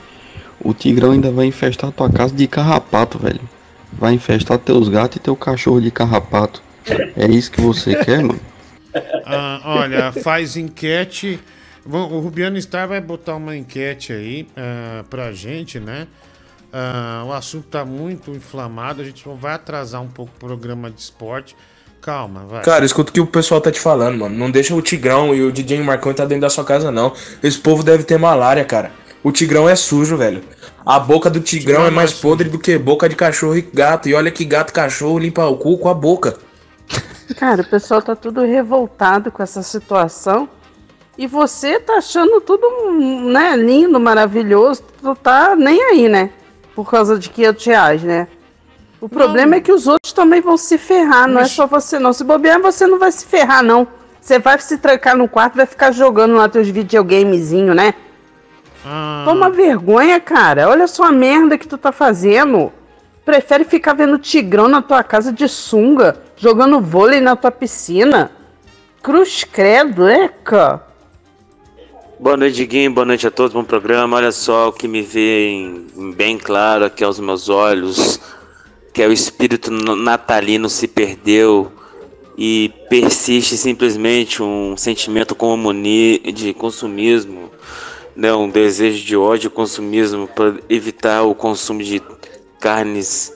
o Tigrão ainda vai infestar tua casa de carrapato, velho. Vai infestar teus gatos e teu cachorro de carrapato. É isso que você [LAUGHS] quer, mano? Ah, olha, faz enquete. O Rubiano Star vai botar uma enquete aí ah, pra gente, né? Ah, o assunto tá muito inflamado, a gente vai atrasar um pouco o programa de esporte. Calma, vai. Cara, escuta o que o pessoal tá te falando, mano. Não deixa o Tigrão e o DJ Marcão estar dentro da sua casa, não. Esse povo deve ter malária, cara. O Tigrão é sujo, velho. A boca do Tigrão é mais podre do que boca de cachorro e gato. E olha que gato cachorro limpa o cu com a boca. Cara, o pessoal tá tudo revoltado com essa situação. E você tá achando tudo, né, lindo, maravilhoso. Tu tá nem aí, né? Por causa de 500 reais, né? O problema é que os outros também vão se ferrar, não é só você não. Se bobear, você não vai se ferrar, não. Você vai se trancar no quarto e vai ficar jogando lá teus videogamezinhos, né? Ah. Toma vergonha, cara. Olha só a merda que tu tá fazendo. Prefere ficar vendo tigrão na tua casa de sunga, jogando vôlei na tua piscina. Cruz credo, eca. Boa noite, Diguinho. Boa noite a todos. Bom programa. Olha só o que me vem bem claro aqui aos meus olhos, que é o espírito natalino se perdeu e persiste simplesmente um sentimento comuni de consumismo, né, um desejo de ódio e consumismo para evitar o consumo de carnes,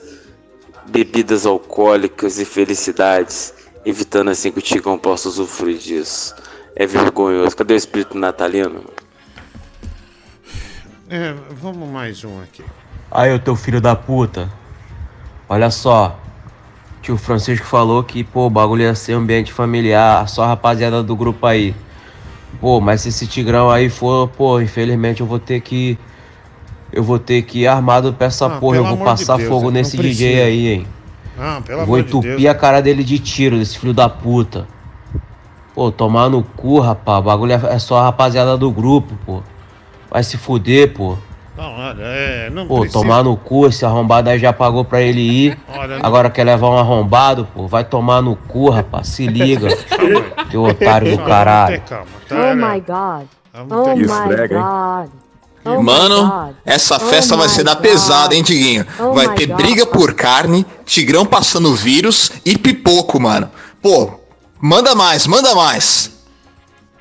bebidas alcoólicas e felicidades, evitando assim que o Tigão possa usufruir disso. É vergonhoso. Cadê o espírito natalino? É, vamos mais um aqui. Aí, ô teu filho da puta. Olha só. Tio Francisco falou que, pô, o bagulho ia ser ambiente familiar, só a rapaziada do grupo aí. Pô, mas se esse tigrão aí for, pô, infelizmente eu vou ter que. Eu vou ter que ir armado pra essa Ah, porra. Eu vou amor de passar Deus, fogo não nesse precisa. DJ aí, hein. Ah, pelo Eu vou de entupir a cara dele de tiro, desse filho da puta. Pô, tomar no cu, rapaz. O bagulho é é só a rapaziada do grupo, pô. Vai se fuder, pô. Não, olha, é, não Pô, precisa. tomar no cu, esse arrombado aí já pagou pra ele ir. Olha, não- Agora quer levar um arrombado, pô. Vai tomar no cu, rapaz. Se liga. [LAUGHS] Teu otário do caralho. calma, tá? Oh my god. Oh ter- my god. Oh Mano, essa Oh festa vai ser da God. pesada, hein, Diguinho? Oh vai ter God. briga por carne, tigrão passando vírus e pipoco, mano. Pô, manda mais, manda mais.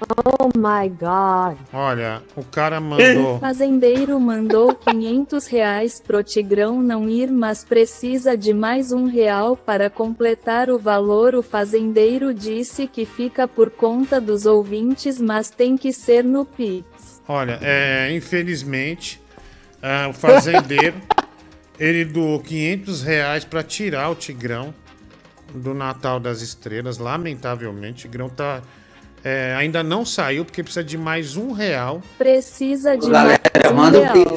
Oh my god. Olha, o cara mandou. [LAUGHS] Fazendeiro mandou 500 reais pro Tigrão não ir, mas precisa de mais um real para completar o valor. O fazendeiro disse que fica por conta dos ouvintes, mas tem que ser no Pix. Olha, é, infelizmente, ah, o fazendeiro [LAUGHS] ele doou 500 reais para tirar o Tigrão do Natal das Estrelas. Lamentavelmente, o Tigrão tá, é, ainda não saiu porque precisa de mais um real. Precisa de Galera, mais um manda um real.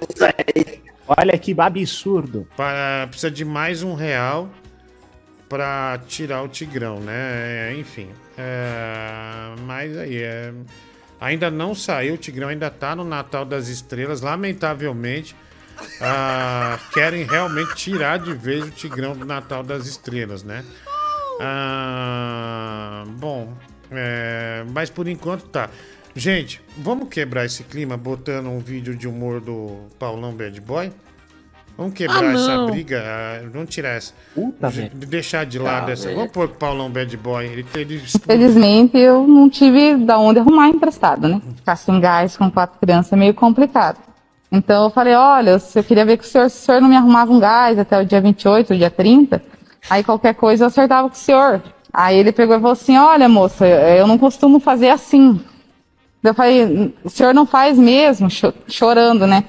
Olha que absurdo. Para, precisa de mais um real para tirar o Tigrão, né? É, enfim, é, mas aí é, ainda não saiu. O Tigrão ainda tá no Natal das Estrelas. Lamentavelmente, ah, [LAUGHS] querem realmente tirar de vez o Tigrão do Natal das Estrelas, né? Ah, bom, é, mas por enquanto tá. Gente, vamos quebrar esse clima botando um vídeo de humor do Paulão Bad Boy? Vamos quebrar Ah, essa briga? ah, vamos tirar essa. Puta, deixar de lado Ah, essa. velho. Vamos pôr o Paulão Bad Boy. Ele, ele Infelizmente, eu não tive da onde arrumar emprestado, né? Ficar sem gás com quatro crianças é meio complicado. Então eu falei, olha, eu queria ver que o senhor, se o senhor não me arrumava um gás até o dia 28, o dia 30, aí qualquer coisa eu acertava com o senhor. Aí ele pegou e falou assim, olha moça, eu não costumo fazer assim. Eu falei, o senhor não faz mesmo, Cho- chorando, né?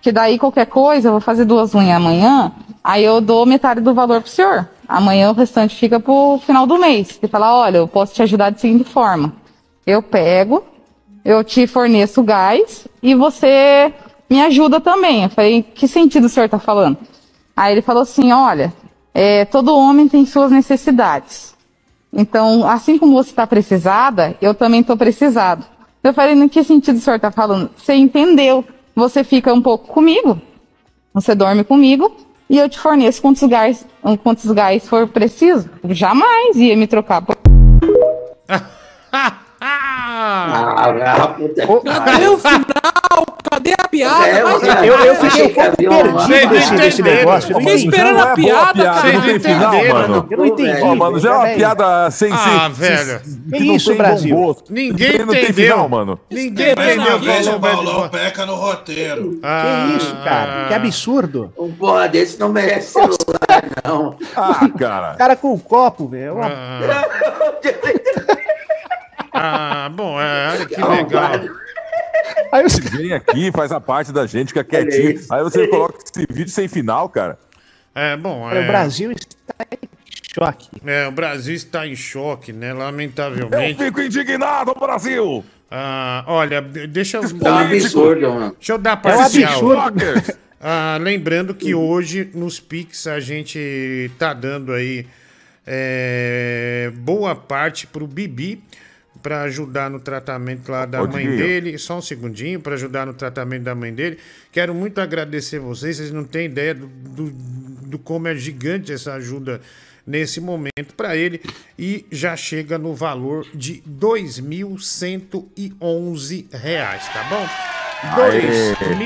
Que daí qualquer coisa, eu vou fazer duas unhas amanhã, aí eu dou metade do valor pro senhor. Amanhã o restante fica pro final do mês. Ele fala, olha, eu posso te ajudar da seguinte forma. Eu pego, eu te forneço gás e você me ajuda também. Eu falei, que sentido o senhor tá falando? Aí ele falou assim, olha, é, todo homem tem suas necessidades. Então, assim como você está precisada, eu também estou precisado. Eu falei, no que sentido o senhor está falando? Você entendeu. Você fica um pouco comigo, você dorme comigo e eu te forneço quantos gás, quantos gás for preciso. Jamais ia me trocar por [LAUGHS] Ah, Ah, puta. Cadê o final? Cadê a piada? É, Mas- cara, Eu, eu fiquei um pouco perdido Vocês nesse, negócio. Eu Fiquei esperando a é piada, cara. não tem final, entenderam, mano. Eu não entendi. Ó, mano, já é uma piada sem Ah, sem- velho. Que não isso, Brasil? Ninguém não tem entendeu. final, mano. Ninguém entendeu a que vez, o o Paulão peca no roteiro. Que isso, cara? Que absurdo. Um porra desse não merece celular, não. Ah, cara. Cara com um copo, velho. Uma- [LAUGHS] Ah, bom, é, olha que legal. Aí você... Vem aqui, faz a parte da gente, fica quietinho. Aí você coloca esse vídeo sem final, cara. É, bom, O é, Brasil está em choque. é, o Brasil está em choque, né? Eu Lamentavelmente. fico indignado, Brasil! Ah, olha, de- deixa eu. É um absurdo, mano. Deixa eu dar É um parcial. absurdo. [LAUGHS] Ah, lembrando que hoje nos Pix a gente tá dando aí é, boa parte pro Bibi para ajudar no tratamento lá da Ô, mãe Diguinho. dele. Só um segundinho para ajudar no tratamento da mãe dele. Quero muito agradecer vocês. Vocês não têm ideia do, do, do como é gigante essa ajuda nesse momento para ele e já chega no valor de 2.111 reais, tá bom?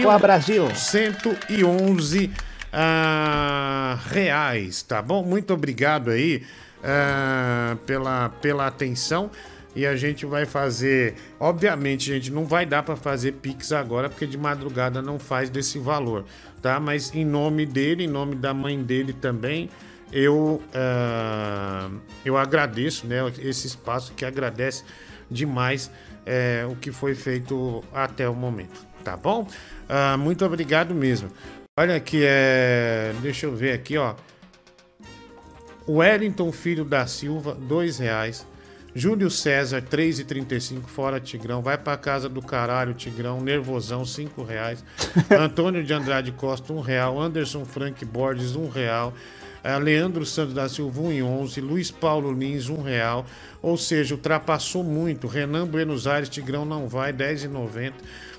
Boa, Brasil. 111 ah, reais, tá bom? Muito obrigado aí ah, pela, pela atenção. E a gente vai fazer. Obviamente, gente, não vai dar para fazer Pix agora, porque de madrugada não faz desse valor, tá? Mas em nome dele, em nome da mãe dele também, eu, ah, eu agradeço né, esse espaço que agradece demais é, o que foi feito até o momento, tá bom? Ah, muito obrigado mesmo. Olha aqui, é... deixa eu ver aqui, ó. Wellington Filho da Silva, dois reais. Júlio César, 3,35, fora Tigrão. Vai pra casa do caralho, Tigrão. Nervosão, 5 reais. [LAUGHS] Antônio de Andrade Costa, 1 um real. Anderson Frank Borges, 1 um real. Eh, Leandro Santos da Silva, 1 e 11. Luiz Paulo Lins, 1 um real. Ou seja, ultrapassou muito. Renan Buenos Aires, Tigrão não vai, 10,90.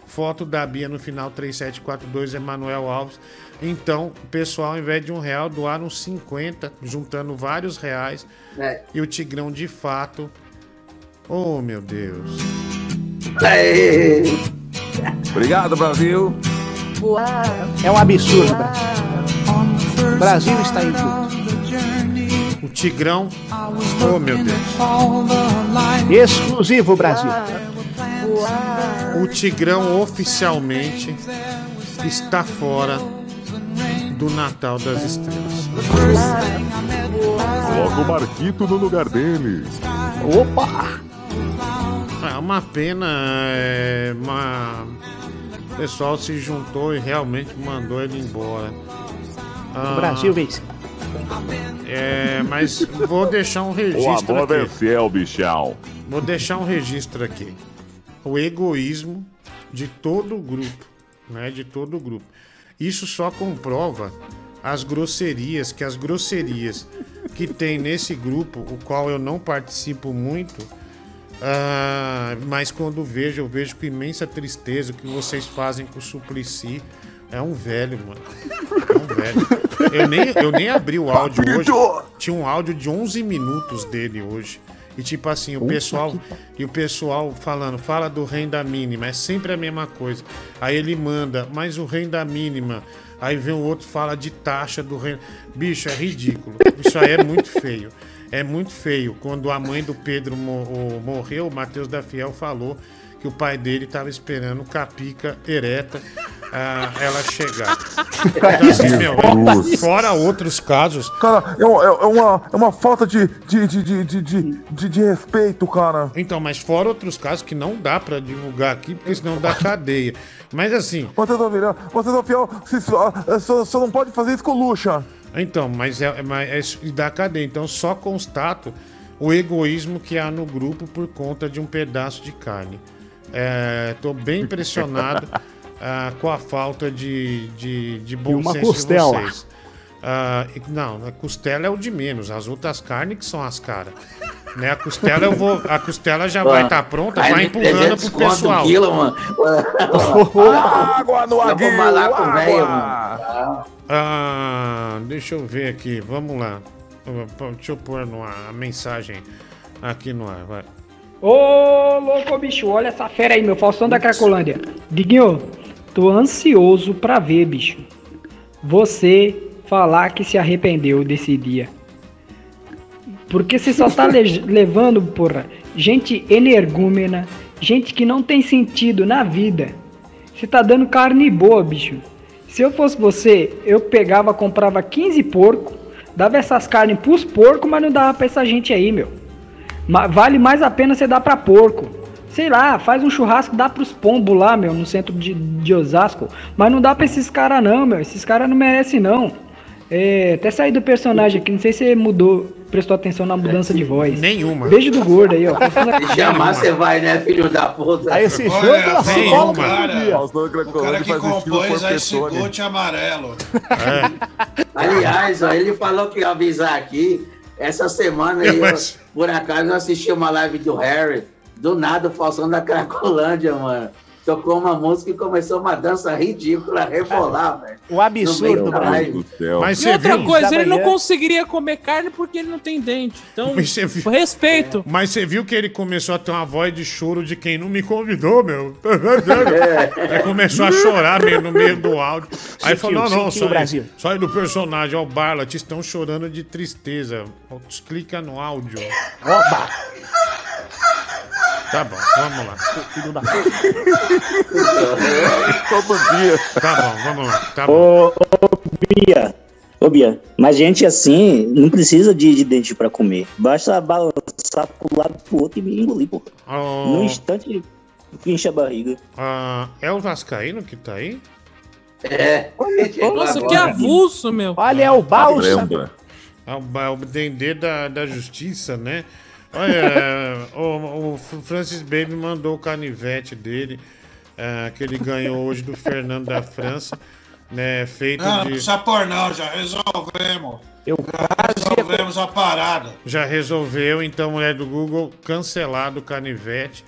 Foto da Bia no final 3742, Emanuel Alves. Então, o pessoal, ao invés de um real, doaram 50, juntando vários reais. É. E o Tigrão, de fato. Oh, meu Deus. Aê. Obrigado, Brasil. É um absurdo, Brasil. O Brasil está em tudo. O Tigrão. Oh, meu Deus. Exclusivo, Brasil. O Tigrão oficialmente está fora do Natal das Estrelas. Coloca o Marquito no lugar dele. Opa! É uma pena. É uma... O pessoal se juntou e realmente mandou ele embora. Ah, O Brasil vence. É, mas vou deixar um O registro amor aqui. venceu, bichão. Vou deixar um registro aqui. O egoísmo de todo o grupo, né? De todo o grupo. Isso só comprova as grosserias, que as grosserias que tem nesse grupo, o qual eu não participo muito, ah, mas quando vejo, eu vejo com imensa tristeza o que vocês fazem com o Suplicy. É um velho, mano. É um velho. Eu nem, eu nem abri o áudio hoje. Tinha um áudio de 11 minutos dele hoje. E tipo assim, o pessoal e o pessoal falando, fala do renda mínima, é sempre a mesma coisa. Aí ele manda, mas o renda mínima. Aí vem o outro fala de taxa do renda. Bicho, é ridículo. Isso aí é muito feio. É muito feio. Quando a mãe do Pedro morreu, o Matheus da Fiel falou que o pai dele estava esperando capica ereta ah, ela chegar. Então, assim, meu, fora outros casos. Cara, é, uma- é uma, é uma falta de, de, de, de, de, de, respeito, cara. Então, mas fora outros casos que não dá pra divulgar aqui, porque senão dá cadeia. Mas assim. Você tá virando. Você tá fiel. Você só, só, só não pode fazer isso com luxa. Então, mas é, é, mas é da cadeia. Então, só constato o egoísmo que há no grupo por conta de um pedaço de carne. É, tô bem impressionado [LAUGHS] ah, com a falta de, de, de bom uma senso costela. de vocês. Ah, e- não, a costela é o de menos. As outras carnes que são as caras. Né? A costela eu vou. A costela já vai estar pronta, Aí vai me empurrando 300 pro pessoal. quilo, mano. Água no malar com o velho, água. Ah, deixa eu ver aqui, vamos lá. Deixa eu pôr no ar a mensagem aqui no ar, vai. Ô, louco, bicho, olha essa fera aí, meu Faustão da Cracolândia. Diguinho, tô ansioso pra ver, bicho. Você falar que se arrependeu desse dia. Porque você só tá [LAUGHS] le- levando, porra, gente energúmena, gente que não tem sentido na vida. Você tá dando carne boa, bicho. Se eu fosse você, eu pegava, comprava 15 porco, dava essas carnes pros porcos, mas não dava pra essa gente aí, meu. Vale mais a pena você dar pra porco. Sei lá, faz um churrasco, dá pros pombos lá, meu, no centro de, de Osasco. Mas não dá pra esses caras não, meu. Esses caras não merecem não. É, até sair do personagem aqui, não sei se você mudou, prestou atenção na mudança de voz. Nenhuma. Beijo do gordo aí, ó. [LAUGHS] Chamar, você vai, né, filho da puta? Aí esse show é pela psicóloga do dia. O cara que compôs esse gote amarelo. Aliás, ó, ele falou que ia avisar aqui. Essa semana, eu, Mas- por acaso, eu assisti uma live do Harry. Do nada, o Faustão da Cracolândia, mano. Tocou uma música e começou uma dança ridícula, rebolar, velho. O absurdo, No meio da Brasil. live. Mas e outra viu? coisa, ele não conseguiria comer carne porque ele não tem dente. Então, viu- respeito. Mas você viu que ele começou a ter uma voz de choro de quem não me convidou, meu. [LAUGHS] Aí começou a chorar meio no meio do áudio. Aí Sentiu, falou: não, não, sentiu, só, aí do personagem, ó, o Barlat, estão chorando de tristeza. Clica no áudio. Oba! Tá bom, vamos lá. Filho da [LAUGHS] Todo dia. Tá bom, vamos lá. Tá bom. Ô, ô, Bia, ô Bia, mas gente assim não precisa de, de dente pra comer. Basta balançar pro lado pro outro e me engolir, pô. Ó, Num instante, enche a barriga. ah, é o Vascaíno que tá aí? É. Nossa, que avulso, meu. Olha, é o balsa. É o, é o Dendê da, da Justiça, né? Olha, o, o Francis Baby mandou o canivete dele, é, que ele ganhou hoje do Fernando da França, né? Feito Não, não de. precisa pôr não, já resolvemos. Eu Já resolvemos a parada. Já resolveu, então, mulher do Google, cancelado o canivete.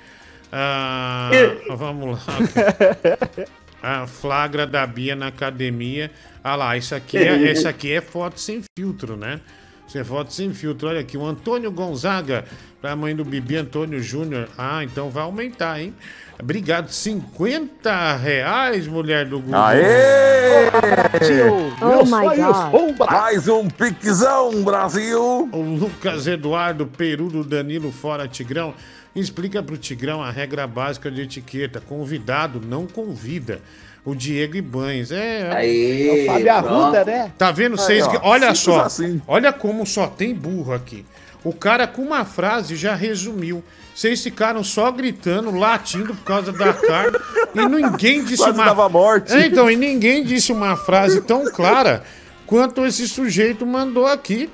Ah, vamos lá. [LAUGHS] A flagra da Bia na academia. Ah lá, isso aqui é, esse aqui é foto sem filtro, né? Isso é foto sem filtro. Olha aqui, o Antônio Gonzaga, pra mãe do Bibi Antônio Júnior. Ah, então vai aumentar, hein? Obrigado. 50 reais, mulher do Google. Aê! Oh my God. Mais um piquezão, Brasil! O Lucas Eduardo Perudo Danilo Fora Tigrão. Explica pro Tigrão a regra básica de etiqueta. Convidado não convida. O Diego Ibanes. É. Aí, É o Fábio Arruda, né? Tá vendo? Vocês. ó, olha simples só. assim. Olha como só tem burro aqui. O cara com uma frase já resumiu. Vocês ficaram só gritando, latindo por causa da carne. e ninguém [LAUGHS] disse Quase uma. dava morte. É, então, e ninguém disse uma frase tão clara quanto esse sujeito mandou aqui.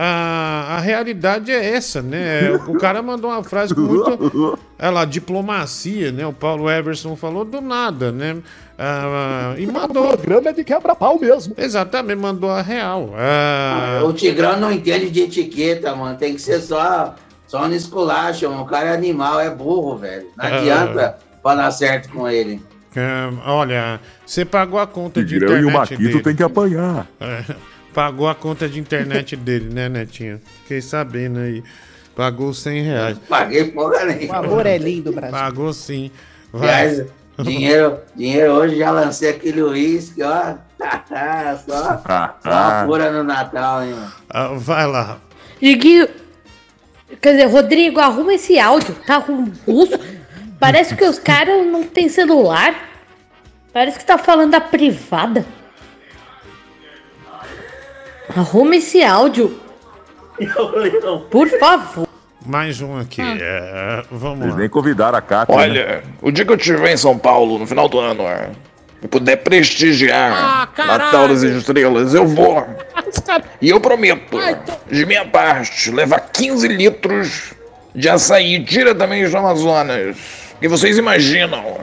A, a realidade é essa, né? O cara mandou uma frase com muito. [LAUGHS] É lá, diplomacia, né? O Paulo Everson falou do nada, né? Ah, e O mandou. programa é de quebra-pau mesmo. Exatamente, mandou a real. Ah, O Tigrão não entende de etiqueta, mano. Tem que ser só, só no esculacho, mano. O cara é animal, é burro, velho. Não Ah. adianta falar certo com ele. ah, olha, você pagou a conta de Tigrão e internet o Maquito dele. tem que apanhar. É, pagou a conta de internet [LAUGHS] dele, né, Netinho? Fiquei sabendo aí. Pagou 100 reais. Paguei porra O nenhuma. amor é lindo, Brasil. Pagou sim. Vai. Dinheiro, dinheiro hoje já lancei aquele uísque, ó. [LAUGHS] só, só uma pura no Natal, hein, mano. Ah, vai lá. Diguinho. Quer dizer, Rodrigo, arruma esse áudio. Tá com pulso. Parece que os caras não têm celular. Parece que tá falando da privada. Arruma esse áudio. [LAUGHS] Por favor. Mais um aqui. É, vamos Eles lá. nem convidaram a Cátia. né? Olha, o dia que eu estiver em São Paulo, no final do ano, é, e puder prestigiar Ah. Natal das Estrelas, eu vou. [LAUGHS] E eu prometo, de minha parte, levar 15 litros de açaí diretamente do Amazonas. E vocês imaginam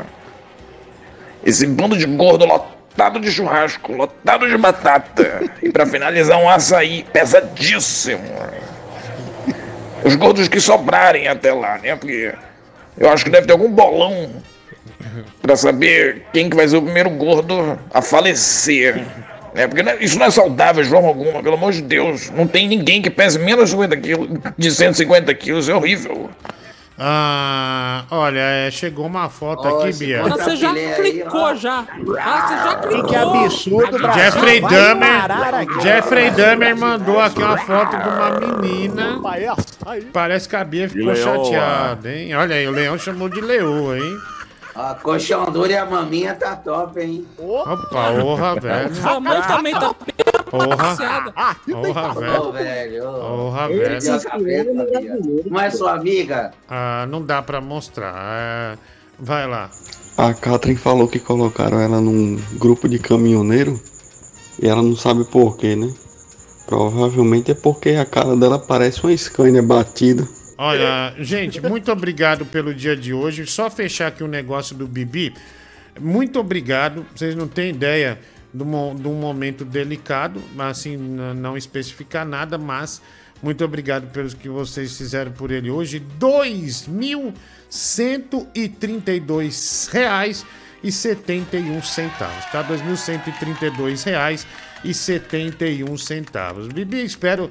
esse bando de gordo lotado de churrasco, lotado de batata. [LAUGHS] e pra finalizar, um açaí pesadíssimo. Os gordos que sobrarem até lá, né? Porque eu acho que deve ter algum bolão pra saber quem que vai ser o primeiro gordo a falecer. Né? Porque é- isso não é saudável de forma alguma, pelo amor de Deus. Não tem ninguém que pese menos de 50 quilos, de 150 quilos, é horrível. Ah, olha, é, chegou uma foto aqui, Bia. Ah, você já clicou já. Ah, você já clicou. Que absurdo, Brasil. Jeffrey Dahmer. Jeffrey Dahmer mandou aqui uma foto de uma menina. Parece que a Bia ficou Leoa. chateada, hein? Olha aí, o leão chamou de leoa, hein? A colchão duro e a maminha tá top, hein? Opa, porra, velho. Sua mãe também tá Porra. passeada. Porra, Ô, velho. velho. Porra, velho. Não é sua amiga? Ah, não dá pra mostrar. É, Vai lá. A Catherine falou que colocaram ela num grupo de caminhoneiro e ela não sabe porquê, né? Provavelmente é porque a cara dela parece uma Scania batida. Olha, gente, muito obrigado pelo dia de hoje. Só fechar aqui o negócio do Bibi. Muito obrigado. Vocês não têm ideia de um, momento delicado, mas assim, não especificar nada, mas muito obrigado pelos que vocês fizeram por ele hoje. 2.132 reais e 71 centavos, tá? 2.132 reais e 71 centavos. Bibi, espero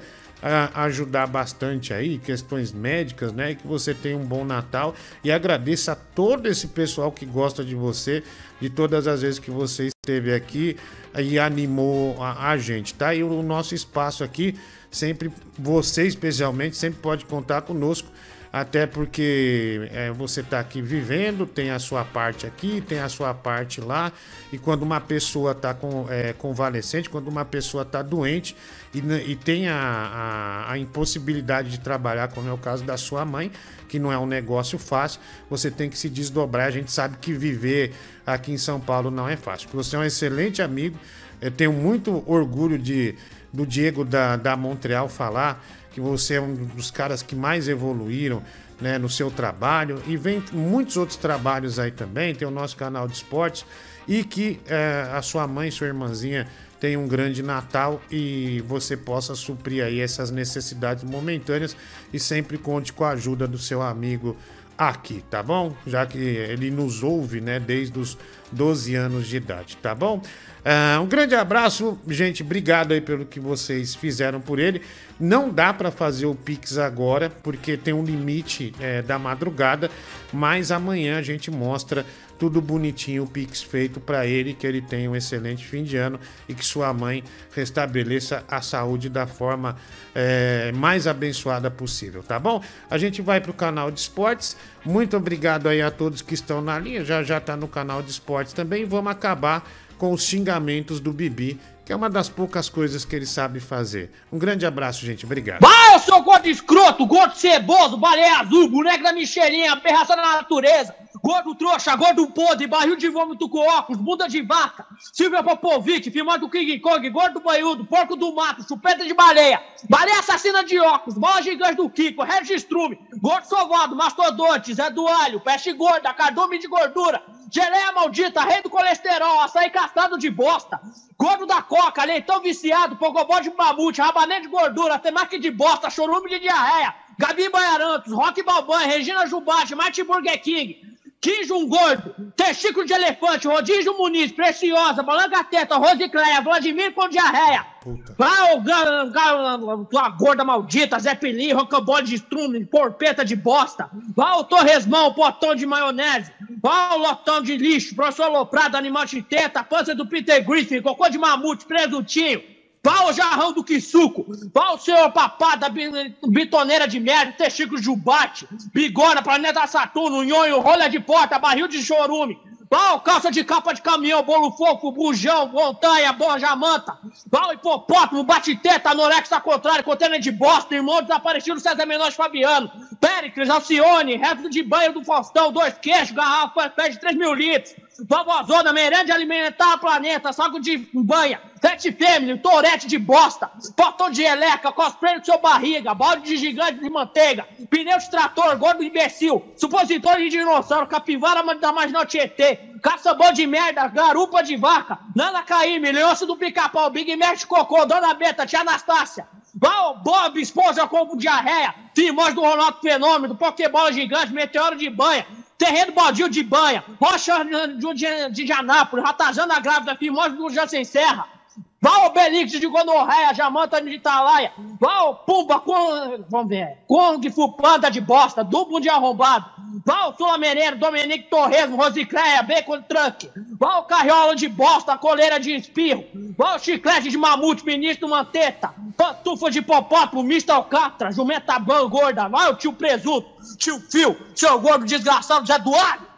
ajudar bastante aí, questões médicas, né? E que você tenha um bom Natal. E agradeço a todo esse pessoal que gosta de você, de todas as vezes que você esteve aqui e animou a, a gente, tá? E o nosso espaço aqui, sempre, você especialmente, sempre pode contar conosco. Até porque é, você está aqui vivendo, tem a sua parte aqui, tem a sua parte lá. E quando uma pessoa está com, é, convalescente, quando uma pessoa está doente e, e tem a, a, a impossibilidade de trabalhar, como é o caso da sua mãe, que não é um negócio fácil, você tem que se desdobrar. A gente sabe que viver aqui em São Paulo não é fácil. Você é um excelente amigo. Eu tenho muito orgulho de, do Diego da, da Montreal falar que você é um dos caras que mais evoluíram né, no seu trabalho e vem muitos outros trabalhos aí também. Tem o nosso canal de esportes e que eh, a sua mãe, sua irmãzinha tenha um grande Natal e você possa suprir aí essas necessidades momentâneas e sempre conte com a ajuda do seu amigo aqui, tá bom? Já que ele nos ouve, né, desde os 12 anos de idade, tá bom? Ah, um grande abraço, gente. Obrigado aí pelo que vocês fizeram por ele. Não dá para fazer o Pix agora, porque tem um limite é, da madrugada, mas amanhã a gente mostra tudo bonitinho o Pix feito para ele, que ele tenha um excelente fim de ano e que sua mãe restabeleça a saúde da forma é, mais abençoada possível, tá bom? A gente vai pro canal de esportes. Muito obrigado aí a todos que estão na linha, já já tá no canal de esportes também. Vamos acabar com os xingamentos do Bibi, que é uma das poucas coisas que ele sabe fazer. Um grande abraço, gente. Obrigado. Vai, eu sou gordo escroto, gordo ceboso, baleia azul, boneco da Michelinha, aberração da natureza, gordo trouxa, gordo podre, barril de vômito com óculos, bunda de vaca, Silvia Popovic, filmado do King Kong, gordo banhudo, porco do mato, chupeta de baleia, baleia assassina de óculos, bola gigante do Kiko, Registrume, gordo sovado, mastodonte, Zé do Alho, peste gorda, cardume de gordura, geleia maldita, rei do colesterol, açaí castrado de bosta, gordo da coca, leitão viciado, pogobó de mamute, rabanete de gordura, temaki de bosta, chorume de diarreia, Gabi Baiarantos, Rock Balban, Regina Jubate, Martin Burger King, Quinjo Gordo, Testículo de Elefante, Rodízio Muniz, Preciosa, Balanga Teta, Rosicléia, Vladimir com diarreia. Vai, o ga- ga- tua gorda maldita, Zé Pili, rocambole de estrume, porpeta de bosta. Vai o Torresmão, potão de maionese. Vai o lotão de lixo, professor Loprado, animal de teta, pança do Peter Griffin, cocô de mamute, presuntinho. O jarrão do Quisuco, vai o senhor papada, bi- bitoneira de merda, testículo de jubate, bigona, planeta Saturno, nhonho, rolha de porta, barril de chorume. O calça de capa de caminhão, bolo fofo, bujão, montanha, borja manta. O hipopótamo, bate-teta, anorexia contrário, contêiner de bosta, irmão desaparecido César Menor de Fabiano. Péricles, Alcione, resto de banho do Faustão, dois queixos, garrafa, pé de 3 mil litros. Vovozona, merenda alimentar planeta, saco de banha, sete fêmea, torete de bosta, potão de eleca, cosplay do seu barriga, balde de gigante de manteiga, pneu de trator, gordo imbecil, supositório de dinossauro, capivara da marginal Tietê, caçambão de merda, garupa de vaca, Nana Caíme, leôncio do pica-pau, Big Mac de cocô, Dona Beta, tia Anastácia, Bob, esposa com diarreia, Timões do Ronaldo Fenômeno, Pokébola gigante, Meteoro de banha, Terreno baldio de banha, Rocha de, de, Janápolis, Ratazana grávida, Timões do Jansen Serra, Vai o Obelix de Gonorreia, Jamanta de Italaia. Vai o Pumba com. Vamos ver. Kong Fupanda de bosta, duplo de arrombado. Vai o Sulameneiro, Dominique Torresmo, Rosicléia, Bacon Truck. Vai o Carriola de bosta, coleira de espirro. Vai o Chiclete de Mamute, Ministro Manteta. Pantufa de Popótamo, Mista Alcatra, Jumenta Ban Gorda. Vai o tio Presunto, tio Fio, seu gordo desgraçado Zé Duarte.